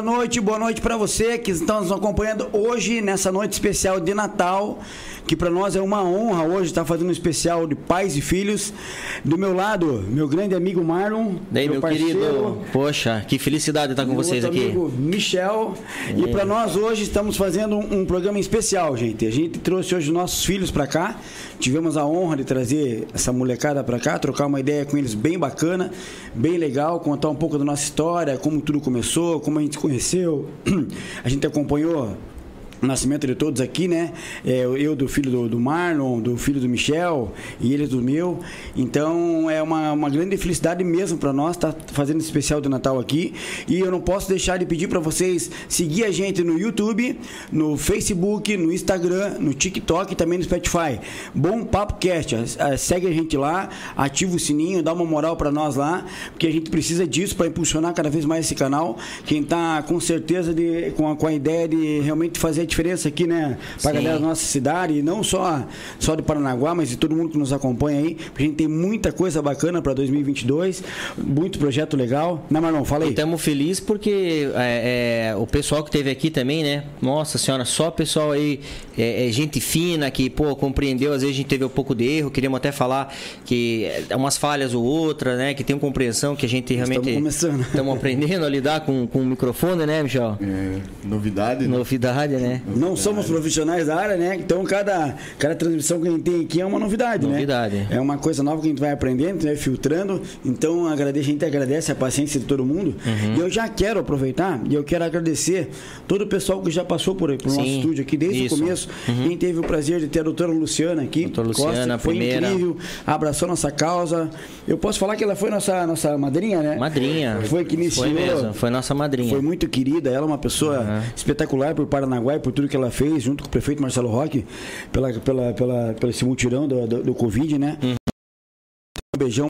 Boa noite, boa noite para você que está nos acompanhando hoje nessa noite especial de Natal, que para nós é uma honra hoje estar fazendo um especial de pais e filhos. Do meu lado, meu grande amigo Marlon, Daí, meu, parceiro, querido, poxa, que felicidade estar com meu vocês aqui. amigo Michel. E para nós hoje estamos fazendo um, um programa especial, gente. A gente trouxe hoje nossos filhos para cá. Tivemos a honra de trazer essa molecada para cá, trocar uma ideia com eles bem bacana, bem legal, contar um pouco da nossa história, como tudo começou, como a gente se conheceu. A gente acompanhou o nascimento de todos aqui, né? É, eu do filho do, do, Marlon, do filho do Michel e ele do meu. Então é uma, uma grande felicidade mesmo para nós estar tá fazendo esse especial de Natal aqui. E eu não posso deixar de pedir para vocês seguir a gente no YouTube, no Facebook, no Instagram, no TikTok e também no Spotify. Bom Papo Cast. Segue a gente lá, ativa o sininho, dá uma moral para nós lá, porque a gente precisa disso para impulsionar cada vez mais esse canal. Quem tá com certeza de, com, a, com a ideia de realmente fazer diferença aqui, né? Para a galera da nossa cidade, e não só, só de Paranaguá, mas de todo mundo que nos acompanha aí. A gente tem muita coisa bacana para 2022, muito projeto legal. Né, Marlon? Fala aí. Estamos felizes porque é, é, o pessoal que teve aqui também, né? Nossa senhora, só pessoal aí, é, é, gente fina que, pô, compreendeu. Às vezes a gente teve um pouco de erro, queríamos até falar que é umas falhas ou outra, né? Que tem uma compreensão que a gente realmente. Estamos começando. Estamos aprendendo a lidar com, com o microfone, né, Michel? É, novidade. Né? Novidade, né? Não somos profissionais da área, né? Então cada, cada transmissão que a gente tem aqui é uma novidade, novidade. né? É uma coisa nova que a gente vai aprendendo, vai filtrando. Então agradeço, a gente agradece a paciência de todo mundo. Uhum. E eu já quero aproveitar e eu quero agradecer todo o pessoal que já passou por, por nosso estúdio aqui desde Isso. o começo. Uhum. Quem teve o prazer de ter a doutora Luciana aqui. Doutora Luciana, Costa, foi primeira. incrível, abraçou nossa causa. Eu posso falar que ela foi nossa, nossa madrinha, né? Madrinha. Foi que iniciou. Foi mesmo, foi nossa madrinha. Foi muito querida, ela é uma pessoa uhum. espetacular por Paranaguá e por tudo que ela fez, junto com o prefeito Marcelo Roque, pela, pela, pela, pelo esse mutirão do, do, do Covid, né? Uhum. Um beijão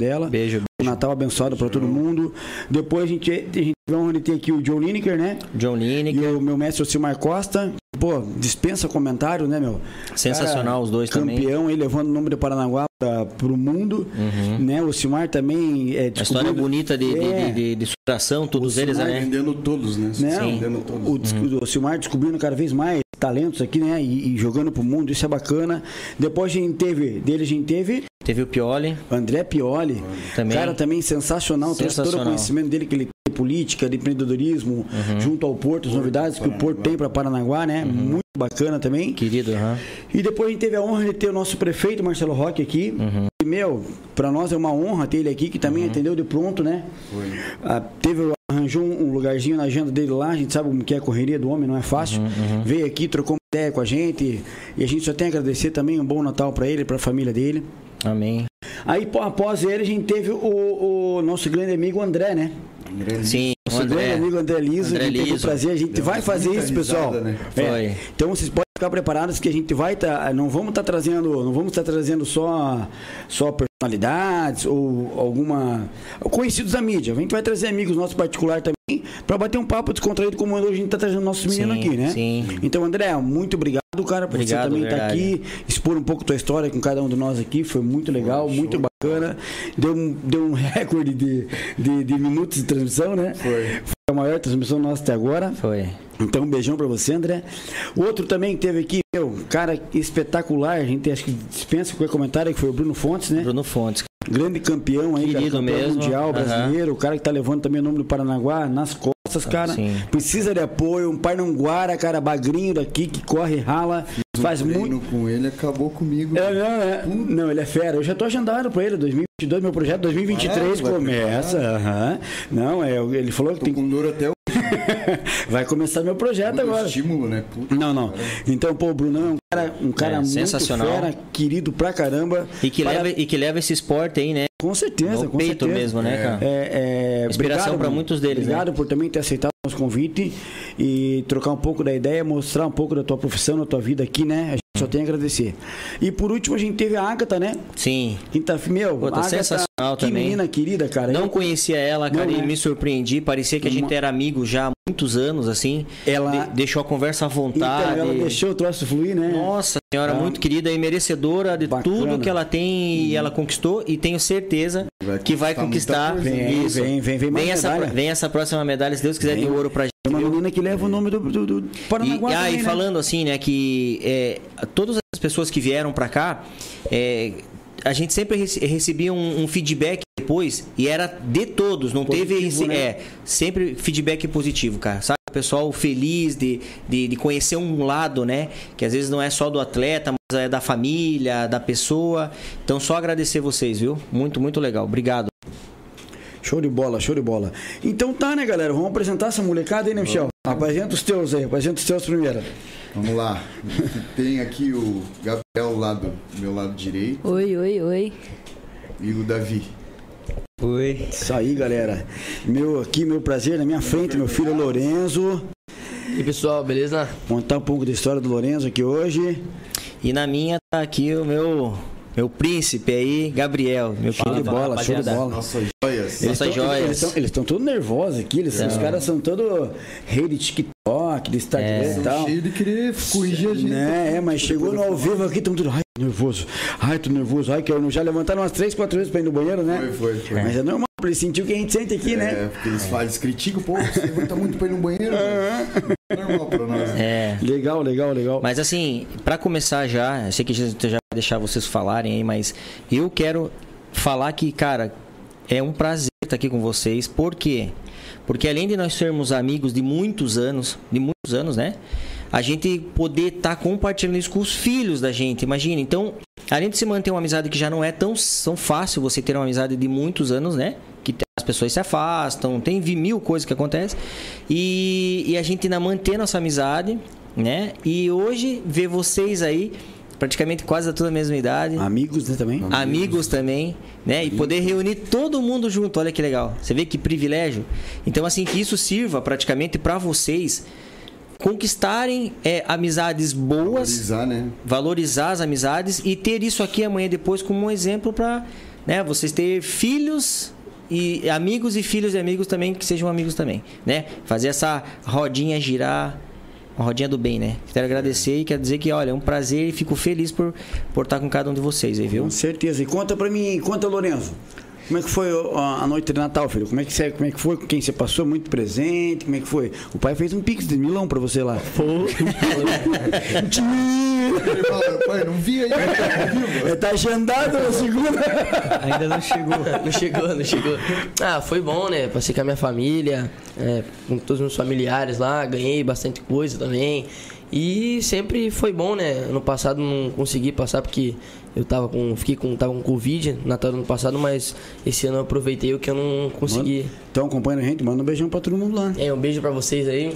dela. Beijo. beijo. Natal abençoado para todo mundo. Depois a gente, a gente vai ter aqui o John Lineker, né? John Lineker. E o meu mestre Ocimar Costa. Pô, dispensa comentário, né, meu? Sensacional Cara, os dois campeão, também. Campeão, ele levando o nome de Paranaguá para o mundo, uhum. né? O Silmar também é A história bonita de, é, de, de, de, superação, todos eles, né? vendendo todos, né? né? Vendendo todos. O, uhum. o Silmar descobrindo cada vez mais talentos aqui, né? E, e jogando pro mundo, isso é bacana. Depois a gente teve, dele a gente teve Teve o Pioli. André Pioli. Também. Cara também sensacional. sensacional. Trouxe todo o conhecimento dele que ele tem de política, de empreendedorismo, uhum. junto ao Porto, as novidades que o Porto tem para Paranaguá, né? Uhum. Muito bacana também. Querido, uhum. E depois a gente teve a honra de ter o nosso prefeito, Marcelo Roque, aqui. E, meu, para nós é uma honra ter ele aqui, que também atendeu de pronto, né? Ah, teve arranjou um lugarzinho na agenda dele lá, a gente sabe como que é a correria do homem, não é fácil. Veio aqui, trocou uma ideia com a gente e a gente só tem a agradecer também um bom Natal para ele, para a família dele. Amém. Aí após ele a gente teve o, o nosso grande amigo André, né? Sim, nosso André. grande amigo André Liso, André Liso. prazer, a gente Deu vai fazer isso, pessoal. né? É. Foi. Então vocês podem ficar preparados que a gente vai estar, não vamos estar trazendo, não vamos estar trazendo só só personalidades ou alguma conhecidos da mídia. A gente vai trazer amigos nossos particulares também para bater um papo descontraído como hoje a gente está trazendo nossos meninos Sim, aqui, né? sim. Então, André, muito obrigado, cara, por Obrigado, você também estar verdade. aqui, expor um pouco tua história com cada um de nós aqui, foi muito legal, muito bacana. Deu um, deu um recorde de, de, de minutos de transmissão, né? Foi. Foi a maior transmissão nossa até agora. Foi. Então, um beijão pra você, André. O outro também que teve aqui, meu, cara espetacular, a gente acho que dispensa qualquer comentário, que foi o Bruno Fontes, né? Bruno Fontes. Grande campeão aí, cara, Querido campeão mesmo, mundial brasileiro, o cara que tá levando também o nome do Paranaguá nas costas, cara. sim. Precisa de apoio, um Parnanguara, cara, bagrinho daqui, que corre, rala, faz o treino muito. com ele acabou comigo. É, não, é, não, ele é fera. Eu já tô agendado pra ele, 2022, meu projeto 2023 Ah, vai começa. aham. Não, é, ele falou que Tô tem com dor até o vai começar meu projeto muito agora. estímulo, né? Puta, Não, não. Então, pô, o Brunão é um cara, um cara É, muito sensacional. fera, querido pra caramba. E que, Para- leva, e que leva esse esporte aí, né? Com certeza, No com peito certeza. mesmo, né, cara? É, é, Inspiração obrigado, pra Bruno. muitos deles, né? Obrigado por também ter aceitado o nosso convite e trocar um pouco da ideia, mostrar um pouco da tua profissão, da tua vida aqui, né? A gente só tem a agradecer. E por último, a gente teve a Agatha, né? Sim. Quinta, meu, Pô, tá Agatha, sensacional que também. menina querida, cara. Não conhecia ela, cara, Não, e né? me surpreendi. Parecia que a gente Uma- era amigo já há muitos anos, assim. Ela- de- deixou a conversa à Então, vontade. ela deixou o troço fluir, né? Nossa senhora, Ah. muito querida e merecedora de Bacana. tudo que ela tem e ela conquistou e tenho certeza Vai que vai conquistar né? isso. Vem, vem, vem mais essa, medalha. vem essa próxima medalha, se Deus quiser, Vem. de ouro pra gente. É uma menina que leva o nome do, do, do E, Paranaguá e também, né? falando assim, né, que é, todas as pessoas que vieram pra cá, é, a gente sempre rece- recebia um, um feedback depois e era de todos, não teve Positivo, esse, né? é, sempre feedback positivo, cara. Sabe, o pessoal feliz de, de, de conhecer um lado, né, que às vezes não é só do atleta, mas é da família, da pessoa. Então só agradecer vocês, viu? Muito, muito legal. Obrigado. Show de bola, show de bola. Então tá, né, galera? Vamos apresentar essa molecada aí, né, Michel? Apresenta os teus aí, apresenta os teus primeiro. Vamos lá. Tem aqui o Gabriel lá do meu lado direito Oi, oi, oi. e o Davi. Oi. Isso aí, galera. Meu aqui, meu prazer, na minha frente, meu filho Lorenzo. E aí, pessoal, beleza? Contar um pouco da história do Lorenzo aqui hoje. E na minha tá aqui o meu meu príncipe aí, Gabriel, meu Show de bola, show de rapaziada. bola. Nossas joias. Nossas tão- joias. Eles estão todos nervosos aqui. Eles, Os caras são todos rei de TikTok, de Instagram É. e tal. Cheio de querer corrigir a gente. Né, é, mas chegou no ao vivo aqui, estão tudo. Ai, tô nervoso. Ai, tô nervoso. Ai, quero. Já levantaram umas três, quatro vezes pra ir no banheiro, né? Foi, foi, foi. Mas é normal, ele sentiu o que a gente sente aqui, né? É, porque eles falam, eles criticam, pô, você levanta muito pra ir no banheiro. Normal pra nós. É. Legal, legal, legal. Mas assim, pra começar já, eu sei que a gente já deixar vocês falarem aí, mas eu quero falar que, cara, é um prazer estar aqui com vocês. Por quê? Porque além de nós sermos amigos de muitos anos, de muitos anos, né? A gente poder estar compartilhando isso com os filhos da gente, imagina. Então, além de se manter uma amizade que já não é tão, tão fácil você ter uma amizade de muitos anos, né? Que as pessoas se afastam, tem mil coisas que acontecem. E, e a gente ainda manter nossa amizade, né? E hoje ver vocês aí, praticamente quase toda a mesma idade. Amigos, né, também? Amigos também, né? E poder reunir todo mundo junto, olha que legal. Você vê que privilégio. Então, assim, que isso sirva praticamente para vocês conquistarem é, amizades boas, Valorizar, né? valorizar as amizades e ter isso aqui amanhã depois como um exemplo para né, vocês ter filhos e amigos e filhos e amigos também que sejam amigos também, né? Fazer essa rodinha girar, uma rodinha do bem, né? Quero agradecer e quero dizer que, olha, é um prazer e fico feliz por, por estar com cada um de vocês aí, viu? Com certeza. E conta pra mim, conta, Lorenzo. Como é que foi a noite de Natal, filho? Como é que você, como é que foi? Com quem você passou? Muito presente? Como é que foi? O pai fez um pix de milão pra você lá. Ele fala, pai, não vi aí. É, tá agendado na segunda. Ainda não chegou. não chegou, não chegou. Ah, foi bom, né? Passei com a minha família, é, com todos os meus familiares lá, ganhei bastante coisa também. E sempre foi bom, né? Ano passado não consegui passar porque eu tava com. Fiquei com. tava com Covid Natal do ano passado, mas esse ano eu aproveitei o que eu não consegui. Então acompanha a gente, manda um beijão pra todo mundo lá. É, um beijo pra vocês aí.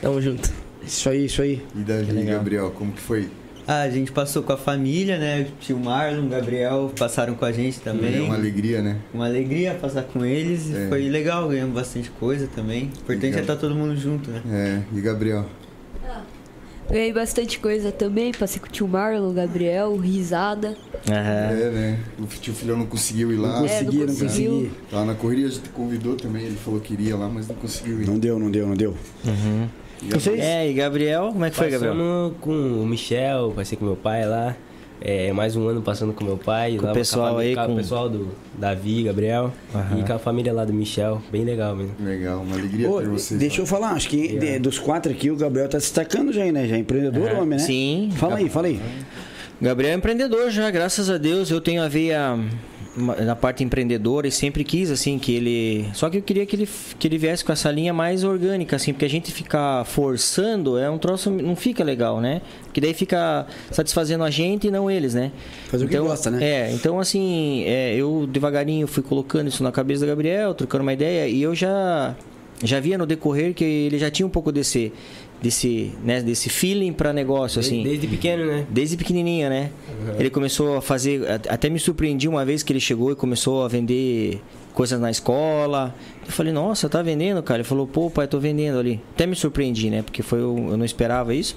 Tamo junto. Isso aí, isso aí. E Davi e Gabriel, como que foi? Ah, a gente passou com a família, né? O tio Marlon, o Gabriel passaram com a gente também. É uma alegria, né? Uma alegria passar com eles. e É. Foi legal, ganhamos bastante coisa também. O importante Legal. é estar todo mundo junto, né? É, e Gabriel? Ganhei bastante coisa também. Passei com o tio Marlon, o Gabriel, risada. Aham. É, né? O tio filhão não conseguiu ir lá. Não É, consegui, não conseguiu. consegui. Lá na correria a gente convidou também, ele falou que iria lá, mas não conseguiu ir. Não deu, não deu, não deu. E Vocês? É, e Gabriel, como é que foi, Gabriel? Com o Michel, passei com meu pai lá. É, mais um ano passando com meu pai. Com o lá pessoal a família- aí, com com- o pessoal do Davi, Gabriel. Aham. E com a família lá do Michel. Bem legal mesmo. Legal, uma alegria Ô, ter vocês. deixa eu falar, acho que de- dos quatro aqui, o Gabriel tá se destacando já, aí, né? Já é empreendedor, Aham. homem, né? Sim. Fala aí, fala aí. Gabriel é empreendedor já, graças a Deus. Eu tenho a veia uma- na parte empreendedora e sempre quis, assim, que ele... Só que eu queria que ele, que ele viesse com essa linha mais orgânica, assim, porque a gente ficar forçando é um troço... Não fica legal, né? Porque daí fica satisfazendo a gente e não eles, né? Fazer o que gosta, né? É, então assim, é, eu devagarinho fui colocando isso na cabeça do Gabriel, trocando uma ideia, e eu já já via no decorrer que ele já tinha um pouco desse desse, né, desse feeling para negócio assim. Desde pequeno, né? Desde pequenininha, né? Ele começou a fazer. Até me surpreendi uma vez que ele chegou e começou a vender coisas na escola. Eu falei, nossa, tá vendendo, cara? Ele falou, pô, pai, tô vendendo ali. Até me surpreendi, né? Porque foi, eu eu não esperava isso.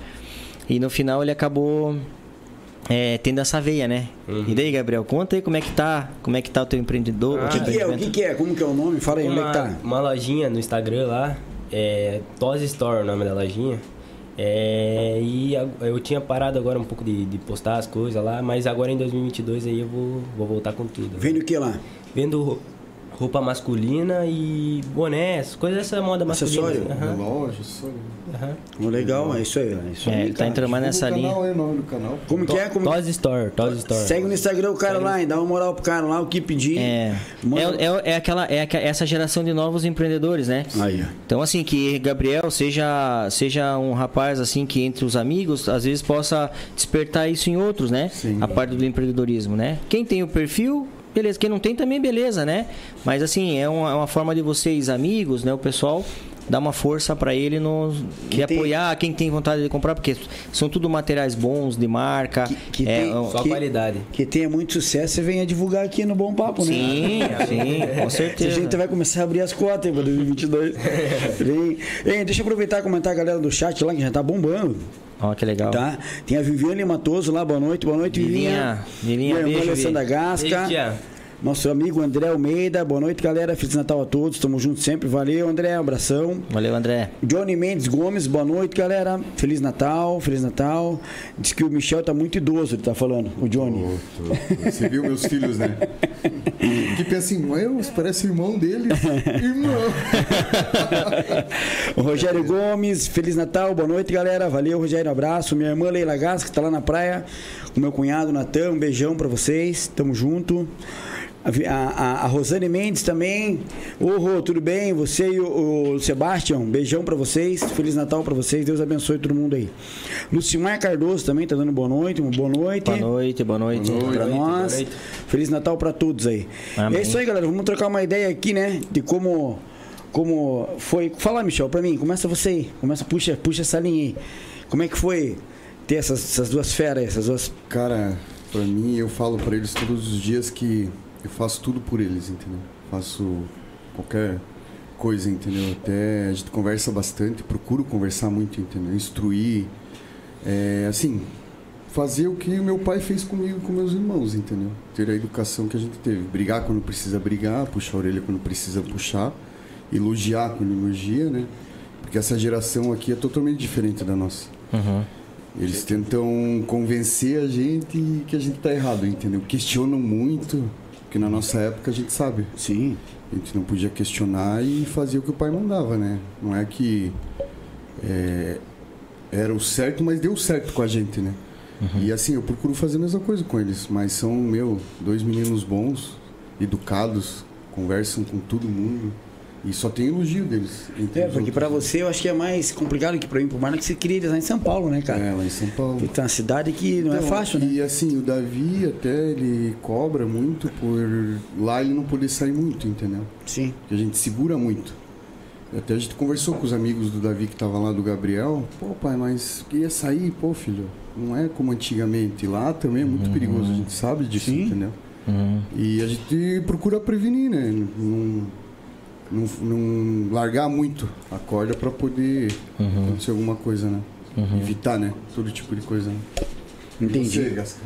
E no final ele acabou é, tendo essa veia, né? E daí, Gabriel, conta aí como é que tá, como é que tá o teu empreendedor. Ah, O o que, teu que é? O que, é? Como que é o nome? Fala aí, onde é que Uma, tá? uma lojinha no Instagram lá. É, Toz Store é o nome da lojinha. É, e eu tinha parado agora um pouco de, de postar as coisas lá, mas agora em 2022 aí eu vou, vou voltar com tudo. Vende o que lá? Vendo roupa masculina e bonés, coisas dessa moda masculina. Acessório? Aham, Loja, só. aham. Oh, legal, é isso aí. É isso É, aí, ele tá entrando mais nessa o linha. canal aí, o nome do canal. Como que é? Como... Toz Store, Toz Store. Segue no Instagram o cara lá e dá uma moral pro cara lá, o que pedir. É, Manda- é, é, é aquela, é essa geração de novos empreendedores, né? Aí. Então, assim, que Gabriel seja, seja um rapaz, assim, que entre os amigos, às vezes possa despertar isso em outros, né? Sim. A parte do empreendedorismo, né? Quem tem o perfil, beleza. Quem não tem também, beleza, né? Mas, assim, é uma, é uma forma de vocês, amigos, né? O pessoal dar uma força para ele no, de Que tem- apoiar quem tem vontade de comprar, porque são tudo materiais bons, de marca. Que- que é, tem- Só Que- qualidade. Que tenha muito sucesso e venha divulgar aqui no Bom Papo, né? Sim, sim, com Se a certeza. gente vai começar a abrir as cotas aí pra 2022. Hein? Hein, deixa eu aproveitar e comentar a galera do chat lá que já tá bombando, Ó, que legal. tá? Tem a Viviane Matoso lá, boa noite, boa noite, Vivinha, Vivinha. Vivinha, Minha irmã Alessandra. Gasca. Beijo. Nosso amigo André Almeida, boa noite, galera. Feliz Natal a todos, tamo juntos sempre. Valeu, André, abração. Valeu, André. Johnny Mendes Gomes, boa noite, galera. Feliz Natal, Feliz Natal. Diz que o Michel tá muito idoso, ele tá falando, o Johnny. Tô- Você viu meus filhos, né? Que pensa assim, "Ué, você parece irmão dele. Irmão. O Rogério Gomes, Feliz Natal, boa noite, galera. Valeu, Rogério, abraço. Minha irmã Leila Gas, que tá lá na praia, com meu cunhado Natan, um beijão pra vocês, tamo junto. A, a, a- Rosane Mendes também. Ô, Rô, tudo bem? Você e o, o Sebastião, beijão pra vocês. Feliz Natal pra vocês. Deus abençoe todo mundo aí. Lucimar Cardoso também tá dando boa noite. Boa noite. Boa noite, boa noite. Boa noite. Pra noite, nós. boa noite. Feliz Natal pra todos aí. Amém. É isso aí, galera. Vamos trocar uma ideia aqui, né? De como, como foi. Fala, Michel, pra mim. Começa você aí. Começa, puxa, puxa essa linha aí. Como é que foi ter essas, essas duas feras, aí, essas duas. Cara, pra mim, eu falo pra eles todos os dias que eu faço tudo por eles, entendeu? Faço qualquer coisa, entendeu? Até a gente conversa bastante, procuro conversar muito, entendeu? Instruir. É, assim, fazer o que meu pai fez comigo e com meus irmãos, entendeu? Ter a educação que a gente teve. Brigar quando precisa brigar, puxar a orelha quando precisa puxar, elogiar quando elogia, né? Porque essa geração aqui é totalmente diferente da nossa. Uhum. Eles tentam convencer a gente que a gente tá errado, entendeu? Questionam muito, porque na nossa época a gente sabe. Sim. A gente não podia questionar e fazer o que o pai mandava, né? Não é que é, era o certo, mas deu certo com a gente, né? E assim, eu procuro fazer a mesma coisa com eles, mas são, meu, dois meninos bons, educados, conversam com todo mundo e só tem elogio deles. entre É, porque pra você eu acho que é mais complicado que pra mim, por mais que você queria eles lá em São Paulo, né, cara? É, lá em São Paulo. Porque tá uma cidade que não é Então, fácil, né? E assim, o Davi até ele cobra muito por lá ele não poder sair muito, entendeu? Sim. Porque a gente segura muito. Até a gente conversou com os amigos do Davi que tava lá do Gabriel. Pô, pai, mas queria sair, pô, filho. Não é como antigamente. Lá também é muito perigoso, a gente sabe disso, Sim. entendeu? Uhum. E a gente procura prevenir, né? Não, não, não largar muito a corda para poder Uhum. acontecer alguma coisa, né? Evitar, né? Todo tipo de coisa, né? Entendi. Você?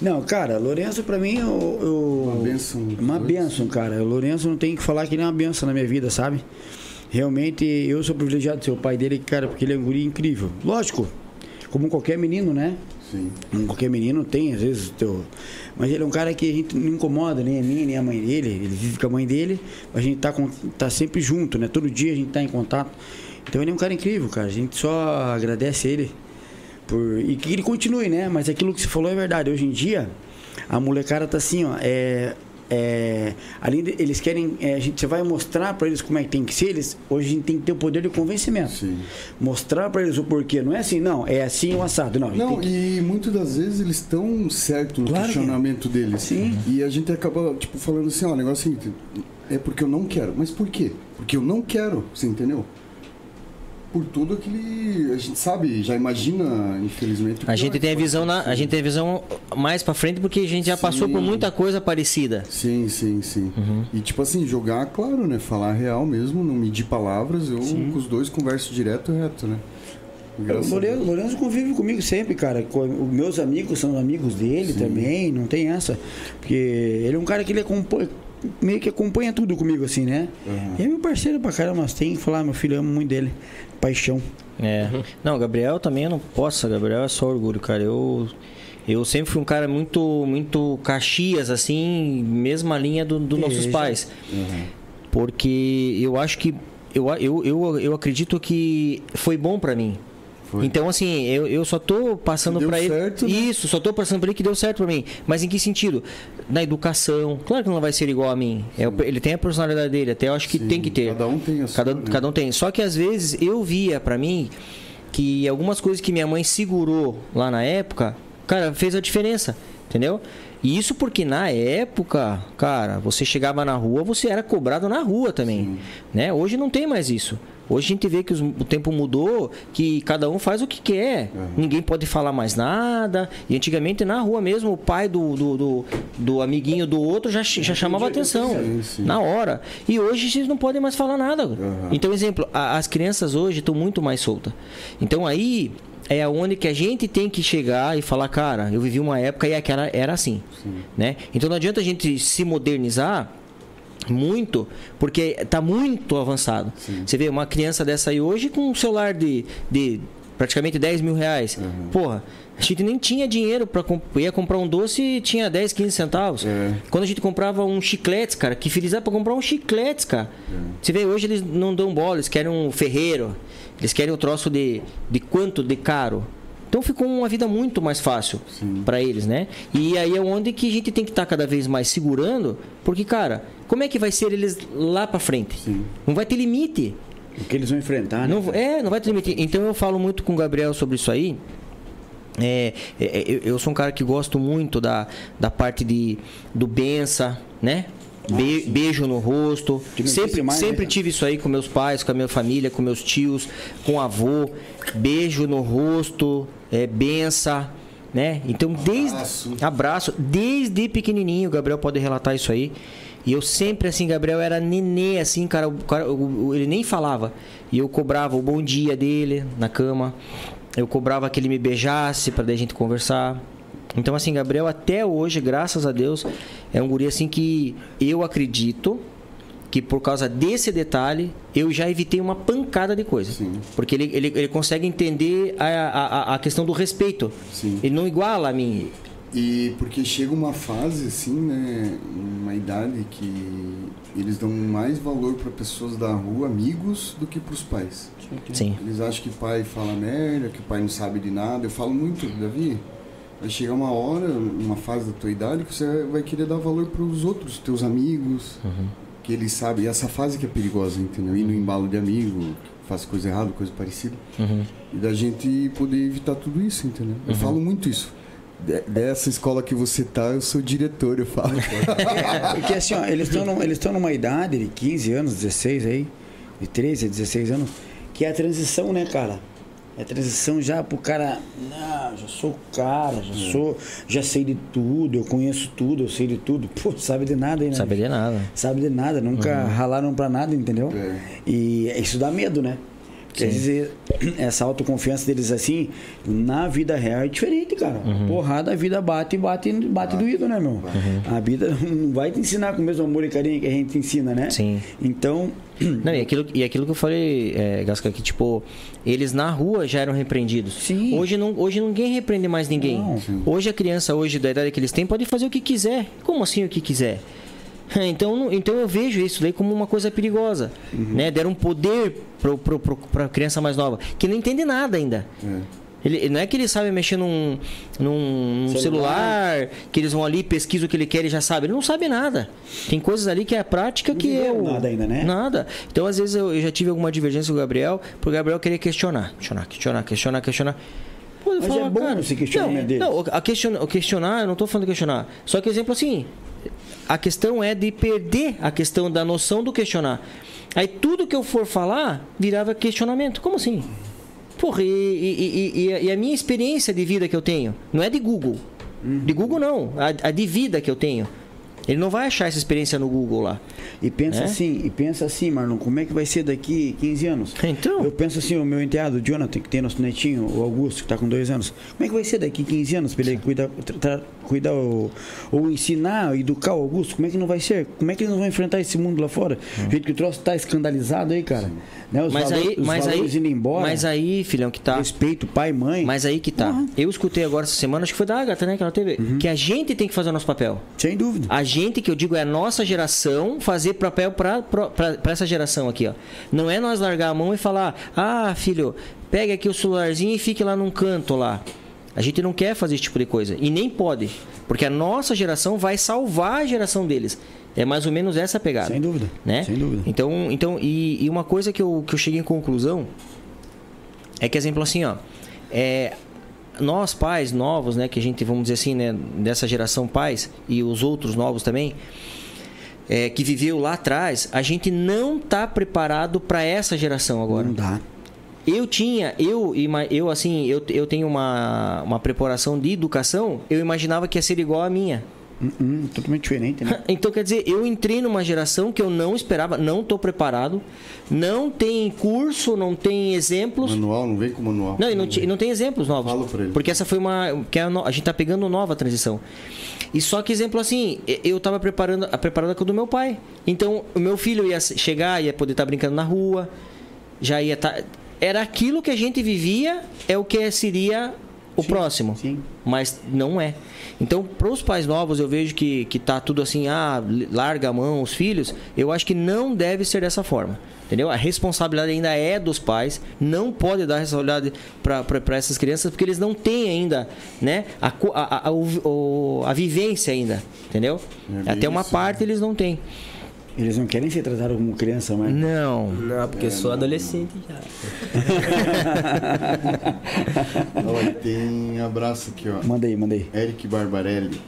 Não, cara, Lourenço pra mim eu. eu- Uma bênção. Uma Dois. benção, cara. O Lourenço não tem que falar que ele é uma benção na minha vida, sabe? Realmente eu sou privilegiado de ser o pai dele, cara, porque ele é um guri incrível. Lógico, como qualquer menino, né? Sim. Como qualquer menino tem, às vezes, o teu. Mas ele é um cara que a gente não incomoda, nem a mim, nem a mãe dele. Ele vive com a mãe dele, a gente tá, com- tá sempre junto, né? Todo dia a gente tá em contato. Então ele é um cara incrível, cara. A gente só agradece ele por. E que ele continue, né? Mas aquilo que você falou é verdade. Hoje em dia, a molecada tá assim, ó. É, é, além de, eles querem. é, a gente, você vai mostrar pra eles como é que tem que ser. Eles, hoje a gente tem que ter o poder de convencimento. Sim. Mostrar pra eles o porquê. Não é assim, não. É assim o assado. Não, Não, que- e muitas das vezes eles estão certos no Claro é. questionamento deles. Sim. E a gente acaba, tipo, falando assim, ó, o negócio é seguinte, é porque eu não quero. Mas por quê? Porque eu não quero, você entendeu? Por tudo aquele. A gente sabe, já imagina, infelizmente. A gente que tem a visão na, a gente tem a visão mais pra frente porque a gente já passou Sim. por muita coisa parecida. Sim, sim, sim. Uhum. E tipo assim, jogar, claro, né? Falar real mesmo, não medir palavras. Eu com os dois converso direto e reto, né? O Graças. Lourenço, Lourenço convive comigo sempre, cara. Co- Os meus amigos são amigos dele também, não tem essa. Porque ele é um cara que ele compo- meio que acompanha tudo comigo, assim, né? E é meu parceiro pra caramba, mas tem que falar, meu filho, eu amo muito dele. Paixão. É. Não, Gabriel também eu não posso. Gabriel é só orgulho, cara. Eu, eu sempre fui um cara muito, muito Caxias, assim, mesma linha dos do nossos pais. Porque eu acho que. Eu, eu, eu, eu acredito que foi bom pra mim. Foi. Então, assim, eu, eu só tô passando pra ele. certo, né? Isso, só tô passando pra ele que deu certo pra mim. Mas em que sentido? Na educação. Claro que não vai ser igual a mim. É, ele tem a personalidade dele, até eu acho que Sim, tem que ter. cada um tem a sua, Cada, né? cada um tem. Só que às vezes eu via pra mim que algumas coisas que minha mãe segurou lá na época, cara, fez a diferença, entendeu? E isso porque na época, cara, você chegava na rua, você era cobrado na rua também, né? Hoje não tem mais isso. Hoje a gente vê que os- o tempo mudou, que cada um faz o que quer. Ninguém pode falar mais nada. E antigamente na rua mesmo, o pai do, do, do, do amiguinho do outro já, já chamava atenção. Sim, sim. Na hora. E hoje vocês não podem mais falar nada. Então, exemplo, a- as crianças hoje estão muito mais soltas. Então aí é onde que a gente tem que chegar e falar, cara, eu vivi uma época e aquela era assim, né? Então não adianta a gente se modernizar muito, porque tá muito avançado. Você vê uma criança dessa aí hoje com um celular de, de praticamente 10 mil reais. Porra, a gente nem tinha dinheiro para ia comprar um doce e tinha 10, 15 centavos. É. Quando a gente comprava um chiclete, cara, que feliz para comprar um chiclete, cara. Você vê, hoje eles não dão bola, eles querem um ferreiro, eles querem um troço de, de quanto de caro. Então ficou uma vida muito mais fácil para eles, né? E aí é onde que a gente tem que estar cada vez mais segurando, porque, cara, como é que vai ser eles lá para frente? Não vai ter limite. O que eles vão enfrentar, né? Não, é, não vai ter limite. Então eu falo muito com o Gabriel sobre isso aí. É, é, é, eu- sou um cara que gosto muito da, da parte de, do bença, né? Be- beijo no rosto. Sempre, mais, né, sempre cara? tive isso aí com meus pais, com a minha família, com meus tios, com avô. Beijo no rosto, é, bença, né? Então, desde. Abraço. Abraço. Desde pequenininho, o Gabriel pode relatar isso aí. E eu sempre, assim, Gabriel era nenê, assim, cara, o cara- o- ele nem falava. E eu cobrava o bom dia dele na cama. Eu cobrava que ele me beijasse pra daí a gente conversar. Então, assim, Gabriel, até hoje, graças a Deus, é um guri, assim, que eu acredito que por causa desse detalhe, eu já evitei uma pancada de coisa. Sim. Porque ele, ele, ele consegue entender a, a, a questão do respeito. Sim. Ele não iguala a mim. E porque chega uma fase, assim, né? Uma idade que eles dão mais valor para pessoas da rua, amigos, do que para os pais. Sim. Eles acham que pai fala merda, que o pai não sabe de nada. Eu falo muito, Davi. Vai chegar uma hora, uma fase da tua idade, que você vai querer dar valor para os outros, teus amigos, que eles sabem. E essa fase que é perigosa, entendeu? Ir no embalo de amigo, faz coisa errada, coisa parecida. Uhum. E da gente poder evitar tudo isso, entendeu? Eu falo muito isso. De- Dessa escola que você tá, eu sou diretor, eu falo. Porque assim, ó, eles estão eles estão numa idade de 15 anos, 16 aí, de 13 a 16 anos, que é a transição, né, cara? É a transição já pro cara, não, já sou o cara, já sou, já sei de tudo, eu conheço tudo, eu sei de tudo. Pô, sabe de nada aí, né? Sabe de nada. Sabe de nada, nunca ralaram pra nada, entendeu? É. E isso dá medo, né? Quer dizer, essa autoconfiança deles assim, na vida real é diferente, cara. Uhum. Porrada, a vida bate, bate, bate doído, né, meu? A vida não vai te ensinar com o mesmo amor e carinho que a gente ensina, né? Sim. Então, Não, e aquilo, e aquilo que eu falei, é, Gasca, que tipo, eles na rua já eram repreendidos. Sim. Hoje, não, hoje ninguém repreende mais ninguém. Não. Hoje a criança, hoje da idade que eles têm, pode fazer o que quiser. Como assim o que quiser? Então, não- então eu vejo isso daí como uma coisa perigosa. Né? Deram poder pro, pra criança mais nova, que não entende nada ainda. É. Ele, não é que ele sabe mexer num, num, Celular. celular. que eles vão ali, pesquisam o que ele quer e já sabe. Ele não sabe nada. Tem coisas ali que é a prática que é viveu o... nada ainda, né? Nada. Então, às vezes, eu, eu já tive alguma divergência com o Gabriel, porque o Gabriel queria questionar. Questionar, questionar, questionar, questionar. Pô, eu Mas é bom cara, esse questionamento não, dele. Não, a questionar, eu não tô falando questionar. Só que, exemplo assim, a questão é de perder a questão da noção do questionar. Aí tudo que eu for falar virava questionamento. Como assim? Porra, e, e- e- e- a minha experiência de vida que eu tenho? Não é de Google. De Google não, a, a de vida que eu tenho. Ele não vai achar essa experiência no Google lá. E pensa É? assim, e pensa assim, Marlon, como é que vai ser daqui 15 anos? Então. Eu penso assim, o meu enteado, o Jonathan, que tem nosso netinho, o Augusto, que tá com dois anos. Como é que vai ser daqui 15 anos pra ele cuidar, cuidar ou, ou ensinar, educar o Augusto? Como é que não vai ser? Como é que eles não vão enfrentar esse mundo lá fora? O jeito que o troço tá escandalizado aí, cara. Né? Os Hum. Mas valor- aí, mas aí, valores indo embora. mas aí, filhão, que tá. Respeito, pai, mãe. Mas aí que tá. Uhum. Eu escutei agora essa semana, acho que foi da Agatha, né, que ela teve, que a gente tem que fazer o nosso papel. Sem dúvida. A gente, que eu digo, é a nossa geração fazer papel pra essa geração aqui, ó. Não é nós largar a mão e falar, ah, filho, pega aqui o celularzinho e fique lá num canto lá. A gente não quer fazer esse tipo de coisa. E nem pode. Porque a nossa geração vai salvar a geração deles. É mais ou menos essa pegada. Sem dúvida. Né? Sem dúvida. Então, então e, e uma coisa que eu, que eu cheguei em conclusão é que, exemplo assim, ó. É, nós pais novos, né, que a gente, vamos dizer assim, né, dessa geração pais e os outros novos também, é, que viveu lá atrás, a gente não tá preparado para essa geração agora. Não dá. Eu tinha, eu, eu assim, eu, eu tenho uma, uma preparação de educação, eu imaginava que ia ser igual a minha. Hum, hum, totalmente diferente, né? Então, quer dizer, eu entrei numa geração que eu não esperava, não estou preparado, não tem curso, não tem exemplos. Manual, não vem com manual. Não, e não, não tem exemplos novos. Falo pra ele. Porque essa foi uma. Que é a, a gente tá pegando nova transição. E só que, exemplo assim, eu tava preparando a preparada com o do meu pai. Então, o meu filho ia chegar, ia poder estar brincando na rua, já ia estar. Era aquilo que a gente vivia, é o que seria o próximo. sim. Mas não é. Então, para os pais novos, eu vejo que, que tá tudo assim, ah, larga a mão os filhos. Eu acho que não deve ser dessa forma. Entendeu? A responsabilidade ainda é dos pais. Não pode dar responsabilidade para essas crianças, porque eles não têm ainda né, a, a, a, o- a vivência ainda. Entendeu? É Até uma parte eles não têm. Eles não querem ser tratados como criança, mas. Não. Não, porque eu sou adolescente já. Olha, tem abraço aqui, ó. Manda aí, manda aí. Eric Barbarelli.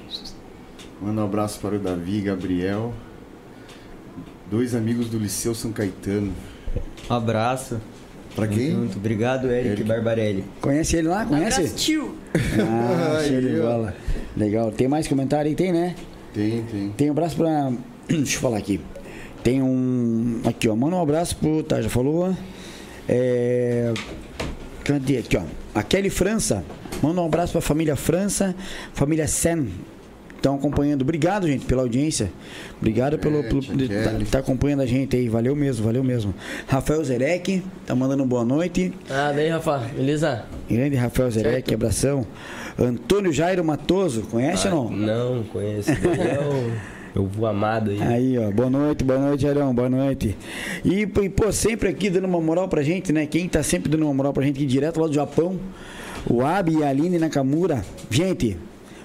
Manda um abraço para o Davi, Gabriel. Dois amigos do Liceu São Caetano. Um abraço. Pra quem? junto. Obrigado, Eric, Eric. Barbarelli. Conhece ele lá? Conhece? Abraço, tio. Ah, show de bola. Legal. Tem mais comentário aí? Tem, né? Tem, tem. Tem um abraço pra. Deixa eu falar aqui. Tem um. Aqui, ó. Manda um abraço pro. Tá, já falou. É. Cadê aqui, ó? A Kelly França. Manda um abraço pra família França, família Sen. Estão acompanhando. Obrigado, gente, pela audiência. Obrigado pelo, pelo tá, tá acompanhando a gente aí. Valeu mesmo, valeu mesmo. Rafael Zerek, tá mandando boa noite. Ah, daí, Rafa, beleza? Grande Rafael Zerek, Certo. abração. Antônio Jairo Matoso, conhece ou não? Não, conheço. Daí o vô amado aí. Aí, ó, boa noite, boa noite, Jairão, boa noite. E, e, pô, sempre aqui dando uma moral pra gente, né? Quem tá sempre dando uma moral pra gente aqui direto lá do Japão, o Abi e a Aline Nakamura. Gente,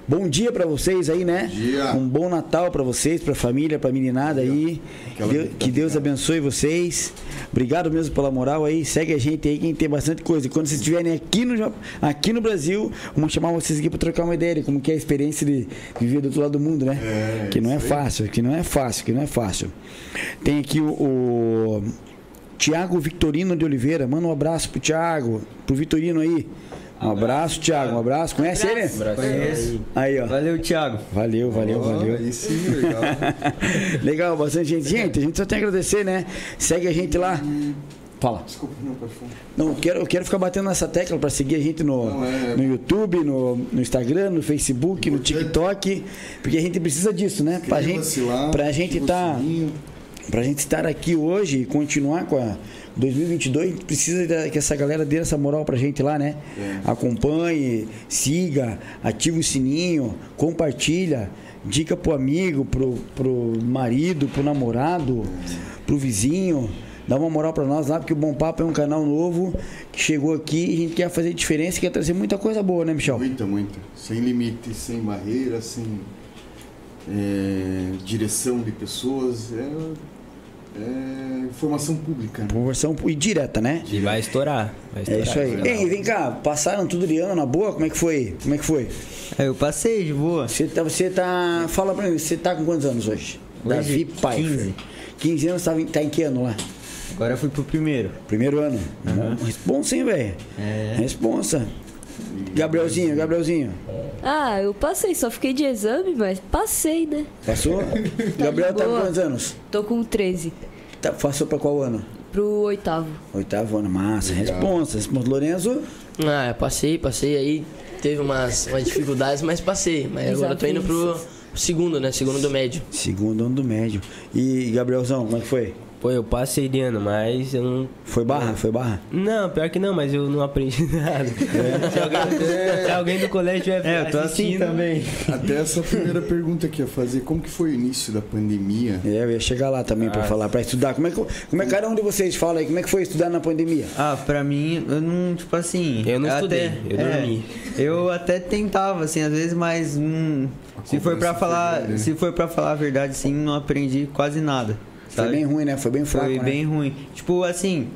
bom dia pra vocês aí, né? dia. Um bom Natal pra vocês, pra família, pra meninada aí. Deu- que Deus abençoe vocês. Obrigado mesmo pela moral aí. Segue a gente aí, quem tem bastante coisa. E quando vocês estiverem aqui no, aqui no Brasil, vamos chamar vocês aqui pra trocar uma ideia de como que é a experiência de viver do outro lado do mundo, né? É, que não é fácil, que não é fácil, que não é fácil. Tem aqui o, o Tiago Victorino de Oliveira. Manda um abraço pro Tiago, pro Vitorino aí. Um abraço, Tiago. Um abraço. Conhece ele? Abraço Conheço. Aí, ó. Valeu, Thiago. Valeu, valeu, Ó, valeu. Aí sim, legal. Legal, bastante gente. Gente, a gente só tem a agradecer, né? Segue a gente lá. Fala. Desculpa, não, falar. Não, eu quero, eu quero ficar batendo nessa tecla para seguir a gente no, Não, é- no YouTube, no, no Instagram, no Facebook, no TikTok, porque a gente precisa disso, né? Pra gente, lá, pra gente o tá, pra gente estar aqui hoje e continuar com a 2022, a gente precisa que essa galera dê essa moral pra gente lá, né? É. Acompanhe, siga, ative o sininho, compartilha, dica pro amigo, pro, pro marido, pro namorado, pro vizinho. Dá uma moral pra nós lá, porque o Bom Papo é um canal novo que chegou aqui e a gente quer fazer diferença e quer trazer muita coisa boa, né, Michel? Muita, muita. Sem limites, sem barreiras, sem é, direção de pessoas. É, é informação pública. Né? Conversão e direta, né? E vai estourar. Vai É estourar. isso aí. Ei, vem cá, passaram tudo de ano na boa? Como é que foi? Como é que foi? Aí eu passei de boa. Você tá, você tá. Fala pra mim, você tá com quantos anos hoje? Hoje, Davi Pfeiffer. 15. 15 anos, tá em, tá em que ano lá? Agora eu fui pro primeiro. Primeiro ano. Responsa, hein, velho? É. Responsa. Gabrielzinho, Gabrielzinho. Ah, eu passei, só fiquei de exame, mas passei, né? Passou? Gabriel tá com quantos anos? Tô com 13 Tá, passou pra qual ano? pro oitavo. Oitavo ano, massa. Responsa. Responsa. Lorenzo, Ah, eu passei, passei aí. Teve umas, umas dificuldades, mas passei. Mas agora eu tô indo pro segundo, né? Segundo do médio. segundo ano do médio. E Gabrielzão, como é que foi? Pô, eu passei de ano, mas eu não. Foi barra? Foi barra? Não, pior que não, mas eu não aprendi nada. Se, alguém, se alguém do colégio tiver É, eu tô assim também. Até essa primeira pergunta que eu ia fazer, como que foi o início da pandemia? É, eu ia chegar lá também pra falar, pra estudar. Como é, que, como é que cada um de vocês fala aí? Como é que foi estudar na pandemia? Ah, pra mim, eu não, tipo assim. Eu não estudei, até- eu é, dormi. Eu até tentava, assim, às vezes, mas hum, se for pra cobrança falar, grande. se for para falar a verdade, sim, não aprendi quase nada. Foi sabe? bem ruim, né? Foi bem fraco, Foi né? bem ruim. Tipo, assim,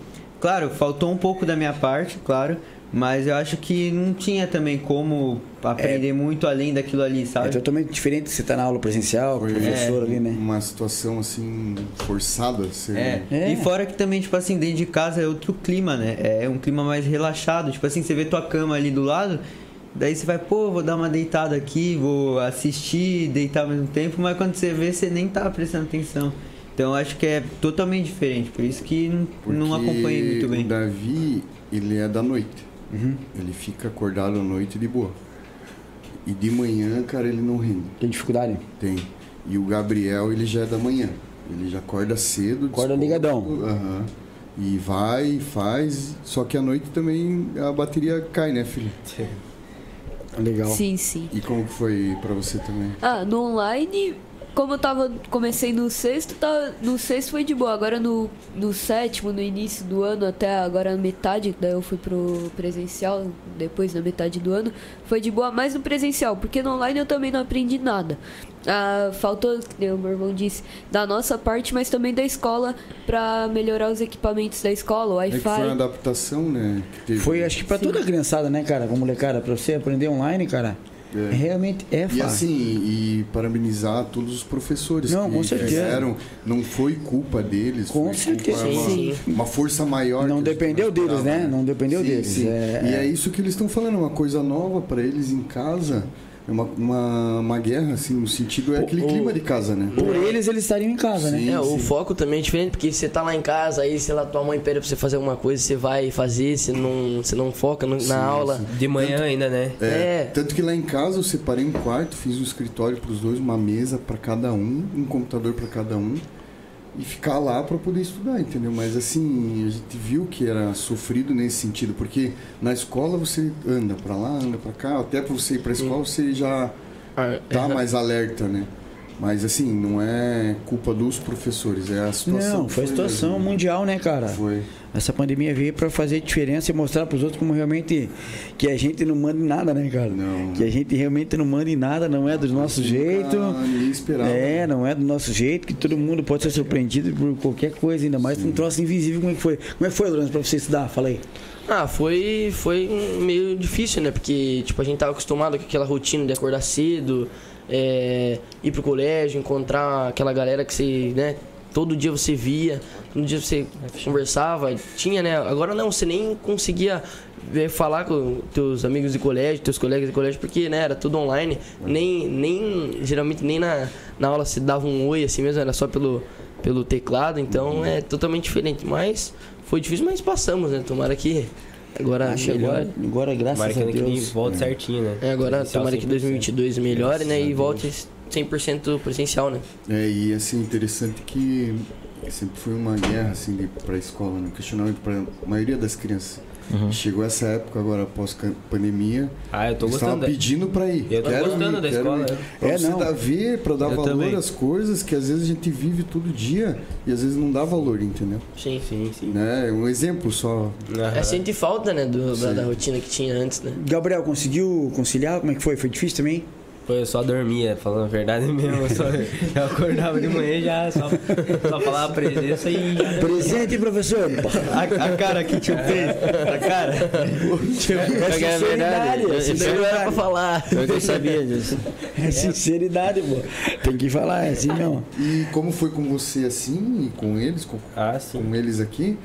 claro, faltou um pouco da minha parte, claro, mas eu acho que não tinha também como aprender muito além daquilo ali, É sabe? totalmente diferente se você tá na aula presencial, com o Foi professor ali, né? uma situação assim forçada? Você... É. É. E fora que também, tipo assim, dentro de casa é outro clima, né? É um clima mais relaxado. Tipo assim, você vê tua cama ali do lado, daí você vai, pô, vou dar uma deitada aqui, vou assistir, deitar ao mesmo tempo, mas quando você vê, você nem tá prestando atenção. Então eu acho que é totalmente diferente, por isso que não, não Porque acompanhei muito bem. O Davi, ele é da noite. Uhum. Ele fica acordado à noite de boa. E de manhã, cara, ele não rende. Tem dificuldade? Tem. E o Gabriel, ele já é da manhã. Ele já acorda cedo. Acorda ligadão. Aham. E vai, faz. Só que à noite também a bateria cai, né, filho? Legal. Sim, sim. E como que foi pra você também? Ah, no online, como eu tava. Comecei no sexto, tá, no sexto foi de boa. Agora no, no sétimo, no início do ano, até agora na metade, daí eu fui pro presencial, depois na metade do ano, foi de boa, mais no presencial, porque no online eu também não aprendi nada. Ah, faltou, que nem o meu irmão disse, da nossa parte, mas também da escola pra melhorar os equipamentos da escola, o É que foi uma Wi-Fi. adaptação, né? que teve. Foi, acho que pra toda a criançada, né, cara? Com molecada, pra você aprender online, cara, É. realmente é E fácil. assim, e parabenizar todos os professores Não, que com certeza. fizeram. Não foi culpa deles. Com foi certeza. Culpa, Sim, uma, uma força maior. Não dependeu deles, né? Não dependeu Sim, deles. sim. É- E é isso que eles estão falando, uma coisa nova para eles em casa. É uma, uma, uma guerra, assim, no sentido é aquele o- clima de casa, né? Por eles, eles estariam em casa, né? Sim. É, o foco também é diferente, porque você tá lá em casa, aí, sei lá, tua mãe pede pra você fazer alguma coisa, você vai fazer, você não, você não foca no- na aula. De manhã ainda, né? É, É. Tanto que lá em casa eu separei um quarto, fiz um escritório para os dois, uma mesa para cada um, um computador para cada um e ficar lá para poder estudar, entendeu? Mas assim, a gente viu que era sofrido nesse sentido, porque na escola você anda para lá, anda para cá, até para você ir para a escola você já Ah, tá é. mais alerta, né? Mas assim, não é culpa dos professores, é a situação. Não, foi a situação mesmo. mundial, né, cara? Foi. Essa pandemia veio pra fazer diferença e mostrar pros outros como realmente que a gente não manda em nada, né, cara? Não. Que a gente realmente não manda em nada, não é do nosso jeito. Esperava. É, não é do nosso jeito, que todo mundo pode ser surpreendido por qualquer coisa, ainda mais com um troço invisível. Como é que foi? Como é que foi, Lourenço, pra você estudar? Fala aí. Ah, foi, foi meio difícil, né? Porque, tipo, a gente tava acostumado com aquela rotina de acordar cedo, é, ir pro colégio, encontrar aquela galera que você, né? Todo dia você via, todo dia você conversava, tinha, né? Agora não, você nem conseguia é, falar com teus amigos de colégio, teus colegas de colégio, porque, né, era tudo online. Nem, nem geralmente, nem na, na aula se dava um oi assim mesmo, era só pelo, pelo teclado, então é totalmente diferente. Mas foi difícil, mas passamos, né? Tomara que agora Acho agora, agora, graças Tomara a ano que Deus. volte certinho, né? É, agora Presencial tomara que 100%. 2022 melhore, né? Graças a E Deus. volte 100% presencial, né? É, e assim, interessante que sempre foi uma guerra, assim, de, pra escola, né? Questionamento pra maioria das crianças. Chegou essa época agora, pós-pandemia, Ah, eu tô eles estavam gostando. da- pedindo pra ir. Eu tô Quero gostando ir, da quero escola, ir. Pra É, não. dar ver, pra dar Eu valor também. às coisas que às vezes a gente vive todo dia e às vezes não dá valor, entendeu? Sim. Sim, sim. Né? Um exemplo só. É, sente falta, né? Do, da, da rotina que tinha antes, né? Gabriel, conseguiu conciliar? Como é que foi? Foi difícil também? Pô, eu só dormia, falando a verdade mesmo. Eu, só, eu acordava de manhã e já só, só falava a presença e Presente, professor! A, a cara que o tio fez, a cara. É É verdade. sinceridade, é Eu- Isso não era pra falar. Eu não sabia disso. É sinceridade, pô. Tem que falar, é assim não. E como foi com você assim, e com eles, com, Ah, sim. com eles aqui,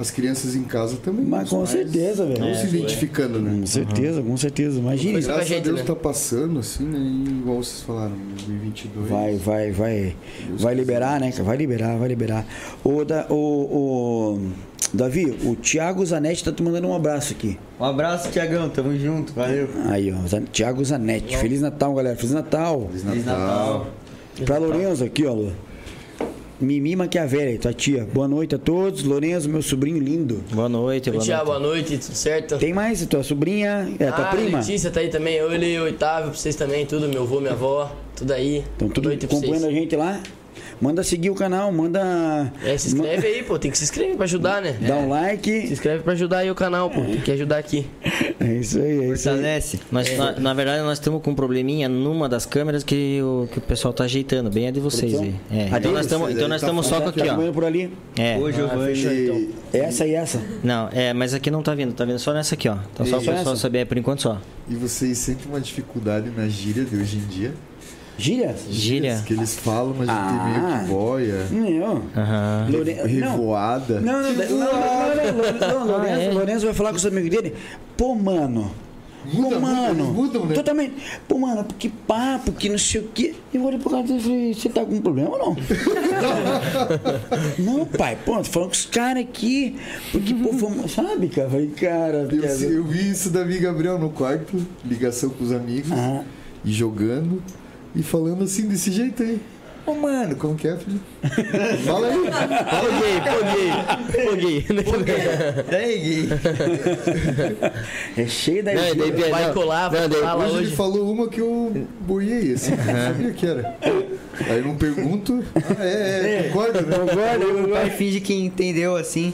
as crianças em casa também. Mas com pais certeza, velho. Estão se identificando, né? Com certeza, com certeza. Imagina. Mas- Graças a gente, a Deus né? tá passando, assim, né? E igual vocês falaram, 2022. Vai, vai, vai. Vai liberar, né? Vai liberar, vai liberar. O, da, o, o Davi, o Thiago Zanetti tá te mandando um abraço aqui. Um abraço, Tiagão. Tamo junto. Valeu. Aí, ó. Thiago Zanetti. Feliz Natal, galera. Feliz Natal. Feliz Feliz Natal. Natal. Pra Lorenzo aqui, ó, Lu. Mimi Maquiavelli, tua tia. Boa noite a todos. Lorenzo, meu sobrinho lindo. Boa noite, boa Tiago, noite. boa noite, tudo certo? Tem mais? Tua sobrinha? É, tua ah, prima? Letícia tá aí também, eu e o Otávio, pra vocês também, tudo, meu avô, minha avó, tudo aí. Então, tudo Boa noite pra acompanhando a gente lá. Manda seguir o canal, manda. É, se inscreve aí, pô, tem que se inscrever pra ajudar, né? Dá um Se like. inscreve pra ajudar aí o canal, pô, tem que ajudar aqui. É isso aí, é isso aí. Fortalece. Nós, na, na verdade, nós estamos com um probleminha numa das câmeras que o, que o pessoal tá ajeitando, bem a de vocês aí. É, então deles? nós estamos então nós Tá estamos só com Tá aqui, ó. por ali. É. Ô, Giovanni. E- Essa e essa. Não, é, mas aqui não tá vindo, tá vindo só nessa aqui, ó. Então só o pessoal saber, é por enquanto só. E vocês sentem uma dificuldade na gíria de hoje em dia? Gíria? Gíria. Que eles falam, mas Ah. tem meio que boia, Não. Aham. Lore... Não. revoada. Não, não, não, não, não, não, não, Lourenço, Ah, é? Lourenço vai falar com os amigos dele. Pô, mano. Muda, Pô, muda, mano. mudam, né? Totalmente. Pô, mano, que papo, que não sei o quê. Eu olhei pro cara e falei, você tá com um problema ou não? não, pai, pô, tô falando com os caras aqui. Porque, pô, fomos, sabe, cara? Falei, cara, Eu, cara, eu vi isso da amiga Gabriel no quarto, ligação com os amigos, Ah. e jogando, e falando assim, desse jeito aí. Ô, mano, como que é, filho? Fala aí. Foguei, foguei. E aí, Gui? é cheio da Não, e daí- Vai não, colar, vai não, daí- Hoje ele falou uma que eu boiei, assim, não sabia que era. Aí eu não pergunto. Ah, é, é, concordo, né? Meu pai finge que entendeu assim.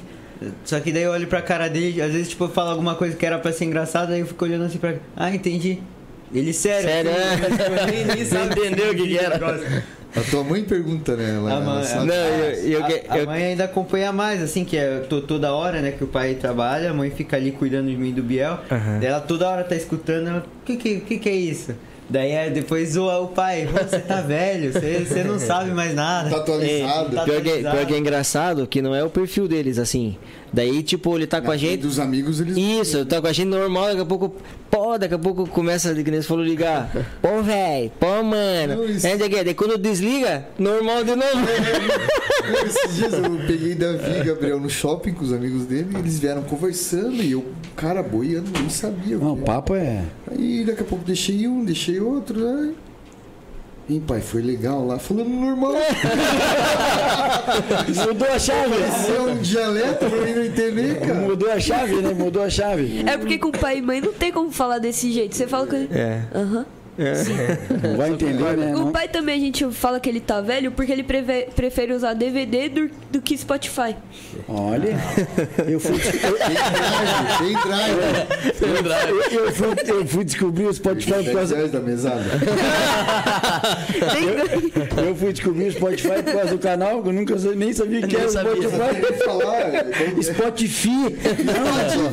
Só que daí eu olho pra cara dele, às vezes, tipo, eu falo alguma coisa que era pra ser engraçada, aí eu fico olhando assim pra. Ah, entendi. Ele sério. Sério, é? nem, nem sabe Entendeu o que que era? A tua mãe pergunta, né? Ela, A ela mãe- sabe. Não, eu, eu, a, a eu- mãe ainda acompanha mais, assim, que é to- toda hora, né, que o pai trabalha, a mãe fica ali cuidando de mim e do Biel. Daí ela toda hora tá escutando, ela, o que que, que que é isso? Daí é, depois zoa o pai, "Pô, você tá velho, você, você não sabe mais nada. Tá atualizado. Tá pior, que, pior que é engraçado que não é o perfil deles, assim. Daí, tipo, ele tá com Na a frente gente. dos amigos, eles. Isso, tá com a gente normal, daqui a pouco, pô, daqui a pouco começa, que nem você falou, ligar. Pô, velho, pô, mano. Não, isso- É, daí, daí quando desliga, normal de novo. Esses dias eu peguei Davi e Gabriel no shopping com os amigos dele e eles vieram conversando e eu, cara, boiando, nem sabia. Não, o que papo é. Aí daqui a pouco deixei um, deixei outro, né? Ih, pai, foi legal lá, falando normal. Mudou a chave. Isso é um dialeto pra mim não entender, cara. Mudou a chave, né? Mudou a chave. É porque com pai e mãe não tem como falar desse jeito. Você fala com ele. É. Aham. Não vai entender, né? O pai também a gente fala que ele tá velho porque ele preve- prefere usar DVD do, do que Spotify. Olha, eu fui, Tem drive. eu, eu fui, eu fui descobrir o Spotify por 10 causa. da mesada. Eu fui descobrir o Spotify por causa do canal, que eu nunca nem sabia que era o sabia. Spotify. Tem falar. Spotify. Não,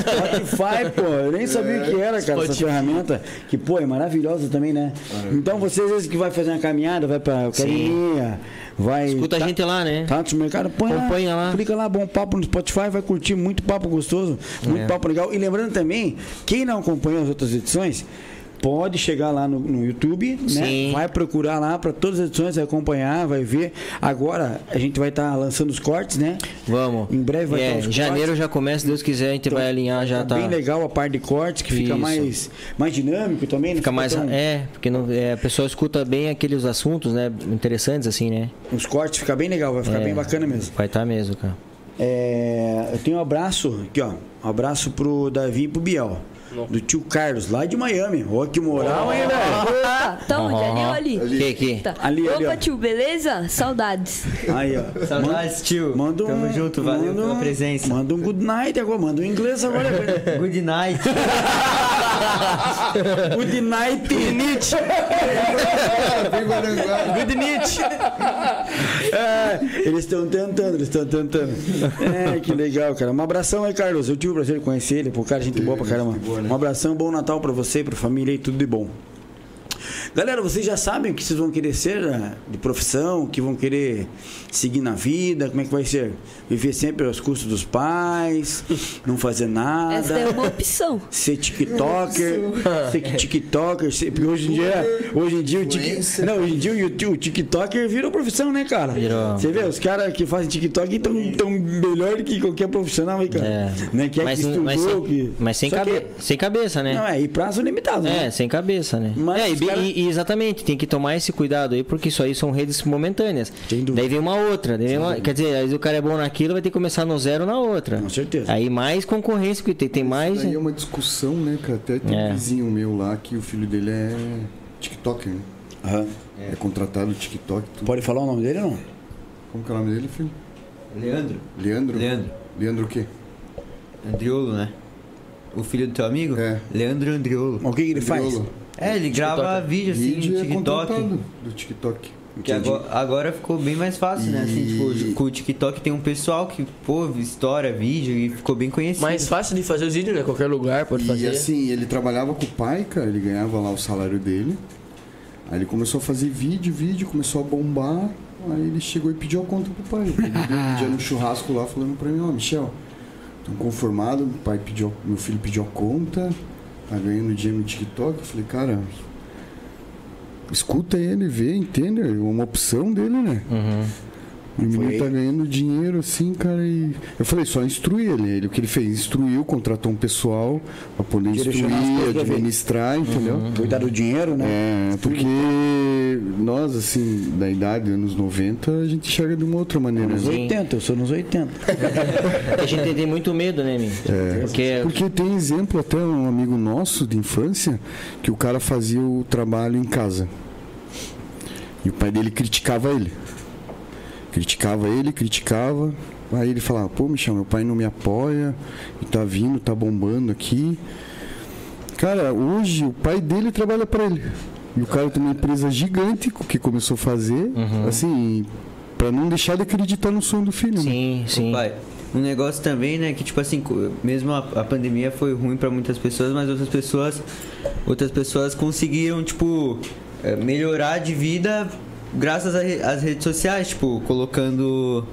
Spotify, pô. Eu nem sabia o que era, cara, essa ferramenta. Que, pô, é maravilhosa também, né? Então, vocês, às vezes, que vai fazer uma caminhada, vai pra academia, vai... Escuta tá- a gente lá, né? Tá no supermercado, põe Acompanha lá. Clica lá, bom papo no Spotify, vai curtir muito papo gostoso, muito É. papo legal. E lembrando também, quem não acompanhou as outras edições, pode chegar lá no, no YouTube, né? Sim. Vai procurar lá para todas as edições, vai acompanhar, vai ver. Agora a gente vai estar lançando os cortes, né? Vamos. Em breve vai é, ter os janeiro cortes. já começa, se Deus quiser, a gente vai alinhar, já tá. Bem legal a parte de cortes, que fica Isso. mais, mais dinâmico também. não Fica mais. tão- É, porque não, é, a pessoa escuta bem aqueles assuntos, né? Interessantes, assim, né? Os cortes fica bem legal, vai ficar É. bem bacana mesmo. Vai estar mesmo, cara. É, eu tenho um abraço aqui, ó. Um abraço pro Davi e pro Biel. Do tio Carlos, lá de Miami. Ó, que moral, hein, velho? Opa, tá onde? Ali ou ali? Ali. Que, que? Tá. Ali, ali, Opa, ó. tio, beleza? Saudades. Aí, ó. Saudades, tio. Manda um, Tamo junto, valeu manda pela um- presença. Manda um good night agora, manda um inglês agora. velho. Good night. good night, Guaranguá. Good night. É, eles estão tentando, eles estão tentando. É, que legal, cara. Um abração aí, Carlos. Eu tive o prazer de conhecer ele, pô, cara, gente boa pra caramba. Né? Um abração, bom Natal pra você, pra família e tudo de bom. Galera, vocês já sabem o que vocês vão querer ser né, de profissão, o que vão querer seguir na vida, como é que vai ser? Viver sempre aos custos dos pais, não fazer nada. Essa é uma opção. Ser TikToker, ser TikToker, ser, porque hoje em dia, hoje em dia o TikToker, não, hoje em dia o, YouTube- o TikToker virou profissão, né, cara? Virou. Você vê, os caras que fazem TikTok estão tão melhor do que qualquer profissional, hein, cara? É. Né? Que é mas, que estudou, mas, sem, que... mas sem, cabe, que- sem cabeça, né? Não, é, e prazo limitado, né? É, sem cabeça, né? Mas é, e, bem- cara- e- e exatamente, tem que tomar esse cuidado aí, porque isso aí são redes momentâneas. Daí vem uma outra, daí vem uma- quer dizer, às vezes o cara é bom naquilo, vai ter que começar no zero na outra. Com certeza. Aí mais concorrência, porque tem, tem mais. Isso daí é uma discussão, né, cara? Até tem É. um vizinho meu lá que o filho dele é TikToker, né? Aham. É, contratado no TikTok. Tudo. Pode falar o nome dele ou não? Como que é o nome dele, filho? Leandro. Leandro? Leandro. Leandro o quê? Andriolo, né? O filho do teu amigo? É. Leandro Andriolo. O que, que ele faz? É, ele grava vídeo assim Vídeo no é TikTok. contratado do TikTok. Que agora, agora ficou bem mais fácil, né? Assim, E- tipo, com o TikTok tem um pessoal que, pô, história, vídeo e ficou bem conhecido. Mais fácil de fazer os vídeos, né? Qualquer lugar pode E fazer. assim, ele trabalhava com o pai, cara, ele ganhava lá o salário dele. Aí ele começou a fazer vídeo, vídeo, começou a bombar. Aí ele chegou e pediu a conta pro pai. Ele um dia no churrasco lá falando pra mim, ó, Michel, tô conformado, o pai pediu, meu filho pediu a conta, tá ganhando dinheiro no TikTok. Falei, cara, escuta ele, vê, entende? É uma opção dele, né? Uhum. O menino tá ganhando dinheiro assim, cara, e. Eu falei, só instruir ele. Ele o que ele fez? Instruiu, contratou um pessoal pra poder instruir, administrar, entendeu? Cuidar do dinheiro, né? É, porque nós, assim, da idade, anos 90, a gente enxerga de uma outra maneira. Nos né? 80, eu sou nos 80. A gente tem muito medo, né, Mi? É. Porque Porque tem exemplo até um amigo nosso de infância que o cara fazia o trabalho em casa. E o pai dele criticava ele. Criticava ele, criticava. Aí ele falava, pô, Michel, meu pai não me apoia, e tá vindo, tá bombando aqui. Cara, hoje o pai dele trabalha para ele. E o cara tem uma empresa gigante que começou a fazer, assim, para não deixar de acreditar no sonho do filho. né? sim, sim. Pai, um negócio também, né, que tipo assim, mesmo a, a pandemia foi ruim pra muitas pessoas, mas outras pessoas, outras pessoas conseguiram, tipo, eh, melhorar de vida graças às redes sociais, tipo, colocando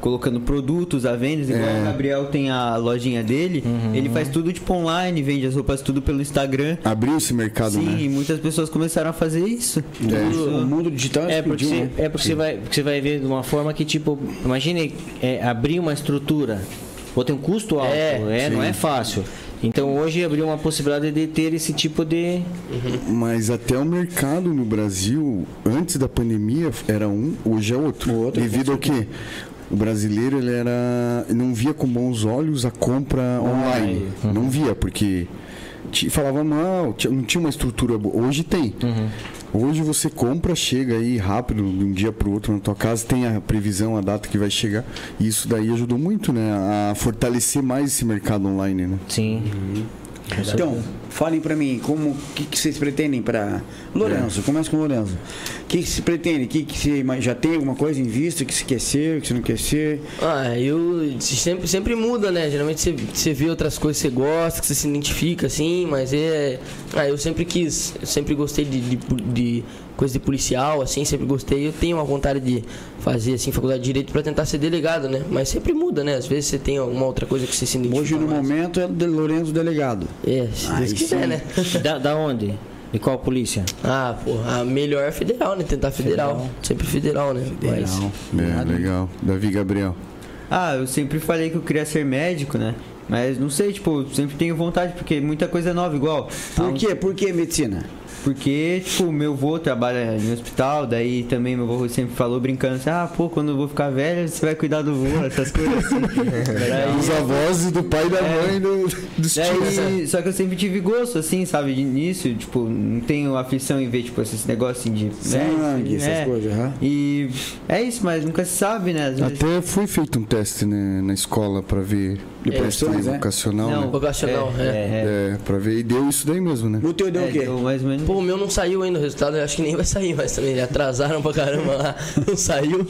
colocando produtos à venda, igual É. o Gabriel tem a lojinha dele, ele faz tudo tipo online, vende as roupas tudo pelo Instagram. Abriu esse mercado, Sim, né? e muitas pessoas começaram a fazer isso. O mundo digital É porque, explodiu, você, né? é porque você, vai, porque você vai ver de uma forma que, tipo, imagine é, abrir uma estrutura. Pô, tem um custo alto, É, é, não é fácil. Então hoje abriu uma possibilidade de ter esse tipo de. Mas até o mercado no Brasil, antes da pandemia, era um, hoje é outro. Outro, Devido ao quê? O brasileiro ele era não via com bons olhos a compra online. Não via, porque falava mal, não tinha uma estrutura boa. Hoje tem. Hoje você compra, chega aí rápido, de um dia para o outro na tua casa, tem a previsão, a data que vai chegar. E isso daí ajudou muito, né? A fortalecer mais esse mercado online, né? Sim. Então, falem pra mim, como que, que vocês pretendem pra. Lourenço, começa com o Lourenço. O que, que se pretende? Que, que ima- já tem alguma coisa em vista que você quer ser, que você não quer ser? Ah, eu sempre, sempre muda, né? Geralmente você, você vê outras coisas que você gosta, que você se identifica, assim, mas é. Ah, eu sempre quis, eu sempre gostei de, de, de coisa de policial, assim, sempre gostei. Eu tenho uma vontade de fazer, assim, faculdade de Direito pra tentar ser delegado, né? Mas sempre muda, né? Às vezes você tem alguma outra coisa que você se identifica. Hoje, no mais. momento, é de Lourenço Delegado. É, se Aí Deus quiser, sim. né? Da, da onde? E qual polícia? Ah, pô, a melhor é federal, né? Tentar federal. Sempre federal, né? Mas- É, legal. Davi Gabriel. Ah, eu sempre falei que eu queria ser médico, né? Mas não sei, tipo, sempre tenho vontade, porque muita coisa é nova, igual. Por um- quê? Por que medicina? Porque, tipo, meu avô trabalha em hospital, daí também meu avô sempre falou brincando assim, ah, pô, quando eu vou ficar velho, você vai cuidar do vô, essas coisas assim. Daí- Os avós do pai e da É. mãe do, dos tios. Daí, só que eu sempre tive gosto, assim, sabe, de início, tipo, não tenho aflição em ver, tipo, esses negócios assim de Sangue, essas é. coisas, aham. E é isso, mas nunca se sabe, né? Às vezes- Até foi feito um teste né, na escola pra ver De teste profissões, né? vocacional, Não, né? Vocacional, é. é. É, pra ver. E deu isso daí mesmo, né? O teu deu É, o quê? deu mais ou menos. Pô, o meu não saiu ainda o resultado, eu acho que nem vai sair mais também. Atrasaram pra caramba lá, não saiu.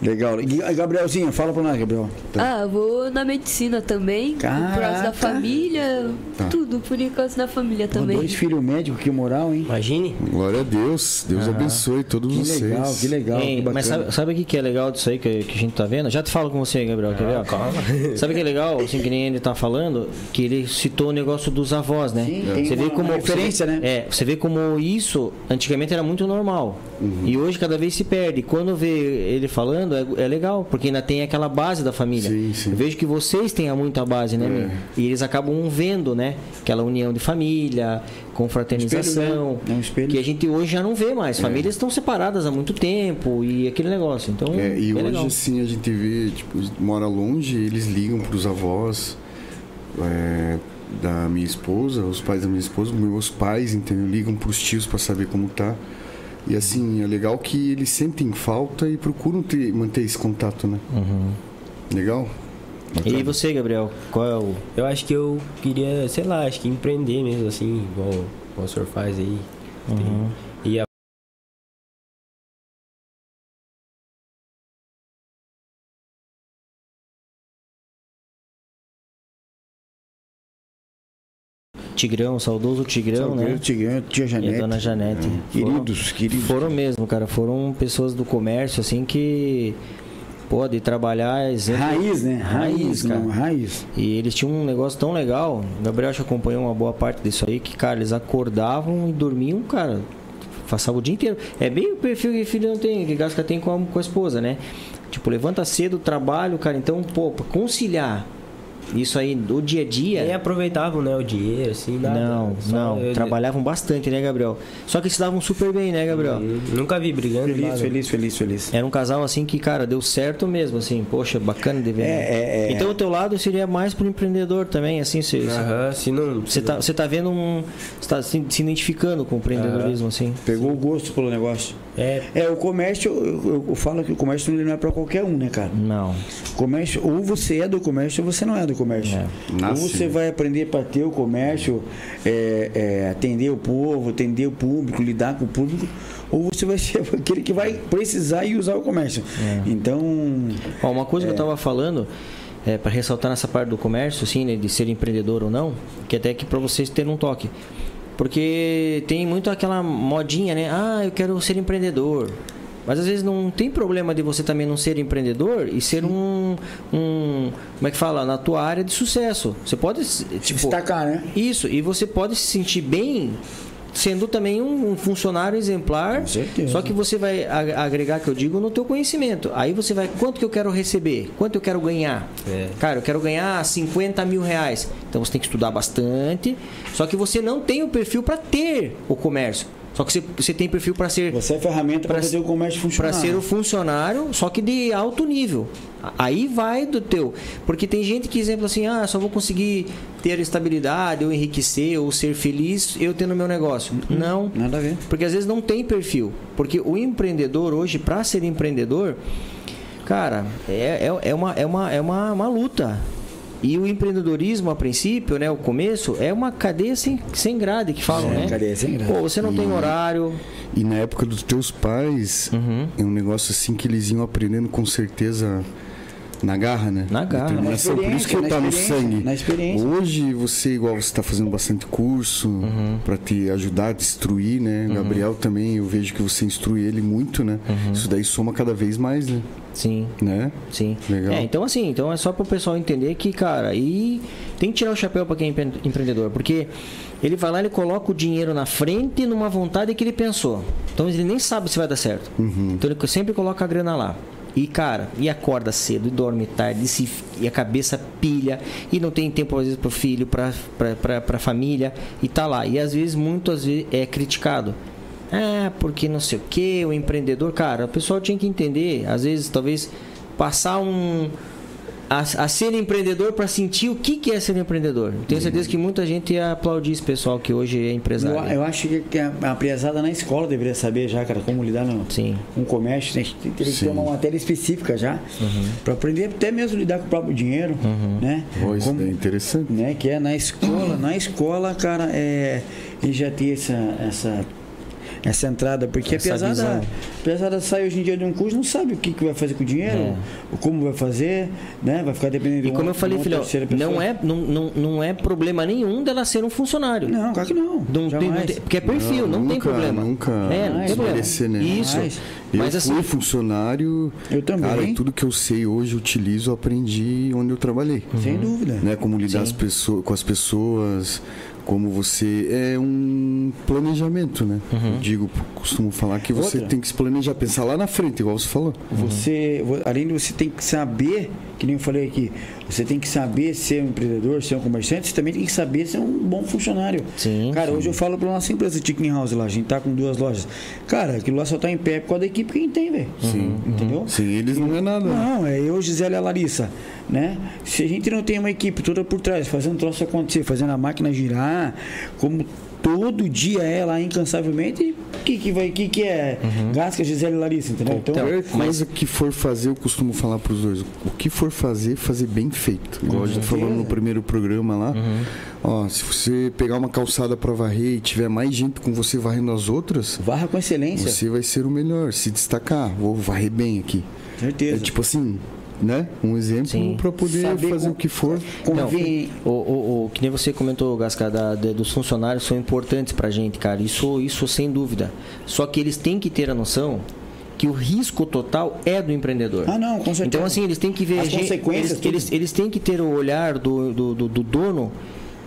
Legal. E, Gabrielzinho, fala pra nós, Gabriel. Ah, eu vou na medicina também. Por causa Caraca. da família. Tudo, por causa da família também. Dois filhos médicos, que moral, hein? Imagine. Glória a Deus. Deus abençoe todos Que vocês. legal, que legal. Ei, que mas sabe, sabe o que é legal disso aí que, que a gente tá vendo? Já te falo com você, Gabriel, quer ver? calma. Sabe o que é legal, assim, que nem ele tá falando? Que ele citou o negócio dos avós, né? Sim, tem você vê como referência, né? É, você vê como isso antigamente era muito normal. Uhum. E hoje cada vez se perde. Quando vê ele falando, é, é legal, porque ainda tem aquela base da família. Sim, sim. Eu vejo que vocês têm muita base, né, meu? E eles acabam vendo, né? Aquela união de família, confraternização. Espelho, né? É um. Que a gente hoje já não vê mais. Famílias estão separadas há muito tempo e aquele negócio. Então, É, e é hoje, legal. assim, a gente vê, tipo, mora longe, eles ligam pros avós é, da minha esposa, os pais da minha esposa, meus pais, entendeu? Ligam pros tios pra saber como tá. E assim, é legal que eles sentem falta e procuram ter, manter esse contato, né? Uhum. Legal? E você, Gabriel, qual é o. Eu acho que eu queria, sei lá, acho que empreender mesmo, assim, igual, igual o senhor faz aí. Uhum. E Tigrão, saudoso Tigrão, Salgueiro, né? Tigrão, tia E a Janete. dona Janete. Queridos, queridos. Foram mesmo, cara. Foram pessoas do comércio, assim, que pode trabalhar exemplo. Raiz, né? Raiz, Raiz, cara. não, raiz. E eles tinham um negócio tão legal. O Gabriel acho que acompanhou uma boa parte disso aí, que, cara, eles acordavam e dormiam, cara. Passavam o dia inteiro. É bem o perfil que filho não tem, que Gasca tem com a, com a esposa, né? Tipo, levanta cedo, trabalho, cara. Então, pô, pra conciliar isso aí do dia a dia. nem aproveitavam, né, o dinheiro, assim, nada. Não, Só não. eu- Trabalhavam bastante, né, Gabriel? Só que se davam super bem, né, Gabriel? Hum, Nunca vi brigando. Feliz, nada. feliz, feliz, feliz. Era um casal assim que, cara, deu certo mesmo, assim, poxa, bacana de ver. né? É, é, é. Então o teu lado seria mais pro empreendedor também, assim, você, Aham, se não. você tá, você tá vendo um. Você tá se, se identificando com o empreendedorismo, assim. Pegou o gosto pelo negócio. É, É, o comércio, eu, eu- eu falo que o comércio não é pra qualquer um, né, cara? Não. Comércio, ou você é do comércio ou você não é do comércio. É. Ou você vai aprender para ter o comércio, é, é, atender o povo, atender o público, lidar com o público, ou você vai ser aquele que vai precisar e usar o comércio. Então, Ó, uma coisa que eu tava falando, é, para ressaltar nessa parte do comércio, assim, né, de ser empreendedor ou não, que até que para vocês terem um toque. Porque tem muito aquela modinha, né? Ah, eu quero ser empreendedor. Mas às vezes não tem problema de você também não ser empreendedor e ser um, um. Como é que fala? Na tua área de sucesso. Você pode. Tipo, destacar, né? Isso, e você pode se sentir bem sendo também um, um funcionário exemplar. Com certeza. Só que você vai agregar, que eu digo, no teu conhecimento. Aí você vai, quanto que eu quero receber? Quanto eu quero ganhar? É. Cara, eu quero ganhar 50 mil reais. Então você tem que estudar bastante. Só que você não tem o perfil para ter o comércio. Só que você, você tem perfil para ser você é ferramenta para fazer o comércio funcionar. para ser o funcionário, só que de alto nível. Aí vai do teu. Porque tem gente que, exemplo assim, ah, só vou conseguir ter estabilidade, ou enriquecer, ou ser feliz eu tendo meu negócio. Não. Nada a ver. Porque às vezes não tem perfil. Porque o empreendedor hoje, para ser empreendedor, cara, é, é, é, uma, é, uma, é uma, uma luta. E o empreendedorismo, a princípio, né, o começo, é uma cadeia sem, sem grade que falam, É, né? cadeia sem grade. Pô, você não tem horário. E na época dos teus pais, Uhum. é um negócio assim que eles iam aprendendo com certeza na garra, né? Na garra. Determinação. Na Por isso que experiência, tá no sangue. na experiência. Hoje você, igual você está fazendo bastante curso Uhum. pra te ajudar a destruir, né? Gabriel também, eu vejo que você instrui ele muito, né? Uhum. Isso daí soma cada vez mais, né? Sim. Né? Sim. Legal. É, então assim, então é só para o pessoal entender que, cara, e tem que tirar o chapéu para quem é empre- empreendedor, porque ele vai lá, ele coloca o dinheiro na frente numa vontade que ele pensou. Então ele nem sabe se vai dar certo. Então ele sempre coloca a grana lá. E, cara, e acorda cedo, e dorme tarde, e, se, e a cabeça pilha, e não tem tempo, às vezes, pro filho, pra, pra, pra, pra família, e tá lá. E às vezes, muitas vezes, é criticado. Ah, porque não sei o que, o empreendedor, cara, o pessoal tinha que entender, às vezes, talvez, passar um. A, a ser empreendedor para sentir o que, que é ser empreendedor. Tenho certeza que muita gente ia aplaudir esse pessoal que hoje é Eu, empresário. eu acho que- a, a prezada na escola deveria saber já, cara, como lidar no, Sim. com o comércio. Tem, tem, tem que ter uma matéria específica já, para aprender até mesmo lidar com o próprio dinheiro, né? Pô, isso Como- é interessante. né? Que é na escola. Na escola, cara, é, e já ter essa, essa essa entrada, porque Essa a pesada, visão. a pesada sai hoje em dia de um curso, não sabe o que, que vai fazer com o dinheiro, É. o como vai fazer, né? Vai ficar dependendo de E como uma- eu falei, filhão, pessoa. não é, não, não, não é problema nenhum dela ser um funcionário. Não, claro que não. Não tem, não tem- porque é perfil, não, tem nunca- problema. Nunca é, não tem problema. né? Isso. Jamais. Eu Mas assim, fui funcionário. Eu também. Cara, tudo que eu sei hoje, utilizo, aprendi onde eu trabalhei. Sem dúvida. Né? Como lidar as pessoas, com as pessoas, como você. É um planejamento, né? Uhum. Eu digo, costumo falar que você Outra. tem que se planejar, pensar lá na frente, igual você falou. Você, vo- além de você tem que saber, que nem eu falei aqui, você tem que saber ser um empreendedor, ser um comerciante, você também tem que saber ser um bom funcionário. Sim, Cara, hoje eu falo pra nossa empresa Chicken House lá, a gente tá com duas lojas. Cara, aquilo lá só tá em pé por causa da equipe que a gente tem, velho. Sim. Entendeu? Sem eles não é nada. Não, é eu, Gisele e a Larissa, né? Se a gente não tem uma equipe toda por trás, fazendo o troço acontecer, fazendo a máquina girar, como todo dia é lá incansavelmente, o que que vai, que que é? Gasca, Gisele e Larissa, entendeu? Então, Qualquer coisa que for fazer, eu costumo falar pros dois. O que for fazer, fazer bem feito. Igual a gente falou no primeiro programa lá. Ó, se você pegar uma calçada pra varrer e tiver mais gente com você varrendo as outras, varra com excelência. você vai ser o melhor, se destacar. Vou varrer bem aqui. Certeza. É tipo assim, né? Um exemplo pra poder Saber fazer o que for. Convém. O, o, o- que nem você comentou, Gasca, da, da- dos funcionários são importantes pra gente, cara. Isso, isso sem dúvida. Só que eles têm que ter a noção que o risco total é do empreendedor. Ah, não, com certeza. Então, assim, eles têm que ver. As a gente- consequências, Eles, eles, eles têm que ter o olhar do, do, do- do dono.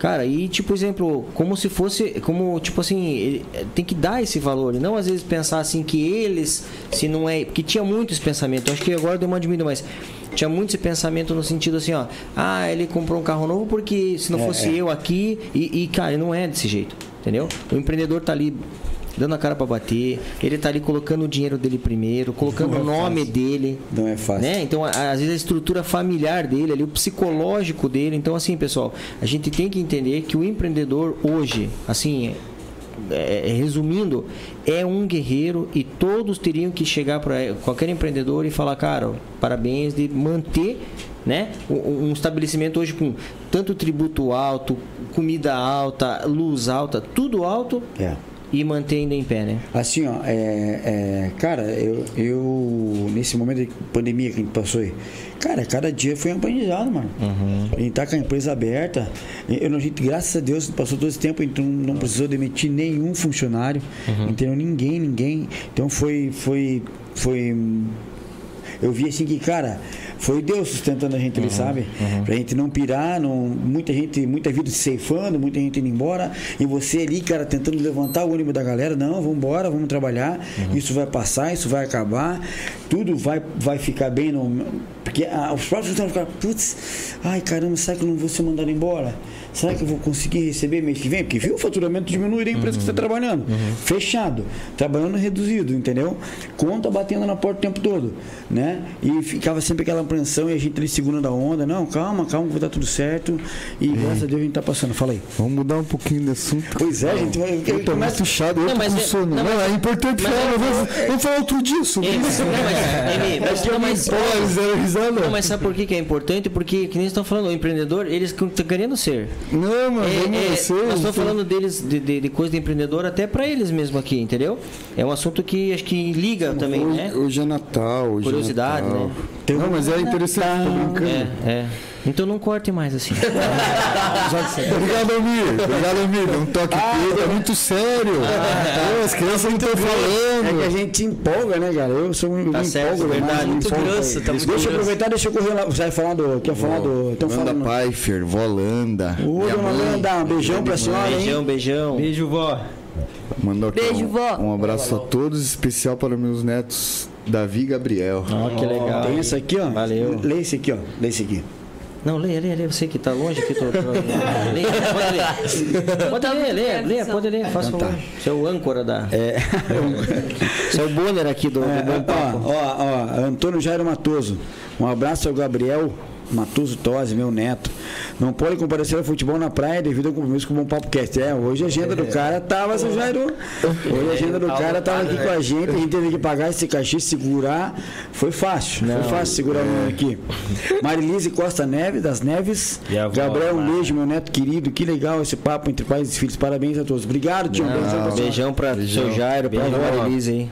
Cara, e tipo, exemplo, como se fosse, como, tipo assim, ele- tem que dar esse valor, e não às vezes pensar assim que eles, se não é, porque tinha muito esse pensamento, acho que agora deu uma diminuída, mas tinha muito esse pensamento no sentido assim, ó, ah, ele comprou um carro novo porque se não É, fosse é. eu aqui, e, e, cara, não é desse jeito, entendeu? O empreendedor tá ali dando a cara pra bater, ele tá ali colocando o dinheiro dele primeiro, colocando o nome dele, Não é fácil. né? Então, às vezes a estrutura familiar dele, ali, o psicológico dele. Então, assim, pessoal, a gente tem que entender que o empreendedor hoje, assim, é- é- resumindo, é um guerreiro e todos teriam que chegar para qualquer empreendedor e falar, cara, parabéns de manter né? Um, um estabelecimento hoje com tanto tributo alto, comida alta, luz alta, tudo alto É. e manter ainda em pé, né? Assim, ó, é, é, cara, eu, eu, nesse momento de pandemia que a gente passou aí, cara, cada dia foi um aprendizado, mano. A gente tá com a empresa aberta, eu, a gente, graças a Deus, passou todo esse tempo, então não precisou demitir nenhum funcionário, entendeu? Ninguém, ninguém. Então foi, foi, foi, eu vi assim que, cara, foi Deus sustentando a gente ali, sabe? Pra gente não pirar, não, muita gente, muita vida se ceifando, muita gente indo embora, e você ali, cara, tentando levantar o ânimo da galera, não, vamos embora, vamos trabalhar, isso vai passar, isso vai acabar, tudo vai, vai ficar bem, no, porque ah, os próprios vão ficar, putz, ai caramba, será que eu não vou ser mandado embora? Será que eu vou conseguir receber mês que vem? Porque viu o faturamento diminuir da empresa que você está trabalhando. Fechado. Trabalhando reduzido, entendeu? Conta batendo na porta o tempo todo. Né? E ficava sempre aquela apreensão e a gente ali segurando a onda. Não, calma, calma, que vai dar tudo certo. E graças a Deus a gente tá passando. Fala aí. Vamos mudar um pouquinho de assunto. Pois é, gente. vai- Eu tô começa- muito chato, eu Não, tô mas com é- sono. não, Não, mas- é importante mas falar, é- vamos, vamos falar outro dia sobre Ei, isso. não, mas- Emi, mas- não, mas- risada. Não, mas sabe por que, que é importante? Porque, que nem estão falando, o empreendedor, eles estão querendo ser. Não, mano, É, vamos é, ser. nós estamos falando deles, de, de, de coisa de empreendedor até para eles mesmo aqui, entendeu? É um assunto que acho que liga também, hoje, né? hoje é Natal, hoje Curiosidade, é Natal. né? Não, mas é interessante, tô brincando. É, é. Então não corte mais assim. Obrigado, Amir. Obrigado, Amir. Não toque tudo, é muito sério. Pô, as crianças não estão É que a falando. gente empolga, né, cara? Eu sou um Tá certo, empolgo demais, verdade. Muito empolgo. grosso, tá muito Deixa eu aproveitar, deixa eu correr lá. Você vai falar do. Quer falar do. Estão Wanda falando. Pfeiffer, Volanda. Ô, minha dona mãe. Wanda, um beijão pra senhora, hein? beijão, beijão. Beijo, vó. Mandou aqui Beijo, um, vó. um abraço a todos, especial para meus netos, Davi Gabriel. Ó, que legal. Tem esse aqui, ó. Valeu. Lê esse aqui, ó. Lê esse aqui. Não, leia, leia, leia. Você que tá longe aqui. Tô, tô... Leia, pode ler. Pode ler, leia, leia, pode ler. Faça Então favor. tá. Você é o âncora da... É. Você é o bonner aqui do, do É, Papo. ó, ó, ó, Antônio Jairo Matoso. Um abraço ao Gabriel Matuso Tosi, meu neto. Não pode comparecer ao futebol na praia devido ao compromisso com o Bom Papo Cast. É, hoje a agenda do cara tava, seu Jairo. Hoje a agenda do cara tava aqui com a gente, a gente teve que pagar esse cachê, segurar. Foi fácil, foi fácil segurar o menino aqui. Marilise Costa Neves, das Neves. Gabriel, um beijo, meu neto querido. Que legal esse papo entre pais e filhos. Parabéns a todos. Obrigado, tio. Você. Beijão pra Beijão. seu Jairo, pra Elise aí.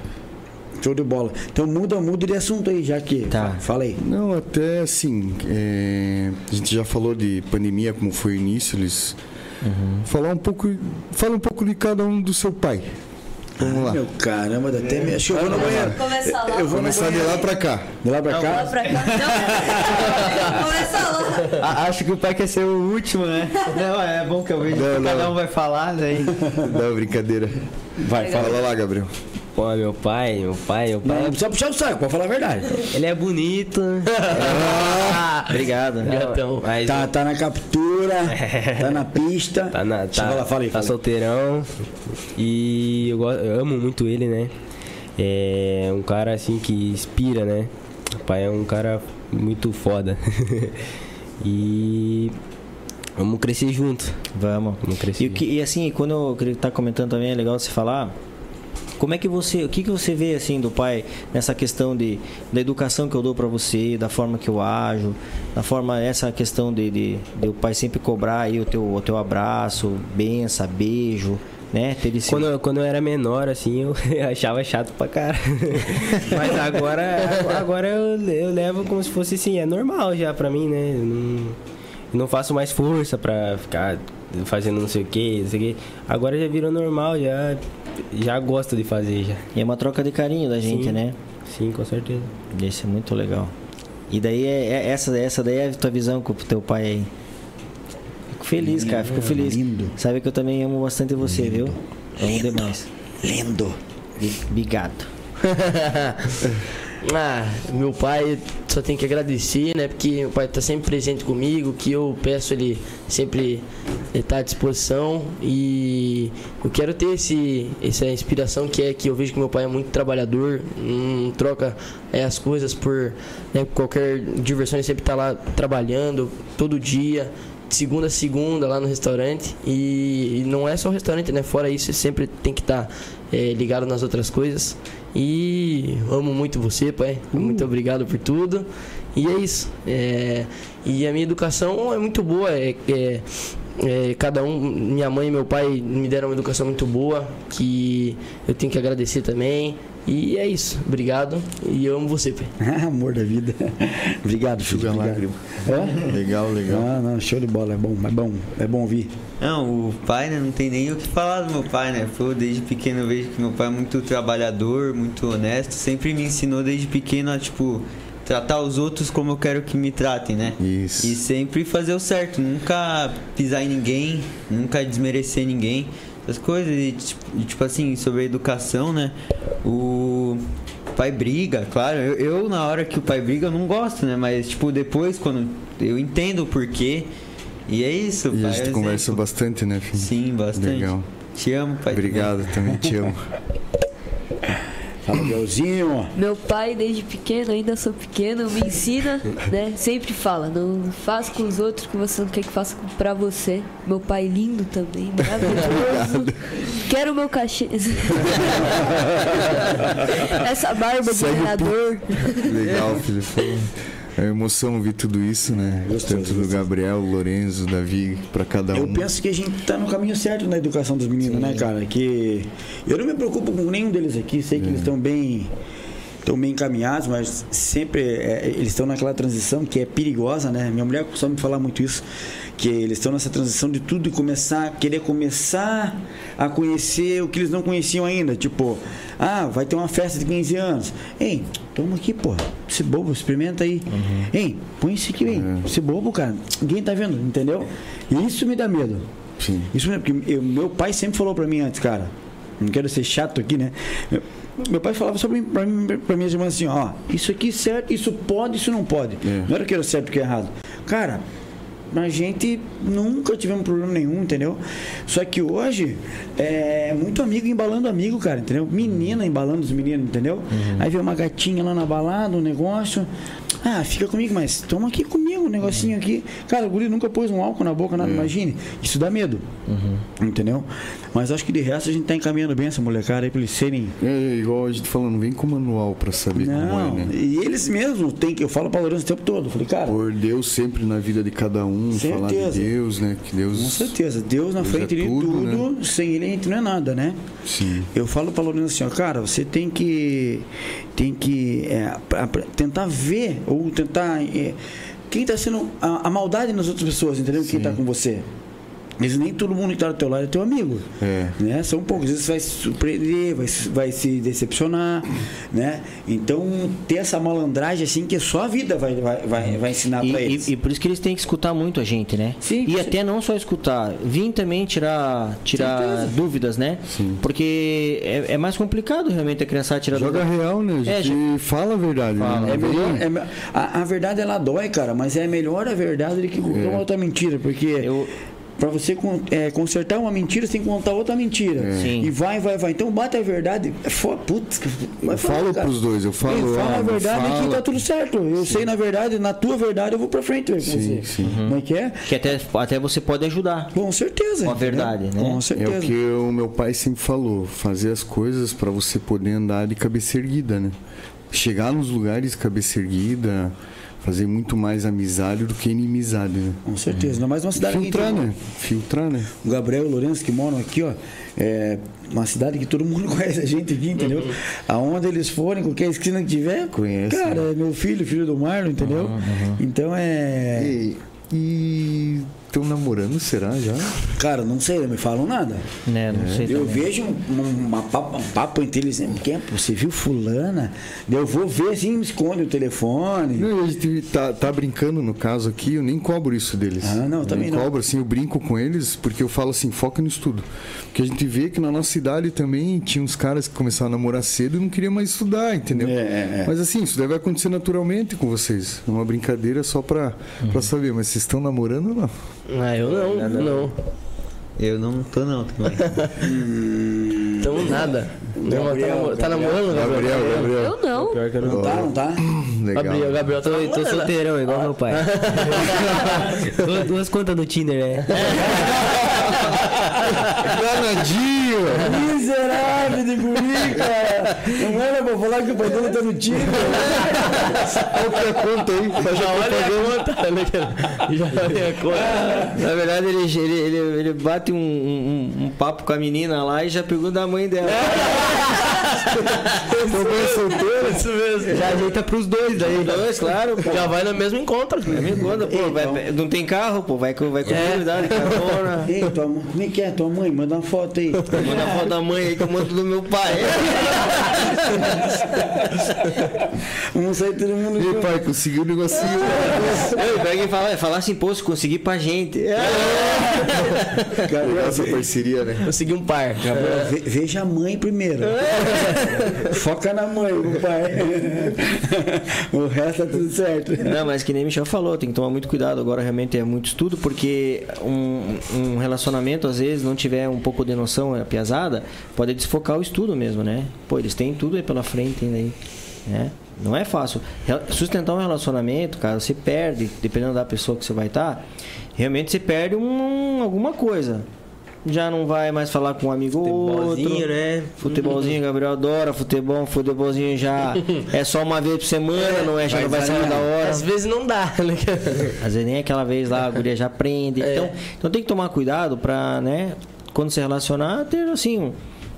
Show de bola. Então muda, muda de assunto aí, já que. Tá. Fala aí. Não, até assim, é, a gente já falou de pandemia, como foi o início, eles falar um pouco, fala um pouco de cada um do seu pai. Vamos lá. Meu caramba, até me. Acho que eu vou no banheiro. Começar lá. Eu vou Começar de lá pra cá. De lá pra Lá cá. pra cá. Não. Começar lá. Acho que o pai quer ser o último, né? Não, é bom que eu vejo Não, que cada não. um vai falar, daí. Não, brincadeira. Vai. Fala lá, Gabriel. Pô, meu pai, meu pai, meu pai. Não, não precisa puxar o saco, pode falar a verdade. Ele é bonito. Obrigado. Gatão. Mas Tá, tá na captura, tá na pista. Tá, na, Deixa eu tá, falar, fala aí, tá fala solteirão. E eu, go- eu amo muito ele, né? É um cara assim que inspira, né? O pai é um cara muito foda. e vamos crescer junto. Vamos. Vamos crescer E, que- e assim, quando eu queria estar comentando também, é legal você falar. Como é que você, o que, que você vê assim do pai nessa questão de da educação que eu dou para você, da forma que eu ajo, da forma essa questão de, de, de o pai sempre cobrar aí o teu, o teu abraço, benção, beijo, né? Esse Quando, eu- quando eu era menor, assim, eu achava chato pra cara. Mas agora, agora eu, eu levo como se fosse assim, é normal já pra mim, né? Eu não, eu não faço mais força pra ficar fazendo não sei o que, não sei o que. Agora já virou normal, já, já gosto de fazer já. E é uma troca de carinho da gente, Sim. né? Sim, com certeza. Isso é muito legal. E daí é, é- essa, essa daí é a tua visão com o teu pai aí. Fico feliz, cara, fico feliz. lindo. Sabe que eu também amo bastante você, viu? Amo demais. Lindo. Obrigado. Ah, meu pai só tem que agradecer, né? Porque meu pai tá sempre presente comigo, que eu peço ele sempre estar à disposição e eu quero ter esse, essa inspiração que é que eu vejo que meu pai é muito trabalhador, não troca é, as coisas por né, qualquer diversão, ele sempre tá lá trabalhando todo dia. Segunda a segunda lá no restaurante e, e não é só o restaurante, né? Fora isso, você sempre tem que estar ligado nas outras coisas. E amo muito você, pai. Muito obrigado por tudo. E é isso. É, e a minha educação é muito boa. É, é- é, cada um, minha mãe e meu pai me deram uma educação muito boa, que eu tenho que agradecer também. E é isso. Obrigado. E eu amo você, pai. Amor da vida. Obrigado, filho. Obrigado. lágrima. É? Legal, legal. Não, não, show de bola, é bom, é bom, é bom ouvir. Não, o pai, né? Não tem nem o que falar do meu pai, né? Desde pequeno eu vejo que meu pai é muito trabalhador, muito honesto. Sempre me ensinou desde pequeno a, tipo, tratar os outros como eu quero que me tratem, né? Isso. E sempre fazer o certo, nunca pisar em ninguém, nunca desmerecer ninguém. Essas coisas, e tipo, e, tipo assim, sobre a educação, né? O pai briga, claro. Eu, eu, na hora que o pai briga, eu não gosto, né? Mas, tipo, depois, quando eu entendo o porquê. E é isso, E a pai. é gente o conversa exemplo. bastante, né, filho? Sim, bastante. Legal. Te amo, pai. Obrigado, também te amo. Meu pai, desde pequeno, ainda sou pequeno, me ensina, né? Sempre fala, não faça com os outros que você não quer que faça pra você. Meu pai lindo também, maravilhoso. Quero o meu cachê. Essa barba de vereador. Legal, filho. É emoção ouvir tudo isso, né? gostoso, Tanto do Gabriel, Lorenzo, Davi, pra cada um. Eu penso que a gente tá no caminho certo na educação dos meninos, né, cara? Que eu não me preocupo com nenhum deles aqui, sei que eles estão bem estão bem encaminhados, mas sempre é, eles estão naquela transição que é perigosa, né? Minha mulher costuma me falar muito isso, que eles estão nessa transição de tudo e começar, querer começar a conhecer o que eles não conheciam ainda, tipo, ah, vai ter uma festa de 15 anos. Ei, toma aqui, pô, esse bobo, experimenta aí. Ei, põe esse aqui, hein? Esse bobo, cara, ninguém tá vendo, entendeu? E isso me dá medo. Sim. Isso mesmo, porque eu- meu pai sempre falou pra mim antes, cara. Não quero ser chato aqui, né? Meu, meu pai falava sobre pra, mim, pra minhas irmãs assim, ó, isso aqui é certo, isso pode, isso não pode. É. Não era que era certo que era errado. Cara, a gente nunca tivemos problema nenhum, entendeu? Só que hoje é muito amigo embalando amigo, cara, entendeu? Menina embalando os meninos, entendeu? Aí vem uma gatinha lá na balada, um negócio. Ah, fica comigo, mas toma aqui comigo um negocinho aqui. Cara, o guri nunca pôs um álcool na boca, nada, imagine. Isso dá medo. Entendeu? Mas acho que de resto a gente tá encaminhando bem essa molecada aí pra eles serem. É, igual a gente falando, vem com manual pra saber como é, Não, né? e eles mesmos têm que. Eu falo pra Lourenço o tempo todo. Falei, cara, Por Deus sempre na vida de cada um, falar de Certeza. Deus, né? Que Deus. com certeza, Deus na Deus é frente de tudo, tudo, né? sem ele a gente não é nada, né? Sim. Eu falo pra Lourenço assim, ó, cara, você tem que tem que é, tentar ver ou tentar é, quem tá sendo a, a maldade nas outras pessoas, entendeu? Quem tá com você. Mas nem todo mundo que tá do teu lado é teu amigo. É. Né? São poucos. Às vezes você vai se surpreender, vai, se- vai se decepcionar, né? Então, ter essa malandragem assim que só a vida vai, vai, vai, vai ensinar E, pra eles. e- e por isso que eles têm que escutar muito a gente, né? Sim, e sim. até não só escutar, vir também tirar, tirar Certeza. dúvidas, né? Porque é, é mais complicado realmente a criançada tirar Joga dúvidas. real, né? É, gente fala a verdade. Fala. né? É melhor, é a, a verdade ela dói, cara, mas é melhor a verdade do que qualquer uma outra mentira, porque Eu- pra você é, consertar uma mentira, você tem que contar outra mentira. Sim. E vai, vai, vai. Então bate a verdade. É fo- Putz, Eu falo pros dois, eu falo, Eu falo a verdade fala. que tá tudo certo. Eu sei na verdade, na tua verdade eu vou pra frente com Sim, você. sim. Como é que é? Que até, até você pode ajudar. Com certeza. Com a verdade, né? Com É certeza. o que o meu pai sempre falou, fazer as coisas pra você poder andar de cabeça erguida, né? Chegar nos lugares cabeça erguida, fazer muito mais amizade do que inimizade, né? Com certeza. Ainda mais uma cidade Filtrar, né? Filtrar, né? O Gabriel e o Lourenço que moram aqui, ó. É uma cidade que todo mundo conhece a gente aqui, entendeu? Aonde eles forem, qualquer esquina que tiver, Conhece, cara, é meu filho, filho do Marlon, entendeu? Então é. E e estão namorando, será já? Cara, não sei, não me falam nada. Né? Não sei Eu também. vejo um, um- uma papo, um papo inteligente. Quem é? Você viu fulana? Eu vou ver assim, me esconde o telefone. Não, a gente tá, tá brincando no caso aqui, eu nem cobro isso deles. Ah, não, eu também nem não. cobro, assim, eu brinco com eles, porque eu falo assim, foca no estudo. Porque a gente vê que na nossa cidade também tinha uns caras que começaram a namorar cedo e não queriam mais estudar, entendeu? É, é, é. Mas assim, isso deve acontecer naturalmente com vocês. É uma brincadeira só pra, Uhum. pra saber, mas vocês estão namorando ou não? Ah, eu não, não. Eu não tô não também. Então nada. Tá, Gabriel, namor- tá namorando, Gabriel? Gabriel, Gabriel. Eu não. Pior que eu não. Não tá, não tá? Legal. Gabriel, Gabriel tá Tô, tô namorando. solteirão, igual meu pai. duas, duas contas no Tinder, né? Danadinho! Miserável de guri, cara. Não era pra falar que o pai dele tá no time. Qual que é a conta aí? Olha a conta. Já olha a conta. Na verdade, ele, ele, ele, ele bate um, um- um papo com a menina lá e já pergunta da mãe dela. Mamãe solteira? Isso mesmo. Já ajeita pros dois daí. Dois, claro, pô. Já vai no mesmo encontro. Me conta, pô, vai- vai- não tem carro, pô, vai com vai com prioridade, carona. Ei, tua mãe, como é que é? Tua mãe, manda uma foto aí. Manda a foto da mãe aí que eu mando do meu pai. Vamos sair todo mundo E junto. pai, conseguiu o negocinho. Eu pega e fala, fala assim, pô, se conseguir pra gente. Legal essa parceria, né? Consegui um par. Ve- veja a mãe primeiro. Foca na mãe, o pai. o resto tá tudo certo. Não, mas que nem Michel falou, tem que tomar muito cuidado. Agora realmente é muito estudo, porque um, um relacionamento, às vezes, não tiver um pouco de noção, é piazada, pode desfocar o estudo mesmo, né? Pô, eles têm tudo aí pela frente ainda aí, né? Não é fácil. Sustentar um relacionamento, cara, você perde, dependendo da pessoa que você vai estar, realmente você perde um, alguma coisa. Já não vai mais falar com um amigo ou outro. Futebolzinho, né? Futebolzinho, Gabriel adora futebol, futebolzinho já é só uma vez por semana, não é? Já não vai sair da hora. Às vezes não dá, né? Às vezes nem aquela vez lá a guria já aprende. É. Então, então tem que tomar cuidado pra, né, quando se relacionar, ter assim, um-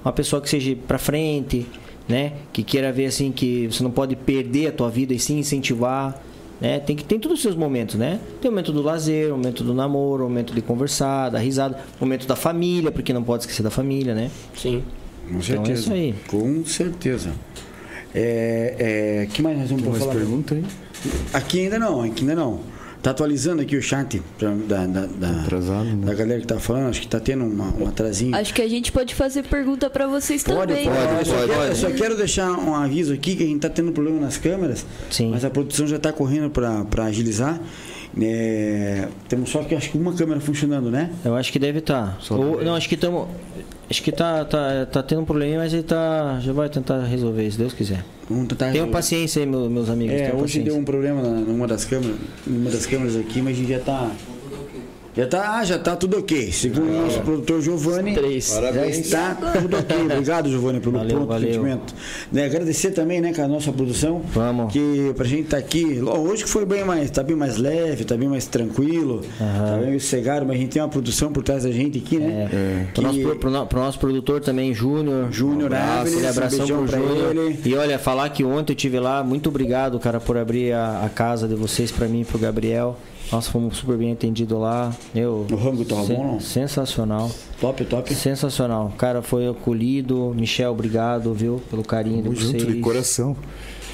uma pessoa que seja pra frente, né? Que queira ver assim que você não pode perder a tua vida e sim incentivar. Né? Tem que tem todos os seus momentos, né? Tem o momento do lazer, o momento do namoro, o momento de conversar, da risada, o momento da família, porque não pode esquecer da família, né? Sim. Com Então é isso aí. Com certeza. É, é, que mais nós vamos falar? pergunta aí? Aqui ainda não, aqui ainda não. Tá atualizando aqui o chat pra- da, da, da, Atrasado, né? da galera que tá falando. Acho que tá tendo uma, um atrasinho. Acho que a gente pode fazer pergunta pra vocês Pode, também. pode, né? eu só, pode, quero, pode. eu só quero deixar um aviso aqui que a gente tá tendo problema nas câmeras, Sim. mas a produção já tá correndo pra pra agilizar. É, temos só que acho que uma câmera funcionando, né? Eu acho que deve estar. Não, acho que estamos. Acho que tá, tá, tá tendo um probleminha, mas ele tá. Já vai tentar resolver, se Deus quiser. Vamos tentar Tenham paciência aí, meu- meus amigos. É, hoje paciência. deu um problema numa das câmeras, numa das câmeras aqui, mas a gente já tá. Já tá, ah, já tá tudo ok. Segundo o nosso produtor Giovanni, Três. já está tudo ok. Obrigado, Giovanni, pelo Valeu, pronto valeu. atendimento. Né, agradecer também, né, com a nossa produção. Vamos. Que pra gente estar aqui, ó, hoje que foi bem mais, tá bem mais leve, tá bem mais tranquilo, tá bem sossegado, mas a gente tem uma produção por trás da gente aqui, né? É. Que- Pro, nosso, pro, pro no- pro nosso produtor também, Júnior. Júnior um abraço, Áviles, um abração beijão pro pra Júnior. ele. E olha, falar que ontem eu tive lá, muito obrigado, cara, por abrir a, a casa de vocês pra mim e pro Gabriel. Nossa, fomos super bem atendidos lá. Eu, O rango tava sen- bom, não? Sensacional. Top, top. Sensacional. O cara foi acolhido. Michel, obrigado, viu? Pelo carinho de Tamo vocês. junto de coração.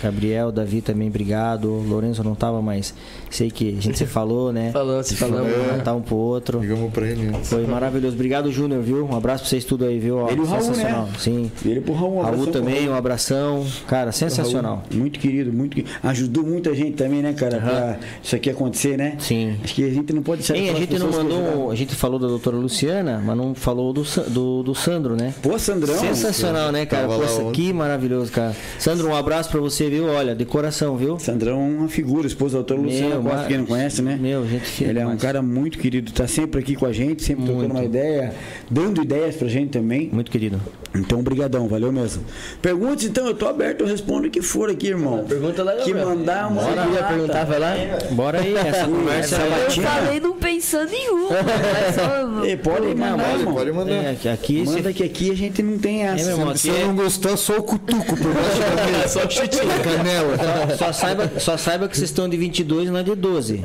Gabriel, Davi também, obrigado. Lourenço não tava, mas sei que a gente se falou, né? Falando, se falamos. Matar um pro outro. Ligamos pra ele. Foi maravilhoso. Obrigado, Júnior, viu? Um abraço pra vocês tudo aí, viu? Ele e o Raul, sensacional. né? Sim. Ele pro Raul, um Raul também, Raul. um abração. Cara, sensacional. Muito querido, muito querido. Ajudou muita gente também, né, cara, pra isso aqui acontecer, né? Sim. Acho que a gente não pode sair Hein, a gente não mandou. A gente falou da doutora Luciana, mas não falou do, do, do Sandro, né? Pô, Sandrão. Sensacional, né, cara? Ontem. que maravilhoso, cara. Sandro, um abraço pra você, viu? Olha, de coração, viu? Sandrão é uma figura, esposa da doutora Luciana Meu, Costa, mas- quem não conhece, né? Meu, gente fina Ele é um cara muito querido, tá sempre aqui com a gente, sempre trocando Muito. uma ideia, dando ideias pra gente também. Muito querido. Então, brigadão, valeu mesmo. Perguntas, então, eu tô aberto, eu respondo o que for aqui, irmão. Pergunta lá, Que mandar uma Bora, queria perguntar, vai lá. Bora aí, essa conversa. Eu falei não pensando em uma, mas pode mandar, Pode, irmão. pode mandar. É, aqui se Manda que aqui a gente não tem É, essa. meu irmão, Se eu é- não gostar, só o cutuco por baixo da cabeça. Só o chutinho. Canela. Só saiba, só saiba que vocês estão de 22 e não é de 12.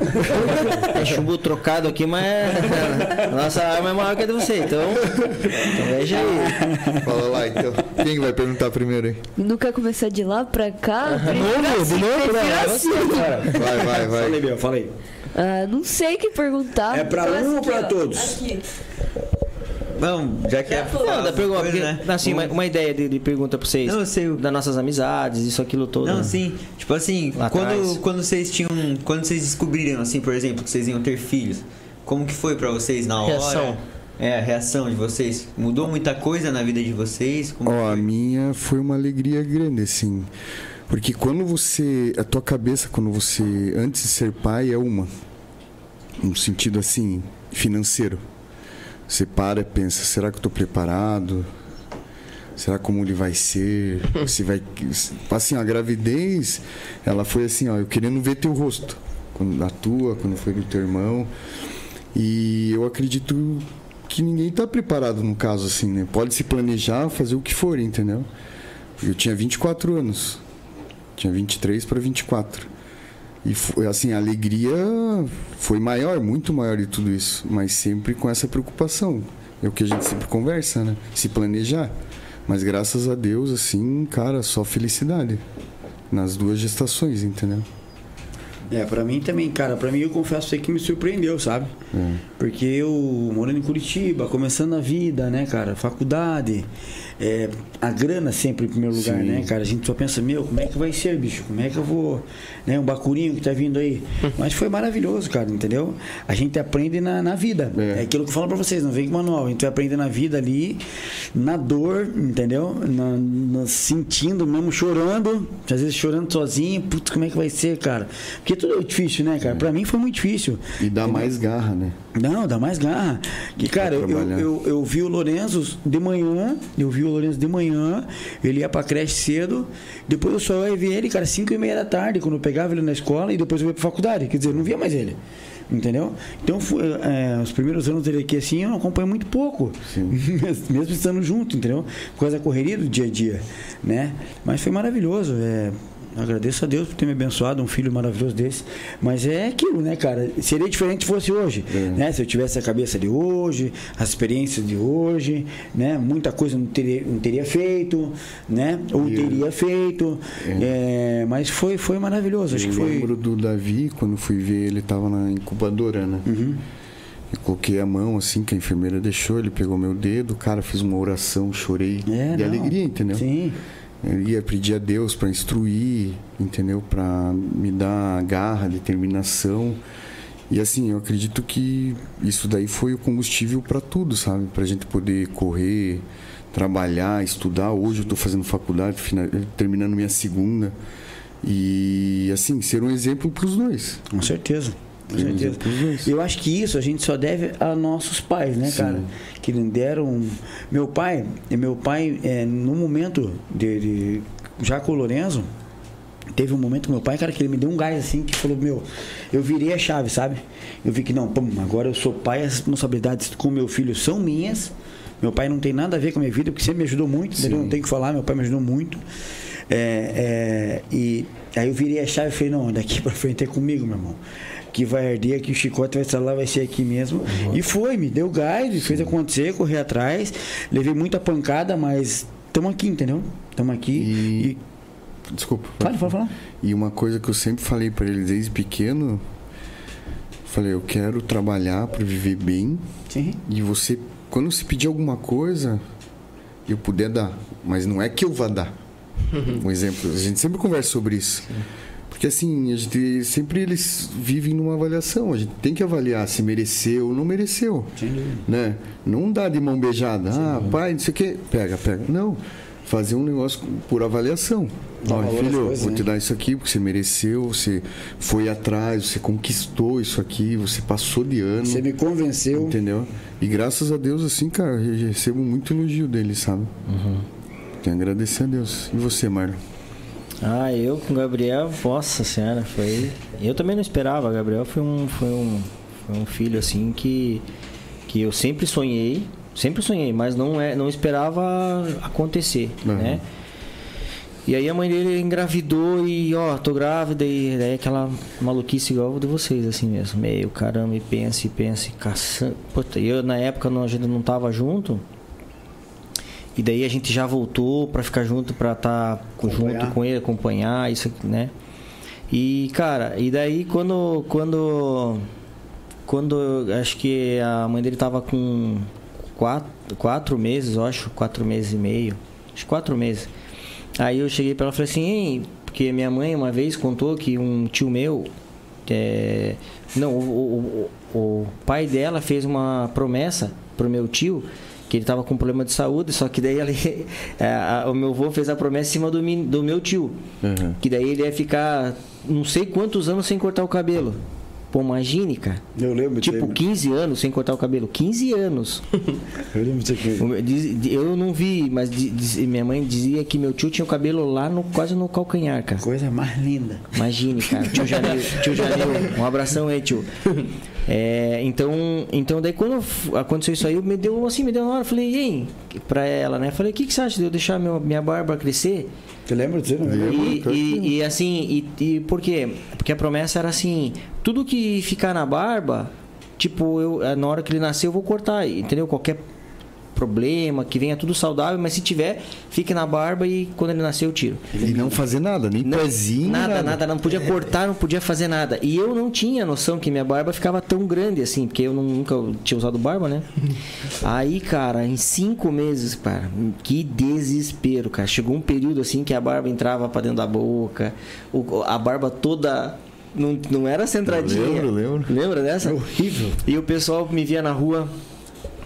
É chumbo trocado aqui, mas é- nossa arma é maior que a de você, então, então veja aí. Fala lá, então. Quem vai perguntar primeiro aí? Não quer começar de lá pra cá? De novo, de novo, assim. Vai, vai, Fala aí, vai. Biel, fala aí. Ah, não sei o que perguntar. É pra Então, um ou pra ó, todos? Aqui. Vamos, já que é. Não, dá pergunta, porque, né? assim, uma, uma ideia de, de pergunta pra vocês. Não, eu sei o- Das nossas amizades, isso, aquilo todo. Não, né? sim. Tipo assim, Lá atrás. quando, quando vocês tinham. Quando vocês descobriram, assim, por exemplo, que vocês iam ter filhos, como que foi pra vocês na hora? Reação. É, a reação de vocês. Mudou muita coisa na vida de vocês? Como Ó, a minha foi uma alegria grande, assim. Porque quando você. A tua cabeça, quando você. Antes de ser pai, é uma. No sentido assim, financeiro. Você para e pensa: será que eu tô preparado? Será como ele vai ser? Se vai. Assim, a gravidez, ela foi assim, ó, eu querendo ver teu rosto. Quando, a tua, quando foi do teu irmão. E eu acredito que ninguém tá preparado no caso, assim, né? Pode se planejar, fazer o que for, entendeu? Eu tinha 24 anos. Tinha 23 para 24. E foi, assim, a alegria foi maior, muito maior de tudo isso. Mas sempre com essa preocupação. É o que a gente sempre conversa, né? Se planejar. Mas graças a Deus, assim, cara, só felicidade. Nas duas gestações, entendeu? É, pra mim também, cara. Pra mim, eu confesso que me surpreendeu, sabe? É. Porque eu, morando em Curitiba, começando a vida, né, cara? Faculdade. É, a grana sempre em primeiro lugar, Sim. né, cara? A gente só pensa, meu, como é que vai ser, bicho? Como é que eu vou. Né, um bacurinho que tá vindo aí. Mas foi maravilhoso, cara, entendeu? A gente aprende na, na vida. É. É. aquilo que eu falo pra vocês, não vem com manual. A gente vai aprender na vida ali, na dor, entendeu? Na, na- sentindo mesmo, chorando. Às vezes chorando sozinho. Putz, como é que vai ser, cara? Porque tudo é difícil, né, cara? Pra mim foi muito difícil. E dá mais garra, né? Não, dá mais garra. Que, cara, eu, eu, eu, vi o Lourenço de manhã, eu vi o Lourenço de manhã, ele ia pra creche cedo, depois eu só ia ver ele, cara, 5 e meia da tarde, quando eu pegava ele na escola, e depois eu ia pra faculdade. Quer dizer, eu não via mais ele. Entendeu? Então, fui, é, os primeiros anos dele aqui, assim, eu acompanho muito pouco. Mesmo estando junto, entendeu? Por causa da correria do dia a dia, né? Mas foi maravilhoso, é... Agradeço a Deus por ter me abençoado, um filho maravilhoso desse. Mas é aquilo, né, cara? Seria diferente se fosse hoje, né? Se eu tivesse a cabeça de hoje, as experiências de hoje, né? Muita coisa não teria, não teria feito, né? Ou teria feito. É, mas foi, foi maravilhoso. Acho eu que foi. lembro do Davi, quando fui ver ele, tava na incubadora, né? Uhum. Eu coloquei a mão assim, que a enfermeira deixou, ele pegou meu dedo, cara, fiz uma oração, chorei É, de não. alegria, entendeu? Sim. Eu ia pedir a Deus para instruir, entendeu? Para me dar garra, determinação. E assim, eu acredito que isso daí foi o combustível para tudo, sabe? Pra gente poder correr, trabalhar, estudar. Hoje eu tô fazendo faculdade, fina- terminando minha segunda. E assim, ser um exemplo pros dois. Com certeza. Com certeza. Eu acho que isso a gente só deve a nossos pais, né, Sim. cara? Que deram. Meu pai, e meu pai, é, no momento de, de- já com o Lorenzo, teve um momento que meu pai, cara, que ele me deu um gás assim, que falou, meu, eu virei a chave, sabe? Eu vi que não, pum, agora eu sou pai, as responsabilidades com meu filho são minhas. Meu pai não tem nada a ver com a minha vida, porque sempre me ajudou muito, entendeu? Não tem o que falar, meu pai me ajudou muito. É, é, e aí eu virei a chave e falei, não, daqui pra frente é comigo, meu irmão. Que vai arder, que o chicote vai estar lá, vai ser aqui mesmo. E foi, me deu gás, fez acontecer, corri atrás. Levei muita pancada, mas estamos aqui, entendeu? Estamos aqui. E- E, Desculpa. Pode, pode falar. E uma coisa que eu sempre falei para ele desde pequeno, falei, eu quero trabalhar para viver bem Sim. e você, quando se pedir alguma coisa, eu puder dar, mas não é que eu vá dar. Um exemplo, a gente sempre conversa sobre isso. Porque assim, a gente sempre eles vivem numa avaliação, a gente tem que avaliar se mereceu ou não mereceu, dúvida. né? Não dá de mão beijada. Ah, pai, não sei o quê, pega, pega. Não. Fazer um negócio por avaliação. Dá às filho, coisas, vou né? te dar isso aqui porque você mereceu, você foi atrás, você conquistou isso aqui, você passou de ano. Você me convenceu. Entendeu? E graças a Deus, assim, cara, eu recebo muito elogio dele, sabe? Tenho que agradecer a Deus. E você, Marlon? Ah, eu com o Gabriel, nossa senhora, foi. Eu também não esperava. O Gabriel foi um, foi um, foi um filho assim que, que eu sempre sonhei, sempre sonhei, mas não, é, não esperava acontecer, Uhum. né? E aí a mãe dele engravidou e, ó, tô grávida e daí aquela maluquice igual de vocês, assim mesmo. Meio, caramba, e pensa, e pensa, e caçando. Puta, eu na época não- a gente não tava junto. E daí a gente já voltou pra ficar junto, pra estar junto Acompanhar. com ele, acompanhar, isso né? E, cara, e daí quando. Quando. Quando acho que a mãe dele tava com quatro, quatro meses, eu acho, quatro meses e meio. Acho que quatro meses. Aí eu cheguei pra ela e falei assim, Ei, porque minha mãe uma vez contou que um tio meu. é, não, o, o- o- o pai dela fez uma promessa pro meu tio que ele tava com problema de saúde, só que daí ele, é, a- o meu avô fez a promessa em cima do, min- do meu tio. Uhum. Que daí ele ia ficar não sei quantos anos sem cortar o cabelo. Pô, imagine, cara. Eu lembro Tipo, aí. 15 anos sem cortar o cabelo. 15 anos. Eu lembro disso aqui. Eu não vi, mas di- diz- minha mãe dizia que meu tio tinha o cabelo lá no, quase no calcanhar, cara. Coisa mais linda. Imagine, cara. Tio Janil, tio Janil, um abração aí, tio. É, então, então daí quando aconteceu isso aí, me deu assim, me deu uma hora, falei, ei, pra ela, né? Falei, o que, que você acha de eu deixar meu, minha barba crescer? Você lembra disso? Não? E, e, e assim, e, e por quê? Porque a promessa era assim, tudo que ficar na barba, tipo, eu, na hora que ele nascer eu vou cortar, entendeu? Qualquer problema, que venha tudo saudável, mas se tiver, fique na barba e quando ele nascer eu tiro. E não fazer nada, nem Não, pezinho, nada, nada, não podia cortar, não podia fazer nada. E eu não tinha noção que minha barba ficava tão grande assim, porque eu nunca tinha usado barba, né? Aí, cara, em cinco meses, cara, que desespero, cara. Chegou um período assim que a barba entrava pra dentro da boca, a barba toda. Não, não era centradinha. Eu lembro, lembro. Lembra dessa? É horrível. E o pessoal me via na rua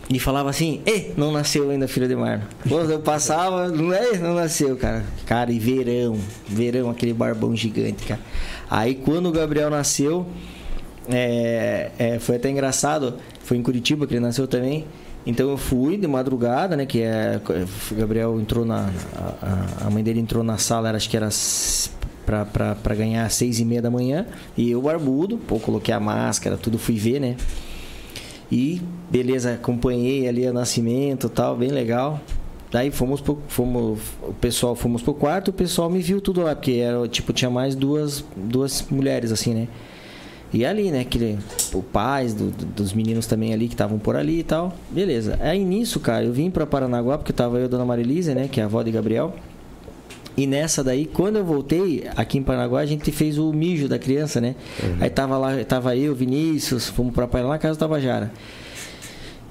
e falava assim: Ei, não nasceu ainda, filho de Marlon. Pô, eu passava, não é? Não nasceu, cara. Cara, e verão, verão, aquele barbão gigante, cara. Aí quando o Gabriel nasceu, é, é, foi até engraçado, foi em Curitiba que ele nasceu também. Então eu fui de madrugada, né? Que é. Gabriel entrou na. A, a- mãe dele entrou na sala, acho que era pra, pra, pra ganhar às seis e meia da manhã. E eu, barbudo, pô, coloquei a máscara, tudo, fui ver, né? E beleza, acompanhei ali o nascimento tal, bem legal. Daí fomos pro, fomos, o pessoal fomos pro quarto, o pessoal me viu tudo lá, porque era, tipo, tinha mais duas, duas mulheres assim, né? E ali, né, aquele, o pais do- do- dos meninos também ali que estavam por ali e tal. Beleza. Aí nisso, cara, eu vim pra Paranaguá, porque tava eu dona Marilisa, né, que é a avó de Gabriel. E nessa daí, quando eu voltei aqui em Paranaguá, a gente fez o mijo da criança, né? Aí tava lá, tava eu, Vinícius, fomos pra praia lá na casa do Tabajara.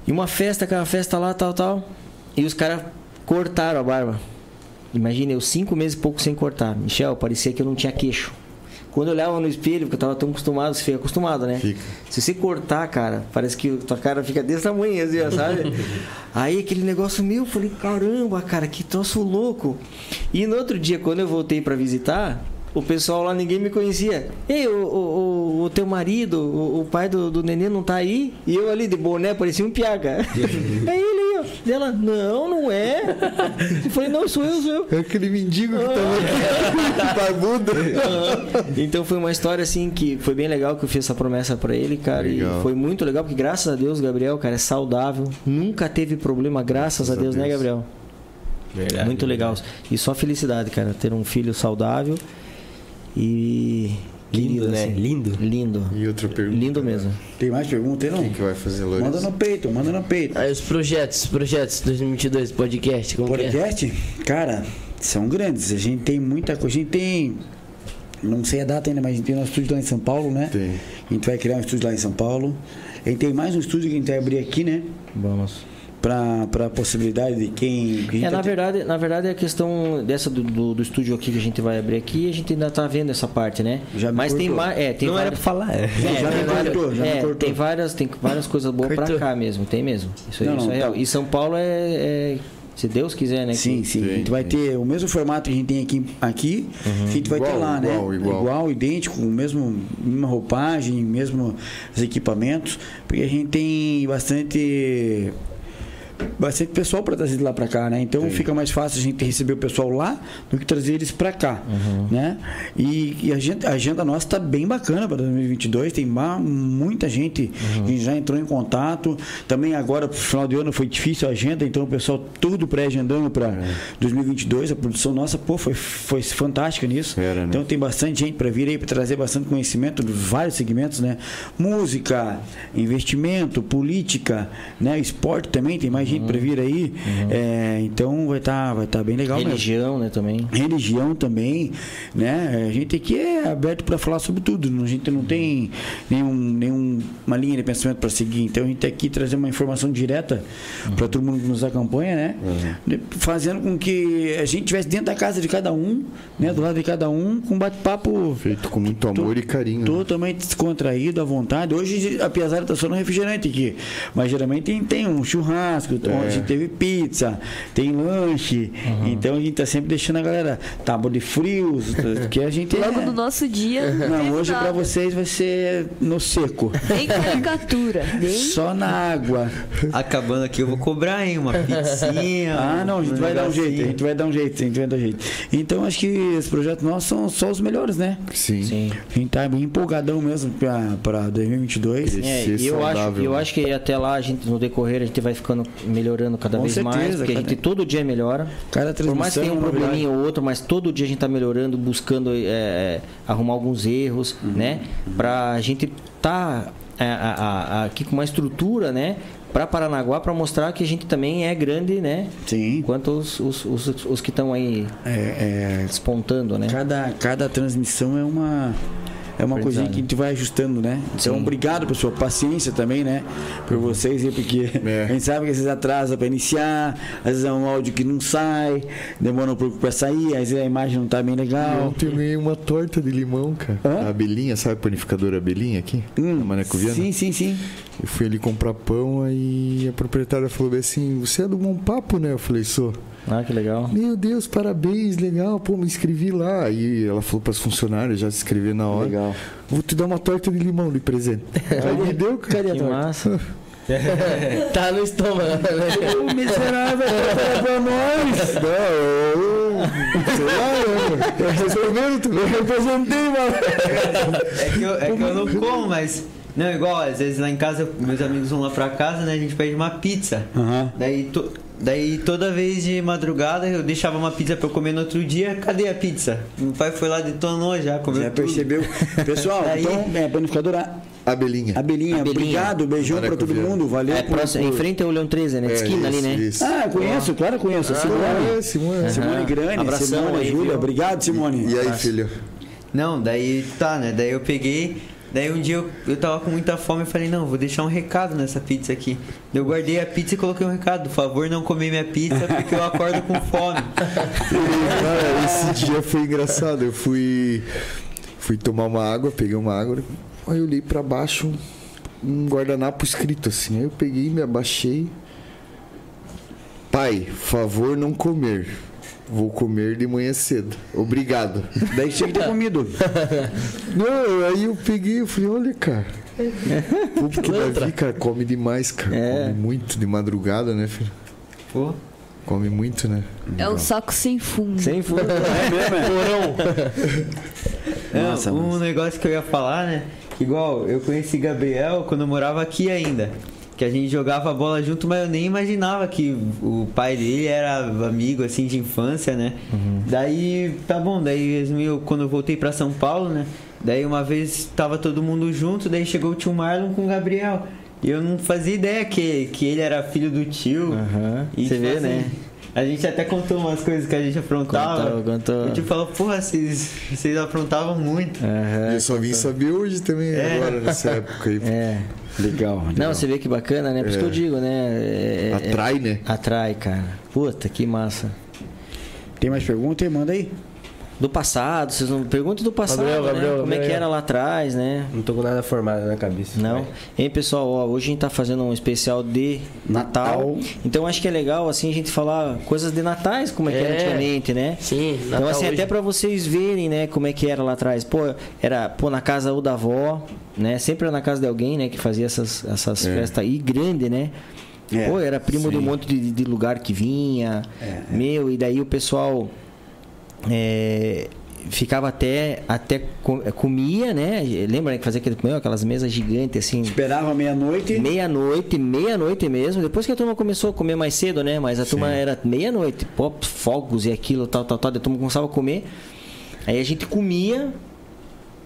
E uma festa, aquela festa lá, tal, tal. E os caras cortaram a barba. Imagina, eu cinco meses e pouco sem cortar. Michel, parecia que eu não tinha queixo. Quando eu olhava no espelho, porque eu tava tão acostumado, você fica acostumado, né? Fica. Se você cortar, cara, parece que tua cara fica desse tamanho, assim, sabe? Aí aquele negócio meu, eu falei, caramba, cara, que troço louco. E no outro dia, quando eu voltei pra visitar, o pessoal lá, ninguém me conhecia. Ei, o, o, o- o teu marido, o, o pai do, do neném não tá aí? E eu ali de boné, parecia um piaca. é ele ó. E ela, não, não é. Eu falei, não, sou eu, sou eu. É aquele mendigo que tava aqui, barbudo. Então foi uma história assim que foi bem legal que eu fiz essa promessa pra ele, cara. Legal. E foi muito legal, porque graças a Deus, Gabriel, cara, é saudável. Nunca teve problema, graças a Deus, né, Gabriel? Verdade. Muito legal. E só felicidade, cara, ter um filho saudável e. Lindo, querido, né? assim. Lindo. Lindo. E outra pergunta. Lindo mesmo. Tem mais pergunta aí, não? Quem que vai fazer, Manda Lourenço? no peito, manda no peito. Aí os projetos, projetos 2022, podcast, como que é? Podcast, cara, são grandes. A gente tem muita coisa. A gente tem. Não sei a data ainda, mas a gente tem nosso estúdio lá em São Paulo, né? Tem. A gente vai criar um estúdio lá em São Paulo. A gente tem mais um estúdio que a gente vai abrir aqui, né? Vamos. Pra, pra possibilidade de quem. que a gente É, na tá- verdade, na verdade, a questão dessa do, do, do estúdio aqui que a gente vai abrir aqui, a gente ainda tá vendo essa parte, né? Já me Mas tem cortou. mais. É, tem Não era várias- pra falar, é. É, Já tem me cortou, já me é, cortou. Tem várias, tem várias coisas boas pra Cortou. cá mesmo, tem mesmo. Isso, aí, Não, isso não, é real. tá. E São Paulo é, é- Se Deus quiser, né? Sim, que- sim. A gente vai ter o mesmo formato que a gente tem aqui, aqui a gente vai ter Igual, lá, igual, né? igual. idêntico, o mesmo, mesma roupagem, mesmo os equipamentos, porque a gente tem bastante bastante pessoal para trazer de lá para cá, né? Então fica mais fácil a gente receber o pessoal lá do que trazer eles para cá, né? E, e a, agenda, a agenda nossa está bem bacana para 2022, tem muita gente que já entrou em contato. Também agora pro final de ano foi difícil a agenda, então o pessoal tudo pré-agendando para 2022. A produção nossa, pô, foi foi fantástica nisso. Era, né? Então tem bastante gente para vir aí para trazer bastante conhecimento de vários segmentos, né? Música, investimento, política, né? Esporte também tem mais gente para vir aí. É, então vai estar vai tá bem legal mesmo. Religião, né, também. Religião também, né? A gente aqui é aberto para falar sobre tudo. A gente não tem nenhum, nenhuma linha de pensamento para seguir. Então a gente tem aqui trazer uma informação direta para todo mundo que nos acompanha, né? De- Fazendo com que a gente estivesse dentro da casa de cada um, né? Do lado de cada um, com um bate-papo Feito com muito amor e carinho. né? totalmente descontraído, à vontade. Hoje a piazada tá só no refrigerante aqui. Mas geralmente tem, tem um churrasco, É. a gente teve pizza, tem lanche. Então a gente tá sempre deixando a galera tábua de frios, que a gente Logo é... no nosso dia. Não, Não, hoje pra vocês vai ser no seco. Nem caricatura. Nem. Só na água. Acabando aqui, eu vou cobrar, hein? Uma pizzinha. Ah, não, a gente vai dar um jeito, a gente vai dar um jeito, a gente vai dar um jeito. Então acho que esses projetos nossos são só os melhores, né? Sim. Sim. A gente tá bem empolgadão mesmo pra, pra 2022. É, e eu acho, saudável, eu né? acho que até lá a gente no decorrer a gente vai ficando melhorando cada Com vez mais, certeza, porque a gente todo dia melhora. Cada Por mais que tenha um é probleminha ou outro, mas todo dia a gente tá melhorando, buscando é, é, arrumar alguns erros, Uhum. né? Pra gente tá é, a- a- a- aqui com uma estrutura, né? Pra Paranaguá, pra mostrar que a gente também é grande, né? Sim. Enquanto os, os, os, os que estão aí É, é, despontando, né? cada, cada transmissão é uma é uma coisinha que a gente vai ajustando, né? Então, Sim. obrigado por sua paciência também, né? Por vocês aí, porque É. a gente sabe que às vezes atrasa para iniciar, às vezes é um áudio que não sai, demora um pouco para sair, às vezes a imagem não tá bem legal. Ontem eu ganhei uma torta de limão, cara. Hã? A Belinha, sabe a panificadora Belinha aqui? Hum, Na Maneco Viana? sim, sim, sim. Eu fui ali comprar pão, aí a proprietária falou assim, você é do Bom Papo, né? Eu falei, sou. Ah, que legal. Meu Deus, parabéns, legal, pô, me inscrevi lá. Aí ela falou para as funcionárias já se inscrever na hora. Legal. Vou te dar uma torta de limão de presente. Aí me deu, cara. Que massa. Tá no estômago, né? Ô, miserável, torta pra nós! Não, eu, sei lá, eu, eu resolvendo, eu representei, mano. É que, eu, é que eu não como, mas. Não, igual, às vezes lá em casa, meus amigos vão lá pra casa, né? A gente pede uma pizza. Aham. Daí, to- daí toda vez de madrugada eu deixava uma pizza pra eu comer no outro dia. Cadê a pizza? Meu pai foi lá, detonou já, comeu Já tudo. percebeu? Pessoal, Aí- então, é, panificadora Abelhinha. Abelinha, Abelinha. obrigado, beijão Maneco pra todo mundo, valeu. É, por- em frente ao Leão 13, né? De É, esquina ali, isso, né? isso. Ah, eu conheço, claro, eu conheço. Simone. É, Simone. Simone Grande, Abração Simone, aí, Júlia. Obrigado, Simone. E aí, filho? Não, daí tá, né? Daí eu peguei. Daí um dia eu, eu tava com muita fome e falei, não, vou deixar um recado nessa pizza aqui. Eu guardei a pizza e coloquei um recado, por favor, não comer minha pizza porque eu acordo com fome. Cara, esse dia foi engraçado. Eu fui. Fui tomar uma água, peguei uma água. Aí eu olhei pra baixo, um guardanapo escrito assim. Aí eu peguei, me abaixei. Pai, favor não comer. Vou comer de manhã cedo. Obrigado. Daí tinha que ter comido. Não, aí eu peguei e falei, olha, cara. Pô, porque Davi, cara, come demais, cara. É. Come muito de madrugada, né, filho? Pô. Come muito, né? É um saco sem fundo. Sem fundo. É mesmo, é? É, Nossa, um mas- negócio que eu ia falar, né? Igual, eu conheci Gabriel quando eu morava aqui ainda. Que a gente jogava bola junto, mas eu nem imaginava que o pai dele era amigo, assim, de infância, né? Daí, tá bom, daí eu, quando eu voltei pra São Paulo, né? Daí uma vez tava todo mundo junto, daí chegou o tio Marlon com o Gabriel. E eu não fazia ideia que, que ele era filho do tio. Aham. E, Você tipo vê, assim, né? A gente até contou umas coisas que a gente aprontava. Contou, contou. E tipo, falou, porra, vocês, vocês aprontavam muito. E eu só vim saber hoje também, É. agora, nessa época aí. É. Legal. legal. Não, você vê que bacana, né? Por isso que eu digo, né? É- é- Atrai, né? Atrai, cara. Puta, que massa. Tem mais pergunta aí? Manda aí. Do passado, vocês não perguntam do passado, Gabriel, né? Gabriel, Como é que era lá atrás, né? Não tô com nada formado na cabeça. Não. Vai. Hein, pessoal, ó, hoje a gente tá fazendo um especial de Natal. Natal. Então acho que é legal assim a gente falar coisas de natais, como é, que era É. antigamente, né? Sim, Então Natal assim, hoje. até pra vocês verem, né, como é que era lá atrás. Pô, era pô na casa ou da avó, né? Sempre era na casa de alguém, né, que fazia essas essas festas aí grande, né? É, Pô, era primo de um sim. monte de, de lugar que vinha. É, Meu, e daí o pessoal é, ficava até até co- comia, né? Lembra né, que fazia aquele, meu, aquelas mesas gigantes assim, Esperava meia-noite. Meia-noite, meia-noite mesmo. Depois que a turma começou a comer mais cedo, né? Mas a turma era meia-noite. Pô, fogos e aquilo, tal, tal, tal. A turma começava a comer. Aí a gente comia.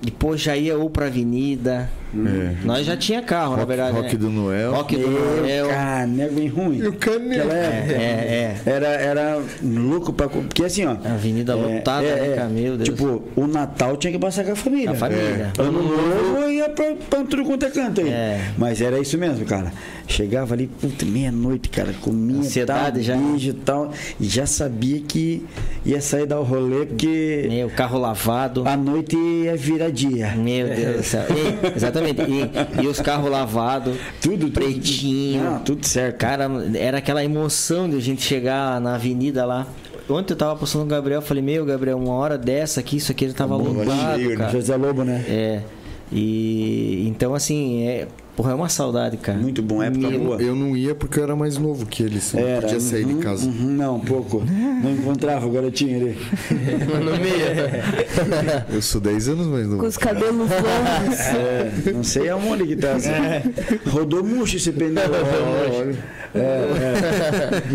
Depois já ia ou pra avenida. É. Nós já tinha carro, na Rock, verdade. rock né? do Noel. Rock do Meu Noel. canego bem ruim. E o canelo. Aquela É, é, é. Era, era louco pra. Porque assim, ó. A avenida lotada, né, cara? Meu Deus. Tipo, o Natal tinha que passar com a família. A família. É. Ano novo ia pra, pra tudo quanto é canto aí. É. Mas era isso mesmo, cara. Chegava ali, puta, meia-noite, cara, comia Ansiedade tal, já. beijo e tal. E já sabia que ia sair dar o rolê, porque Meu, carro lavado. a noite ia virar dia. Meu Deus do céu. E- exatamente. E, e os carros lavados. Tudo, tudo. Pretinho. Não, tudo certo. Cara, era aquela emoção de a gente chegar na avenida lá. Ontem eu tava postando com o Gabriel, falei, meu, Gabriel, uma hora dessa aqui, isso aqui ele tava né? cara. José Lobo, né? É. E então assim, é, porra, é uma saudade, cara. Muito bom, época Meu- boa. Eu não ia porque eu era mais novo que eles. Não Era, podia sair de uhum, casa. uhum, não, pouco. Não encontrava o garotinho ali. No meio. Eu sou 10 anos mais Com novo. os cabelos longos. É, não sei aonde que tá. assim. Rodou murcho esse pneu. Olha, É,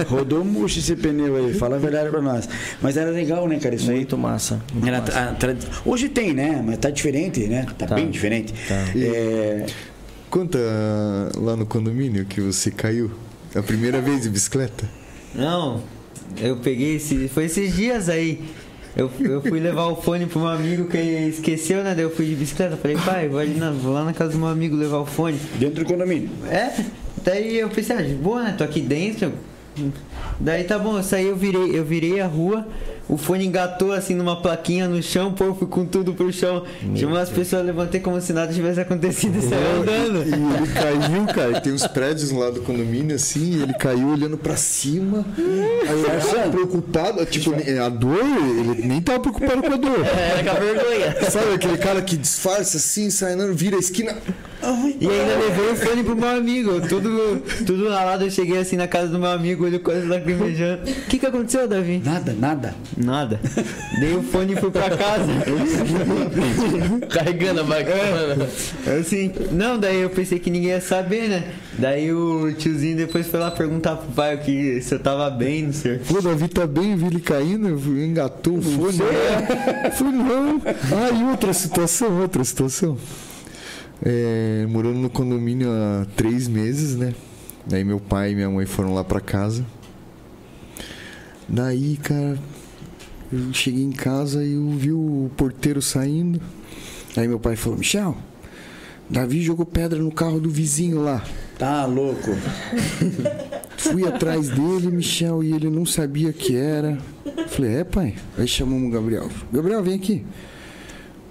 é. Rodou murcho esse pneu aí, fala a verdade pra nós. Mas era legal, né, cara? Isso aí. Muito massa. muito Era massa. a tradi- Hoje tem, né? Mas tá diferente, né? Tá, Tá. bem diferente. Tá. É, Conta lá no condomínio que você caiu. A primeira vez de bicicleta? Não, eu peguei esse. Foi esses dias aí. Eu, eu fui levar o fone pro meu amigo que esqueceu, né? Daí eu fui de bicicleta. Falei, pai, vou, ali na- vou lá na casa do meu amigo levar o fone. dentro do condomínio. É, daí eu pensei, ah, de boa, né? Tô aqui dentro. Daí tá bom, eu saí, eu virei, eu virei a rua, o fone engatou assim numa plaquinha no chão, pô, eu fui com tudo pro chão. Tinha umas pessoas, levantei como se nada tivesse acontecido e saí andando. E ele caiu, cara. Tem uns prédios lá do condomínio assim, e ele caiu olhando pra cima. Aí eu tava preocupado, tipo, a dor, ele nem tava preocupado com a dor. Era com a vergonha. Sabe aquele cara que disfarça assim, sai andando, vira a esquina. E ainda levei o fone pro meu amigo, tudo, tudo ralado. Eu cheguei assim na casa do meu amigo, ele quase lacrimejando. O que que aconteceu, Davi? Nada, nada. Nada. Dei o fone e fui pra casa. Carregando a bacana. Assim, não, daí eu pensei que ninguém ia saber, né? Daí o tiozinho depois foi lá perguntar pro pai que se eu tava bem, não sei. Pô, Davi tá bem, vi ele caindo, fui- engatou o fone. É. Falei, não. Ah, e outra situação, outra situação. É, morando no condomínio há três meses, né? Daí meu pai e minha mãe foram lá pra casa. Daí, cara, eu cheguei em casa e eu vi o porteiro saindo. Aí meu pai falou, Michel, Davi jogou pedra no carro do vizinho lá. Tá louco. Fui atrás dele, Michel, e ele não sabia que era. Falei, é, pai? Aí chamamos o Gabriel. Gabriel, vem aqui.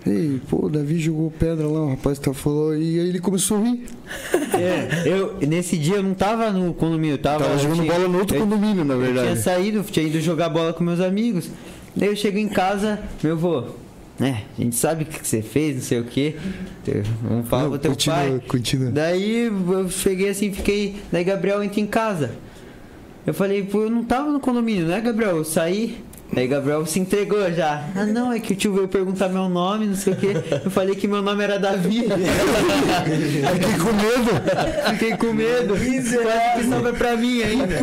Ei, pô, o Davi jogou pedra lá, o rapaz tá falando. E aí ele começou a rir. É, eu, nesse dia eu não tava no condomínio, eu tava, Tava jogando tinha- bola no outro eu- condomínio, na Eu tinha verdade. saído, tinha ido jogar bola com meus amigos. Daí eu chego em casa, meu vô, né? A gente sabe o que você fez, não sei o quê. Vamos falar pro teu continua, pai. continua. Daí eu cheguei assim, fiquei. Daí Gabriel entra em casa. Eu falei, pô, eu não tava no condomínio, né, Gabriel? Eu saí. Daí Gabriel se entregou já. Ah, não, é que o tio veio perguntar meu nome, não sei o quê. Eu falei que meu nome era Davi. Fiquei com medo. Fiquei com medo. Quase que sobra pra mim ainda.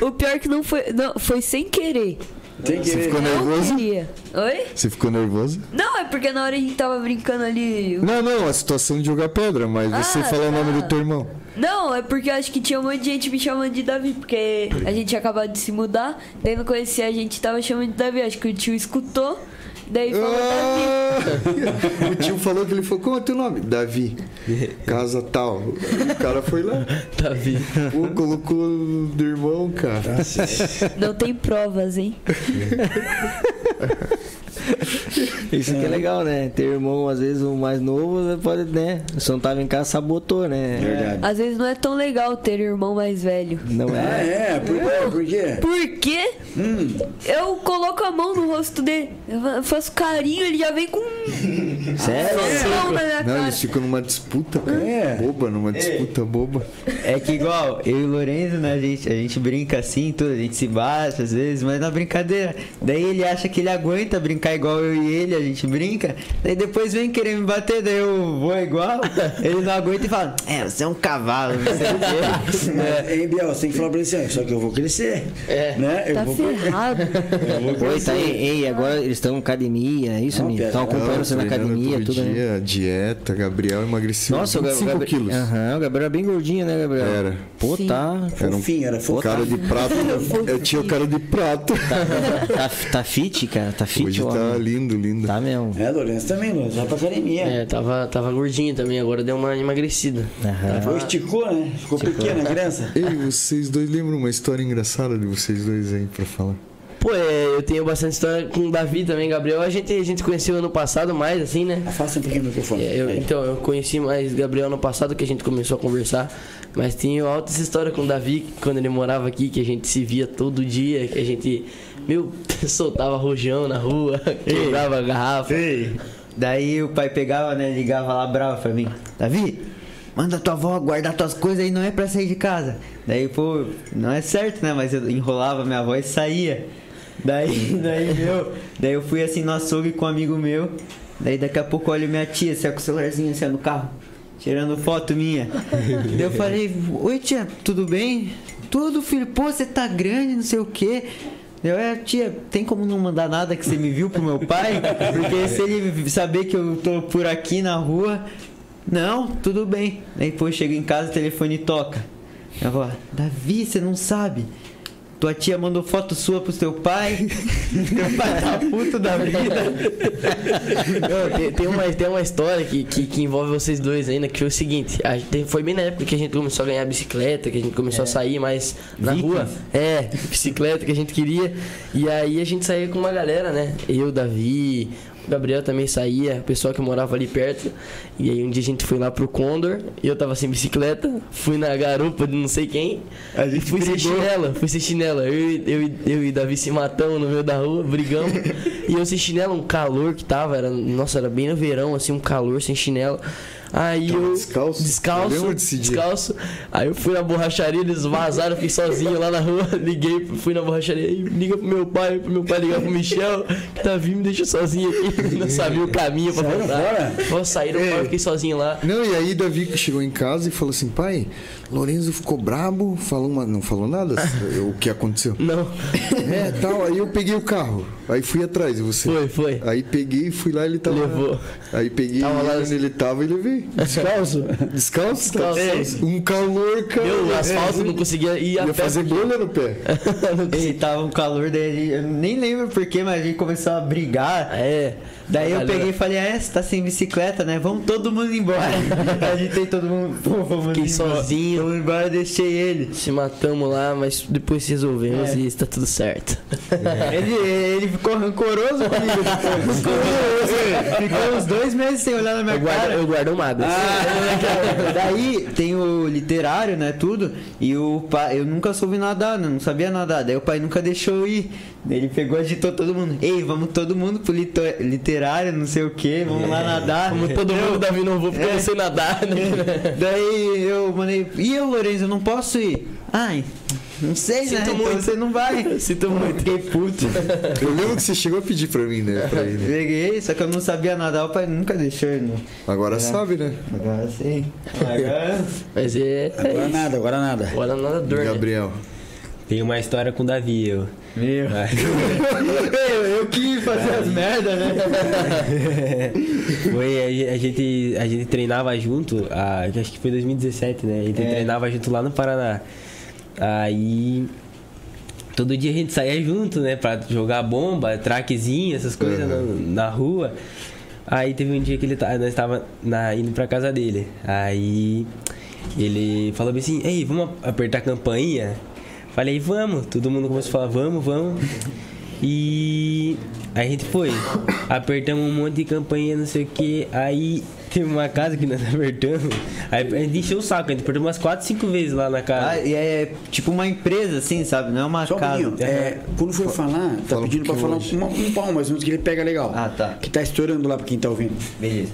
O pior é que não foi. Não, foi sem querer. Tem que Você ficou nervoso? Oi? Você ficou nervoso? Não, é porque na hora a gente tava brincando ali. Não, não, a situação de jogar pedra, mas você Ah, falou o nome tá. do teu irmão. Não, é porque eu acho que tinha um monte de gente me chamando de Davi, porque a gente tinha acabado de se mudar, daí não conhecia, a gente tava chamando de Davi, acho que o tio escutou, daí falou Davi. Ah! o tio falou que ele falou, como é teu nome? Davi. Casa tal. O cara foi lá. Davi. Pô, colocou do irmão, cara. Não tem provas, hein? Isso que é legal, né? Ter irmão, às vezes, o mais novo, né, pode, né? Se não tava em casa, sabotou, né? Verdade. Às vezes não é tão legal ter irmão mais velho. Não Ah, é? é? Por quê? Por quê? Por quê? Hum. Eu coloco a mão no rosto dele, eu faço carinho, ele já vem com um Sério? na minha Não, cara. eles ficam numa disputa, cara. É. Boba, numa disputa boba. É que igual, eu e o Lorenzo, né, a gente, a gente brinca assim, tudo, a gente se bate às vezes, mas na brincadeira. Daí ele acha que ele aguenta brincar igual eu e ele, a gente brinca. Daí depois vem querer me bater, daí eu vou igual. Ele não aguenta e fala, é, você é um cavalo, não sei o quê. Hein, Biel, você tem que falar pra ele assim, só que eu vou crescer. É. Né? Eu Tá vou ferrado. Oi, tá aí, ei, agora eles estão em academia, é isso, amigo? Estão acompanhando você na academia, todo tudo, né? dia, dieta, Gabriel emagreceu Nossa, o 25 Gabriel. quilos. Aham, o Gabriel era bem gordinho, né, Gabriel? Era. Pô, Sim. tá. Era um Fofinho, era fofinho. cara de prato. Eu tinha o cara de prato. Tá, tá fit, cara? Tá fit, Hoje ó. tá lindo, lindo. Tá mesmo. É, Lourenço também, Lourenço. Vai pra academia. É, tava, tava gordinho também, agora deu uma emagrecida. Aham. Foi, esticou, né? Ficou pequena a criança. Ei, vocês dois lembram uma história engraçada de vocês dois aí pra falar? Pô, é, eu tenho bastante história com o Davi também, Gabriel. A gente, a gente conheceu ano passado mais, assim, né? Afasta um pouquinho o microfone. É, eu- então, eu conheci mais Gabriel no passado que a gente começou a conversar. Mas tinha altas histórias com o Davi quando ele morava aqui, que a gente se via todo dia, que a gente, meu, soltava rojão na rua, quebrava garrafa. Daí o pai pegava, né, ligava lá bravo pra mim. Davi, manda tua avó guardar tuas coisas aí, não é pra sair de casa. Daí, pô, não é certo, né, mas eu enrolava minha avó e saía. Daí, daí, meu, daí eu fui assim no açougue com um amigo meu. Daí daqui a pouco eu olho minha tia, assim, ó, com o celularzinho assim, no carro, tirando foto minha. daí eu falei, oi tia, tudo bem? Tudo, filho, pô, você tá grande, não sei o quê. Eu, é, tia, tem como não mandar nada que você me viu pro meu pai? Porque se ele saber que eu tô por aqui na rua. Não, tudo bem. Aí depois chego em casa, o telefone toca. Minha avó, Davi, você não sabe. Tua tia mandou foto sua pro teu pai. teu pai tá puto da vida. Não, tem, tem uma, tem uma história que, que, que envolve vocês dois ainda, que foi o seguinte, a gente, foi bem na época que a gente começou a ganhar bicicleta, que a gente começou a sair mais na Vikings. rua. É, bicicleta que a gente queria. E aí a gente saía com uma galera, né? Eu, Davi, o Gabriel também saía, o pessoal que morava ali perto. E aí um dia a gente foi lá pro Condor, e eu tava sem bicicleta, fui na garupa de não sei quem. A gente fui sem brigou. chinela, fui sem chinela. Eu, e- eu, e- eu e Davi se matamos no meio da rua, brigamos. e eu sem chinela, um calor que tava, era, nossa, era bem no verão, assim, um calor sem chinela. Aí Tava eu. descalço? Descalço. Descalço. Aí eu fui na borracharia, eles vazaram, fiquei sozinho lá na rua. Liguei, fui na borracharia e liga pro meu pai, pro meu pai ligar pro Michel, que Davi me deixou sozinho aqui. Não sabia o caminho pra voltar. saíram fora, eu fiquei sozinho lá. Não, e aí Davi que chegou em casa e falou assim, pai, Lorenzo ficou brabo, falou uma, não falou nada o que aconteceu. Não. É, tal, aí eu peguei o carro, aí fui atrás de você. Foi, foi. Aí peguei, fui lá, ele tava Levou. Aí peguei Tava lá onde ele tava e levei. Descalço. Descalço? Descalço. Um calor, cara. Meu, asfalto não conseguia ir a Ia pé. fazer bolha no pé. E tava um calor, daí gente- eu nem lembro porquê, mas a gente começou a brigar. É. Daí eu Galera. peguei e falei, é, você tá sem bicicleta, né? Vamos todo mundo embora. a gente tem todo mundo, pô, vamos Fiquei embora. sozinho. Vamos embora, deixei ele. Se matamos lá, mas depois resolvemos É. e está tudo certo. Ele, ele ficou rancoroso comigo depois. Ficou, ficou uns dois meses sem olhar na minha Eu guardo, cara. eu guardo mágoas. Daí tem o literário, né? Tudo. E o pai, eu nunca soube nadar, né, não sabia nadar. Daí o pai nunca deixou eu ir. Ele pegou, agitou todo mundo. Ei, vamos todo mundo pro lito- literário, não sei o que, vamos lá nadar. Como todo mundo, Davi, não vou porque eu não sei nadar. Né? Daí eu mandei. E eu, Lourenço, eu não posso ir? Ai, não sei, né? Sinto Então muito. você não vai. Sinto muito. Fiquei puto. Eu lembro que você chegou a pedir pra mim, né? Pra ir, né? Peguei, só que eu não sabia nadar, o pai nunca deixou ele. né? Agora sabe, né? Agora sim. Agora. Mas é. Agora nada, agora nada. Agora nada dor, né? Tem uma história com o Davi, eu. Meu. Vai. eu, eu que fazer as merdas, né? Foi, a, a gente, a gente treinava junto, a, acho que foi 2017, né? A gente É. treinava junto lá no Paraná. Aí. Todo dia a gente saía junto, né? Pra jogar bomba, traquezinho, essas coisas na, na rua. Aí teve um dia que ele tá, nós tava na, indo pra casa dele. Aí ele falou assim, ei, vamos apertar a campainha? Falei, vamos. Todo mundo começou a falar, vamos, vamos. E aí a gente foi. Apertamos um monte de campainha, não sei o que. Aí teve uma casa que nós apertamos. Aí a gente encheu o saco, a gente apertou umas 4, 5 vezes lá na casa. Ah, e é tipo uma empresa, assim, sabe? Não é uma Só um casa. pouquinho. É, quando for falar, tá Fala um pedindo pra falar pouquinho uma, um pau, mas que ele pega legal. Ah, tá. Que tá estourando lá pra quem tá ouvindo. Beleza.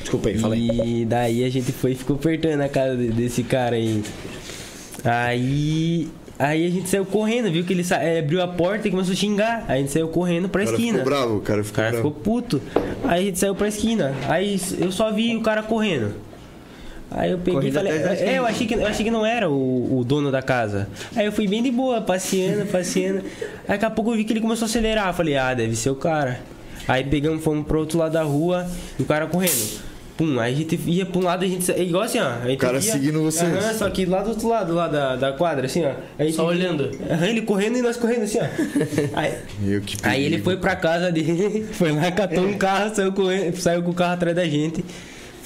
Desculpa aí, fala aí. E daí a gente foi e ficou apertando a casa de- desse cara aí. Aí. Aí a gente saiu correndo, viu que ele, sa- ele abriu a porta e começou a xingar. Aí a gente saiu correndo pra O cara esquina. ficou bravo, o cara O ficou cara bravo. ficou puto. Aí a gente saiu pra esquina. Aí eu só vi o cara correndo. Aí eu peguei e falei. É, eu achei que, eu achei que não era o, o dono da casa. Aí eu fui bem de boa, passeando, passeando. Aí daqui a pouco eu vi que ele começou a acelerar. Eu falei, ah, deve ser o cara. Aí pegamos, fomos pro outro lado da rua e o cara correndo. Pum, aí a gente ia pra um lado, a gente. sa- Igual assim, ó. A gente O cara ia- seguindo vocês. Aham, só que lá do outro lado, lá da, da quadra, assim, ó. A gente Só olhando. Aham, ele correndo e nós correndo assim, ó. Aí, Meu, que Aí ele foi pra casa dele, foi lá, catou um carro, saiu com, saiu com o carro atrás da gente.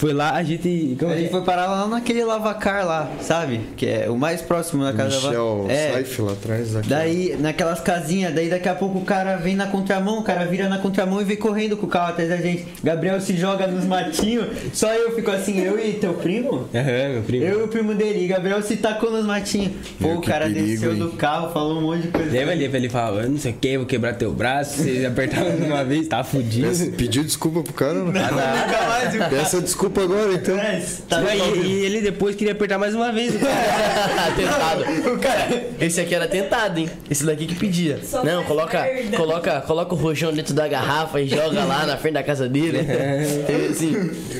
Foi lá, a gente. A é? gente foi parar lá naquele lavacar lá, sabe? Que é o mais próximo da casa Michel da É. Saif lá atrás. aqui. Daí, naquelas casinhas, daí daqui a pouco o cara vem na contramão, o cara vira na contramão e vem correndo com o carro atrás da gente. Gabriel se joga nos matinhos, só eu fico assim, eu e teu primo? Aham, meu primo. Eu e o primo dele, e Gabriel se tacou nos matinhos. Pô, Meu, o cara perigo, desceu hein? do carro, falou um monte de coisa. Lembra ali, ele falava, eu não sei o que, vou quebrar teu braço, se apertar mais uma vez, tá fudido. Pediu desculpa pro cara? Não. Nunca mais, o Peça desculpa agora, então. cara tá e, e ele depois queria apertar mais uma vez. o cara. tentado. Cara, esse aqui era tentado, hein? Esse daqui que pedia. Só Não, coloca, merda. coloca, coloca o rojão dentro da garrafa e joga lá na frente da casa dele. Teve assim.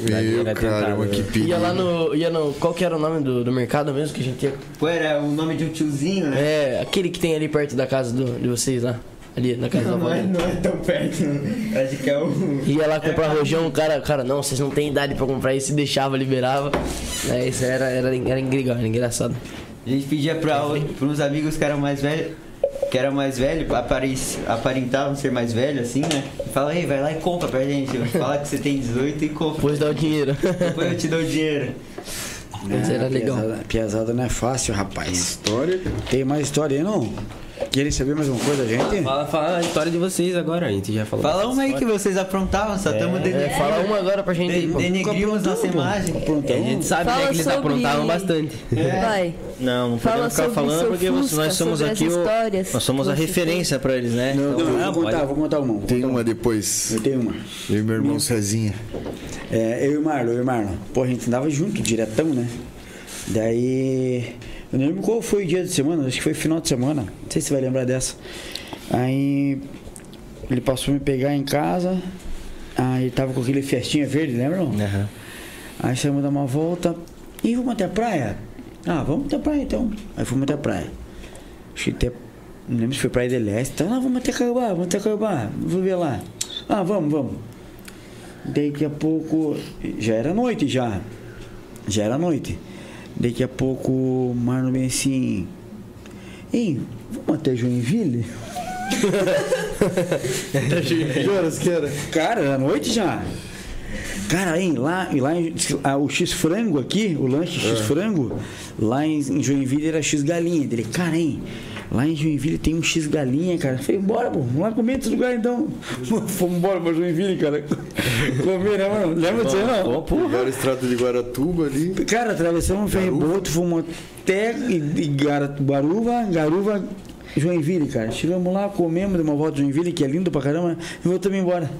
Meu, Era caramba, tentado, que né? perigo. Ia lá no. Ia no. Qual que era o nome do, do mercado mesmo que a gente ia? Pô, era o nome de um tiozinho, né? É, aquele que tem ali perto da casa do, de vocês lá. Ali na casa da avó Não é, não é tão perto, não. Acho que é o. Ia lá comprar rojão, o cara, cara, não, vocês não têm idade pra comprar isso, deixava, liberava. É, isso era, era, era legal, era engraçado. A gente pedia pra, pra uns amigos que eram mais velhos, que eram mais velhos, apare- aparentavam ser mais velhos, assim, né? E fala, ei, vai lá e compra pra gente. Fala que você tem 18 e compra. Depois dá o dinheiro. Depois eu te dou o dinheiro. Mas era legal. Piazada, piazada não é fácil, rapaz. História. Tem mais história aí, não? Querem saber mais uma coisa, gente? Fala, fala a história de vocês agora, a gente já falou. Fala uma aí que vocês aprontavam, só estamos É, fala uma agora pra gente pô. denegrimos nossa imagem. Pronto, A gente sabe né, que eles sobre- aprontavam bastante. Vai. Não, não Fala podemos ficar sobre falando porque Fusca, nós somos sobre as aqui o, histórias nós somos a referência pra eles, né? Não, Então, não, ah, vou contar, pode- vou contar uma. vou Tem contar uma depois. Eu tenho uma. Eu e meu irmão Cezinha. É, eu e o Marlon, eu e o Marlon. Pô, a gente andava junto, diretão, né? Daí. Eu não lembro qual foi o dia de semana, acho que foi final de semana. Não sei se você vai lembrar dessa. Aí. Ele passou a me pegar em casa. Aí tava com aquele festinha verde, lembra? não? Aham. Aí saímos dar uma volta. E vamos até a praia? Ah, vamos até a praia então. Aí fomos até a praia. Acho que até. Não lembro se foi Praia de Leste. Então, não, vamos até Caiobá, vamos até Caiobá. Vou ver lá. Ah, vamos, vamos. Daqui a pouco. Já era noite já. Já era noite. Daqui a pouco o Marlon bem assim. Ei, vamos até Joinville? Que horas que era? Cara, era noite já. Cara, hein, lá, e lá em- ah, o X-frango aqui, o lanche X-frango, lá em, em Joinville era X-galinha. Ele, cara, hein, lá em Joinville tem um X-galinha, cara. Eu falei, bora, pô, vamos lá comer nesse lugar então. Fomos embora pra Joinville, cara. Comer, né, mano? Lembra disso aí, não? Pegaram a estrada de Guaratuba ali. Cara, atravessamos um ferryboat, fomos até Guaruva, Garuva, Joinville, cara. Chegamos lá, comemos, demos uma volta em Joinville, que é lindo pra caramba, e voltamos embora.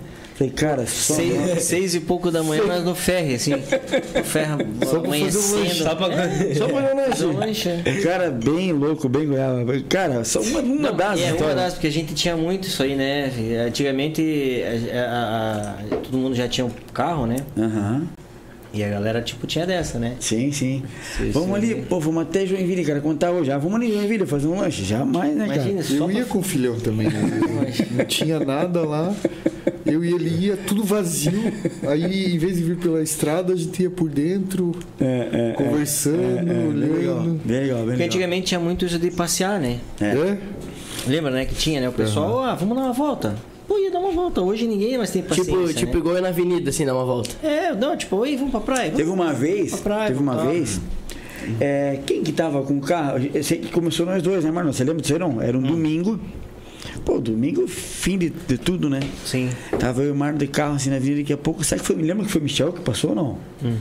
Falei, cara, só. Seis, seis e pouco da manhã, nós no ferry, assim. O ferro amanhecendo. Só pra... Só pra um lanche. Fazer um lanche, é. Cara, bem louco, bem goiaba. Cara, só uma, uma Não, das é uma histórias. das, porque a gente tinha muito isso aí, né? Antigamente a- a- a- todo mundo já tinha um carro, né? Aham. E a galera, tipo, tinha dessa, né? Sim, sim. Sim, vamos sim. ali, pô, vamos até Joinville, cara, contar hoje. Ah, vamos ali Joinville fazer um lanche. Jamais, né, Imagina, cara? só Eu ia com o filhão também, né? Não tinha nada lá. Eu e ele ia tudo vazio. Aí, em vez de vir pela estrada, a gente ia por dentro, É, é, é. conversando, Bem legal, olhando. bem legal, bem Porque legal. antigamente tinha muito isso de passear, né? É? Lembra, né? Que tinha, né? O pessoal, ah, vamos dar uma volta. Pô, ia dar uma volta. Hoje ninguém mais tem paciência, Tipo, tipo né? igual eu na avenida, assim, dar uma volta. É, não, tipo, oi, vamos pra praia. Vamos. Teve uma vez, Pra praia, teve uma pra vez, é, quem que tava com o carro? Eu sei que começou nós dois, né, Marlon? Você lembra disso aí, não? Era um Hum. domingo. Pô, domingo, fim de, de tudo, né? Sim. Tava eu e o Marlon de carro assim na avenida, daqui a pouco, sabe que foi? Me lembra que foi Michel que passou ou não? Hum.